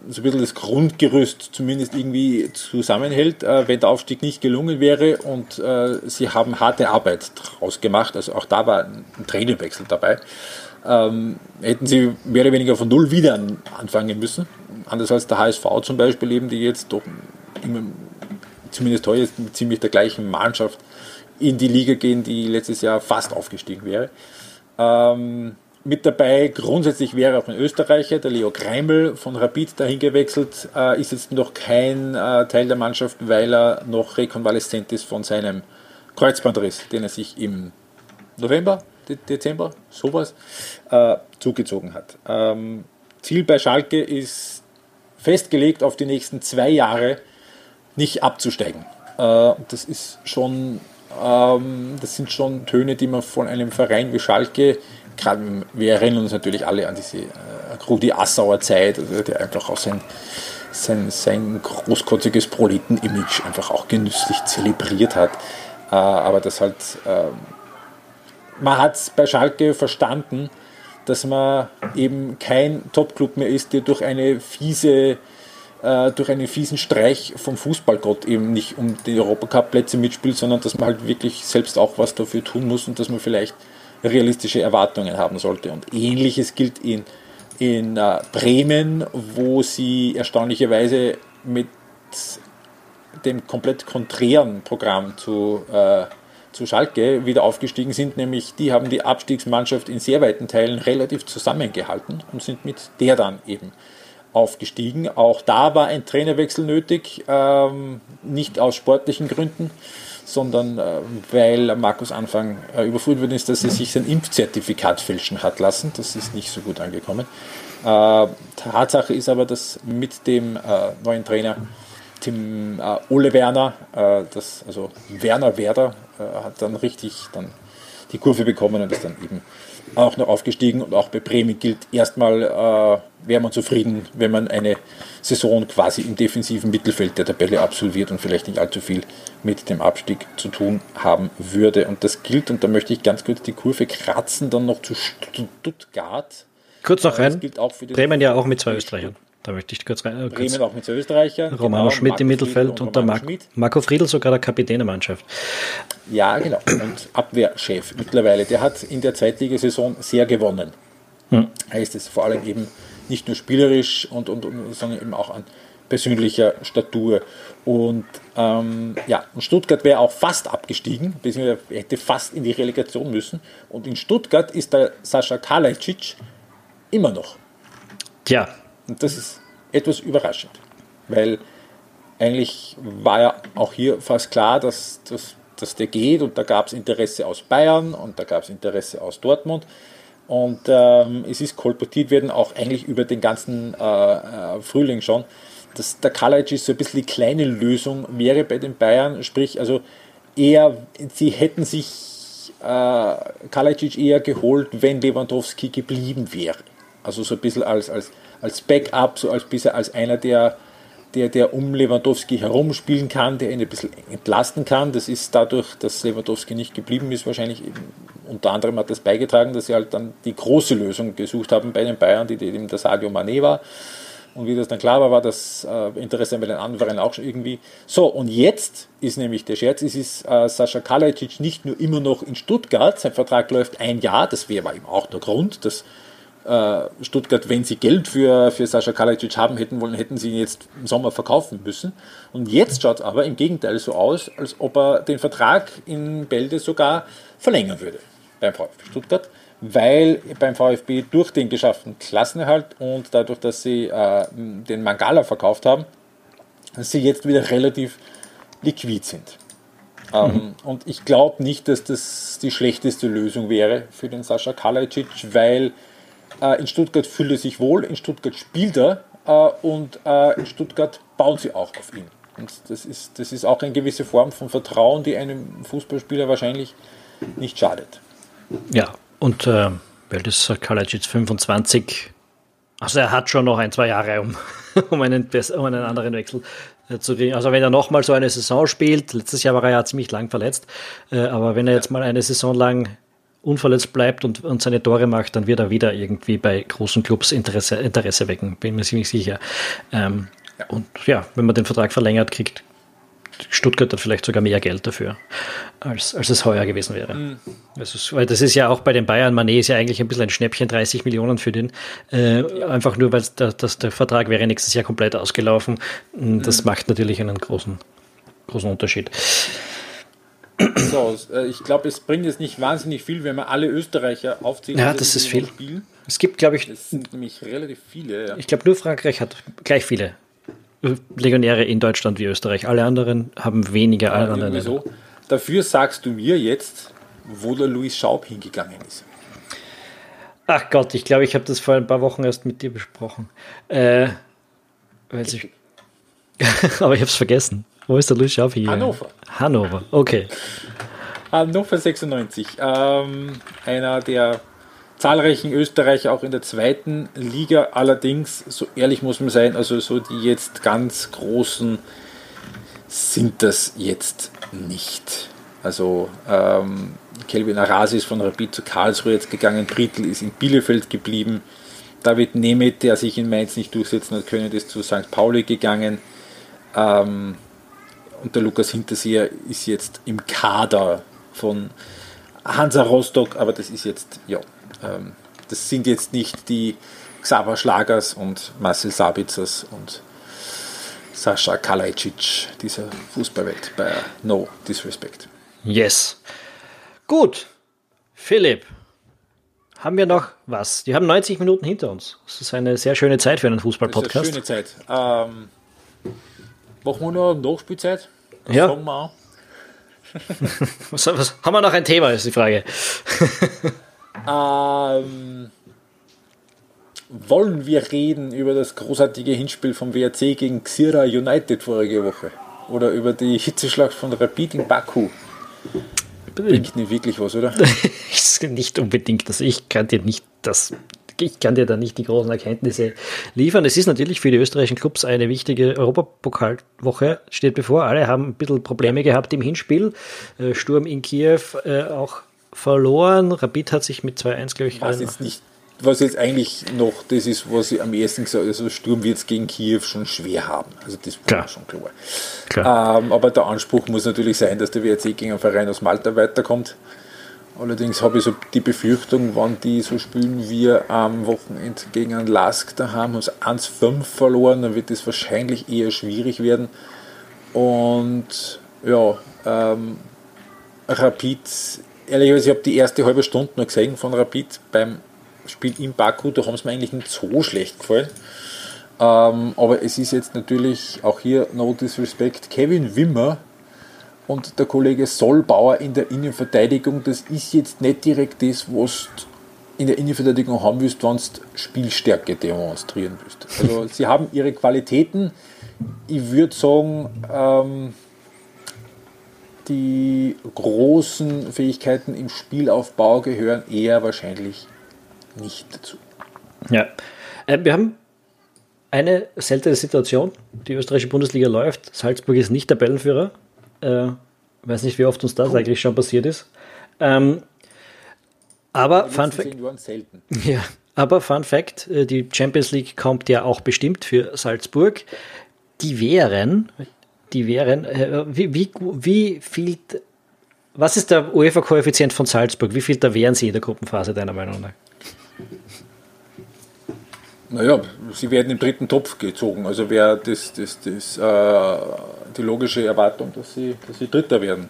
so ein bisschen das Grundgerüst zumindest irgendwie zusammenhält, äh, wenn der Aufstieg nicht gelungen wäre. Und äh, sie haben harte Arbeit draus gemacht. Also auch da war ein Trainerwechsel dabei. Ähm, hätten sie mehr oder weniger von null wieder anfangen müssen. Anders als der HSV zum Beispiel, eben, die jetzt doch immer, zumindest heute mit ziemlich der gleichen Mannschaft in die Liga gehen, die letztes Jahr fast aufgestiegen wäre. Ähm, mit dabei grundsätzlich wäre auch ein Österreicher, der Leo Kreimel von Rapid dahin gewechselt, äh, ist jetzt noch kein äh, Teil der Mannschaft, weil er noch rekonvaleszent ist von seinem Kreuzbandriss, den er sich im November, De Dezember, sowas, äh, zugezogen hat. Ähm, Ziel bei Schalke ist festgelegt, auf die nächsten zwei Jahre nicht abzusteigen. Äh, das ist schon, ähm, das sind schon Töne, die man von einem Verein wie Schalke gerade, wir erinnern uns natürlich alle an diese äh, Rudi Assauer Zeit, also der einfach auch sein, sein, sein großkotziges Proleten-Image einfach auch genüsslich zelebriert hat. Äh, aber das halt, äh, man hat es bei Schalke verstanden, dass man eben kein Top-Club mehr ist, der durch eine fiese äh, durch einen fiesen Streich vom Fußballgott eben nicht um die Europacup-Plätze mitspielt, sondern dass man halt wirklich selbst auch was dafür tun muss und dass man vielleicht realistische Erwartungen haben sollte. Und ähnliches gilt in, in äh, Bremen, wo sie erstaunlicherweise mit dem komplett konträren Programm zu, äh, zu Schalke wieder aufgestiegen sind, nämlich die haben die Abstiegsmannschaft in sehr weiten Teilen relativ zusammengehalten und sind mit der dann eben aufgestiegen. Auch da war ein Trainerwechsel nötig, ähm, nicht aus sportlichen Gründen, sondern äh, weil Markus Anfang äh, überführt worden ist, dass er sich sein Impfzertifikat fälschen hat lassen. Das ist nicht so gut angekommen. Äh, Tatsache ist aber, dass mit dem äh, neuen Trainer Tim äh, Ole Werner, äh, das, also Werner Werder, hat dann richtig dann die Kurve bekommen und ist dann eben auch noch aufgestiegen und auch bei Bremen gilt erstmal, äh, wäre man zufrieden, wenn man eine Saison quasi im defensiven Mittelfeld der Tabelle absolviert und vielleicht nicht allzu viel mit dem Abstieg zu tun haben würde. Und das gilt, und da möchte ich ganz kurz die Kurve kratzen, dann noch zu Stuttgart. Kurz noch rein, Bremen ja auch mit zwei Österreichern. Da möchte ich kurz rein. Äh, Bremen auch mit Österreichern. Romano genau, Schmidt Marco im Mittelfeld und, und der Mar Schmidt. Marco Friedl sogar der Kapitän der Mannschaft. Ja, genau. Und Abwehrchef mittlerweile. Der hat in der Zweitligasaison sehr gewonnen. hm. heißt es vor allem eben nicht nur spielerisch und, und, und sondern eben auch an persönlicher Statur. Und ähm, ja, Stuttgart wäre auch fast abgestiegen, beziehungsweise hätte fast in die Relegation müssen. Und in Stuttgart ist der Sascha Kalajdzic immer noch. Tja. Und das ist etwas überraschend, weil eigentlich war ja auch hier fast klar, dass, dass, dass der geht und da gab es Interesse aus Bayern und da gab es Interesse aus Dortmund. Und ähm, es ist kolportiert werden auch eigentlich über den ganzen äh, äh, Frühling schon, dass der Kalajic so ein bisschen die kleine Lösung wäre bei den Bayern. Sprich, also eher, sie hätten sich äh, Kalajic eher geholt, wenn Lewandowski geblieben wäre. Also so ein bisschen als, als, als Backup, so als bisschen als einer, der, der, der um Lewandowski herumspielen kann, der ihn ein bisschen entlasten kann. Das ist dadurch, dass Lewandowski nicht geblieben ist, wahrscheinlich eben, unter anderem hat das beigetragen, dass sie halt dann die große Lösung gesucht haben bei den Bayern, die eben der Sadio Mané war. Und wie das dann klar war, war das äh, Interesse bei den anderen auch schon irgendwie. So, und jetzt ist nämlich der Scherz, es ist äh, Sascha Kalajdzic nicht nur immer noch in Stuttgart, sein Vertrag läuft ein Jahr, das wäre eben auch der Grund, dass Stuttgart, wenn sie Geld für, für Sascha Kalajdzic haben hätten wollen, hätten sie ihn jetzt im Sommer verkaufen müssen. Und jetzt schaut es aber im Gegenteil so aus, als ob er den Vertrag in Bälde sogar verlängern würde beim VfB Stuttgart weil beim VfB durch den geschafften Klassenerhalt und dadurch, dass sie äh, den Mangala verkauft haben, sie jetzt wieder relativ liquid sind. Ähm, mhm. Und ich glaube nicht, dass das die schlechteste Lösung wäre für den Sascha Kalajdzic, weil äh, in Stuttgart fühlt er sich wohl, in Stuttgart spielt er äh, und äh, in Stuttgart bauen sie auch auf ihn. Und das ist, das ist auch eine gewisse Form von Vertrauen, die einem Fußballspieler wahrscheinlich nicht schadet. Ja, und äh, weil das Kalajic 25, also er hat schon noch ein, zwei Jahre, um, um, einen, um einen anderen Wechsel äh, zu kriegen. Also wenn er nochmal so eine Saison spielt, letztes Jahr war er ja ziemlich lang verletzt, äh, aber wenn er jetzt mal eine Saison lang unverletzt bleibt und, und seine Tore macht, dann wird er wieder irgendwie bei großen Clubs Interesse, Interesse wecken, bin mir ziemlich sicher. Ähm, ja. Und ja, wenn man den Vertrag verlängert, kriegt Stuttgart hat vielleicht sogar mehr Geld dafür, als, als es heuer gewesen wäre. Mhm. Ist, weil das ist ja auch bei den Bayern, Manet ist ja eigentlich ein bisschen ein Schnäppchen, 30 Millionen für den. Äh. Einfach nur, weil der, das, der Vertrag wäre nächstes Jahr komplett ausgelaufen. Das mhm. macht natürlich einen großen, großen Unterschied. So, äh, ich glaube, es bringt jetzt nicht wahnsinnig viel, wenn man alle Österreicher aufzählen. Ja, das ist viel. Spielen. Es gibt, glaube ich, das sind nämlich relativ viele. Ja. Ich glaube, nur Frankreich hat gleich viele Legionäre in Deutschland wie Österreich. Alle anderen haben weniger. Ja, andere so. Dafür sagst du mir jetzt, wo der Louis Schaub hingegangen ist. Ach Gott, ich glaube, ich habe das vor ein paar Wochen erst mit dir besprochen. Äh, weiß ich. Aber ich habe es vergessen. Wo ist der Louis Schaub hier? Hannover. Hannover, okay. Hannover 96. Ähm, einer der zahlreichen Österreicher auch in der zweiten Liga. Allerdings, so ehrlich muss man sein, also so die jetzt ganz großen sind das jetzt nicht. Also ähm, Kelvin Arasi ist von Rapid zu Karlsruhe jetzt gegangen, Brittl ist in Bielefeld geblieben, David Nemeth, der sich in Mainz nicht durchsetzen hat können, ist zu St. Pauli gegangen. Ähm, und der Lukas Hinterseher ist jetzt im Kader von Hansa Rostock, aber das ist jetzt, ja, ähm, das sind jetzt nicht die Xaver Schlagers und Marcel Sabitzers und Sascha Kalajdzic dieser Fußballwelt bei No Disrespect. Yes. Gut. Philipp, haben wir noch was? Die haben 90 Minuten hinter uns. Das ist eine sehr schöne Zeit für einen Fußball-Podcast. Schöne Zeit. Ähm, machen wir noch Nachspielzeit? Das ja. was, was, haben wir noch ein Thema, ist die Frage. Ähm, wollen wir reden über das großartige Hinspiel vom WRC gegen Xira United vorige Woche? Oder über die Hitzeschlacht von Rapid in Baku? Bringt nicht wirklich was, oder? nicht unbedingt. Also ich kann dir nicht das ich kann dir da nicht die großen Erkenntnisse liefern. Es ist natürlich für die österreichischen Clubs eine wichtige Europapokalwoche, steht bevor. Alle haben ein bisschen Probleme gehabt im Hinspiel. Äh, Sturm in Kiew äh, auch verloren. Rapid hat sich mit 2-1, glaube ich, was jetzt nicht was jetzt eigentlich noch das ist, was ich am ersten gesagt habe, also Sturm wird es gegen Kiew schon schwer haben. Also das klar. schon klar. klar. Ähm, aber der Anspruch muss natürlich sein, dass der WRC gegen einen Verein aus Malta weiterkommt. Allerdings habe ich so die Befürchtung, wenn die so spielen wie am Wochenende gegen einen Lask da haben, uns 1-5 verloren, dann wird das wahrscheinlich eher schwierig werden. Und ja, ähm, Rapid, ehrlicherweise, ich habe die erste halbe Stunde noch gesehen von Rapid beim Spiel in Baku, da haben es mir eigentlich nicht so schlecht gefallen. Ähm, aber es ist jetzt natürlich auch hier no disrespect. Kevin Wimmer und der Kollege Sollbauer in der Innenverteidigung, das ist jetzt nicht direkt das, was du in der Innenverteidigung haben willst, wenn du Spielstärke demonstrieren willst. Also sie haben ihre Qualitäten. Ich würde sagen, ähm, die großen Fähigkeiten im Spielaufbau gehören eher wahrscheinlich nicht dazu. Ja, äh, wir haben eine seltene Situation. Die österreichische Bundesliga läuft. Salzburg ist nicht Tabellenführer. Äh, weiß nicht, wie oft uns das cool. eigentlich schon passiert ist. Ähm, aber Fun Fact. Ja, aber Fun Fact: äh, Die Champions League kommt ja auch bestimmt für Salzburg. Die wären, die wären, äh, wie, wie, wie viel, was ist der UEFA-Koeffizient von Salzburg? Wie viel da wären sie in der Gruppenphase, deiner Meinung nach? Naja, sie werden im dritten Topf gezogen. Also wäre das, das, das, äh, die logische Erwartung, dass sie, dass sie Dritter werden.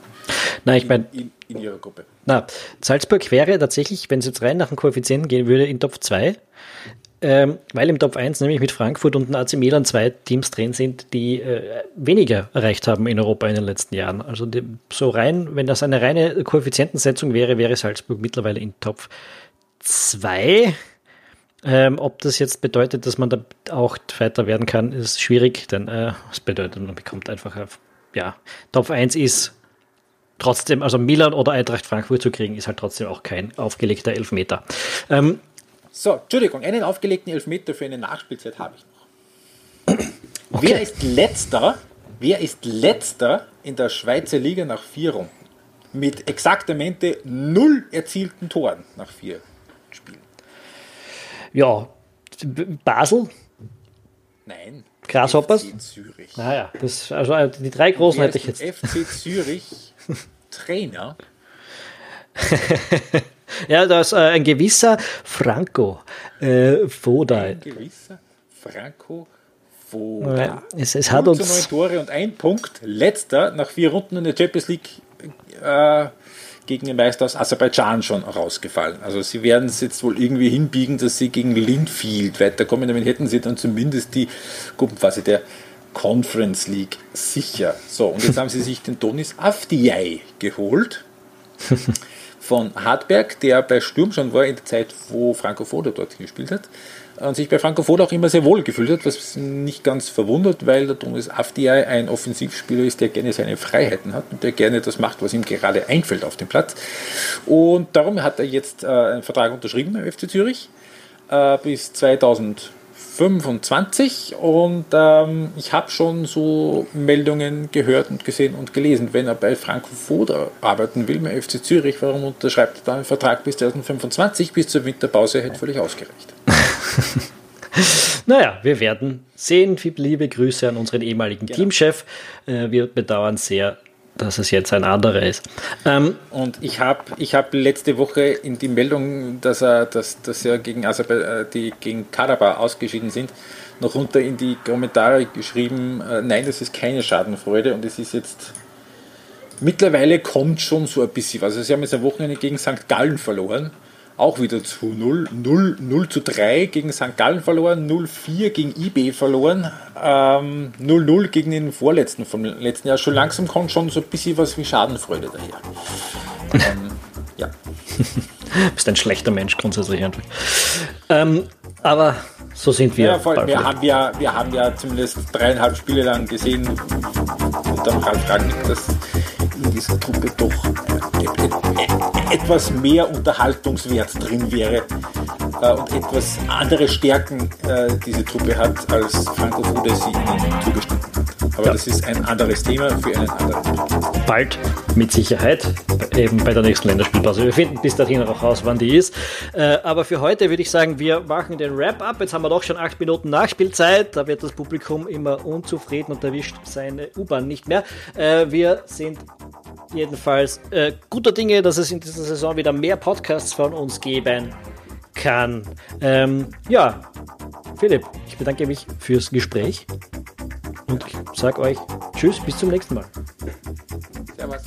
Nein, ich meine. In, in, ihrer Gruppe. Na, Salzburg wäre tatsächlich, wenn es jetzt rein nach dem Koeffizienten gehen würde, in Top 2. Ähm, weil im Top 1 nämlich mit Frankfurt und AC Milan zwei Teams drin sind, die äh, weniger erreicht haben in Europa in den letzten Jahren. Also die, so rein, wenn das eine reine Koeffizientensetzung wäre, wäre Salzburg mittlerweile in Top 2. Ähm, ob das jetzt bedeutet, dass man da auch weiter werden kann, ist schwierig, denn äh, es bedeutet, man bekommt einfach, ja, Top 1 ist trotzdem, also Milan oder Eintracht Frankfurt zu kriegen, ist halt trotzdem auch kein aufgelegter Elfmeter. Ähm, so, Entschuldigung, einen aufgelegten Elfmeter für eine Nachspielzeit habe ich noch. Okay. Wer ist letzter? Wer ist letzter in der Schweizer Liga nach vier Runden? Mit exaktamente null erzielten Toren nach vier Spielen. Ja, Basel? Nein. Grasshoppers? FC Zürich. Naja, das, also äh, die drei großen hätte ich jetzt. FC Zürich Trainer. ja, da ist äh, ein gewisser Franco äh, Foda. Ein gewisser Franco Foda. Ja, es, es hat uns. neun Tore und ein Punkt. Letzter nach vier Runden in der Champions League. Äh, gegen den Meister aus Aserbaidschan schon rausgefallen. Also sie werden es jetzt wohl irgendwie hinbiegen, dass sie gegen Linfield weiterkommen. Damit hätten sie dann zumindest die Gruppenphase der Conference League sicher. So, und jetzt haben sie sich den Donis Afdiay geholt von Hartberg, der bei Sturm schon war in der Zeit, wo Franco Foda dort gespielt hat sich bei Franco Foda auch immer sehr wohl gefühlt hat, was nicht ganz verwundert, weil der Thomas Afdiay ein Offensivspieler ist, der gerne seine Freiheiten hat und der gerne das macht, was ihm gerade einfällt auf dem Platz. Und darum hat er jetzt äh, einen Vertrag unterschrieben beim FC Zürich äh, bis 2000 25 und ähm, ich habe schon so Meldungen gehört und gesehen und gelesen, wenn er bei Franco Foda arbeiten will, bei FC Zürich, warum unterschreibt er dann einen Vertrag bis 2025, bis zur Winterpause hätte völlig ausgereicht. naja, wir werden sehen. Liebe Grüße an unseren ehemaligen genau. Teamchef. Äh, wir bedauern sehr, dass es jetzt ein anderer ist. Ähm, und ich habe ich hab letzte Woche in die Meldung, dass er, dass, dass er gegen, Aserbe, die gegen Karabach ausgeschieden sind, noch runter in die Kommentare geschrieben, äh, nein, das ist keine Schadenfreude und es ist jetzt mittlerweile kommt schon so ein bisschen was. Also sie haben jetzt am Wochenende gegen St. Gallen verloren auch wieder zu 0. 0, 0 zu 3 gegen St. Gallen verloren, 0-4 gegen IB verloren, 0-0 ähm, gegen den vorletzten vom letzten Jahr. Schon langsam kommt schon so ein bisschen was wie Schadenfreude daher. ähm, ja. Bist ein schlechter Mensch grundsätzlich. Ähm, aber so sind wir. Ja, voll, wir, haben ja, wir haben ja zumindest dreieinhalb Spiele lang gesehen unter Ralf Rangnick, dass dieser Truppe doch etwas mehr Unterhaltungswert drin wäre äh, und etwas andere Stärken äh, diese Truppe hat, als Franco Fude sie ihnen zugestanden. Aber ja. das ist ein anderes Thema für einen anderen. Bald, mit Sicherheit, eben bei der nächsten Länderspielpause. Wir finden bis dahin auch raus, wann die ist. Äh, aber für heute würde ich sagen, wir machen den Wrap-up. Jetzt haben wir doch schon acht Minuten Nachspielzeit. Da wird das Publikum immer unzufrieden und erwischt seine U-Bahn nicht mehr. Äh, wir sind jedenfalls äh, guter Dinge, dass es in dieser Saison wieder mehr Podcasts von uns geben kann. Ähm, ja, Philipp, ich bedanke mich fürs Gespräch und sage euch Tschüss, bis zum nächsten Mal. Servus.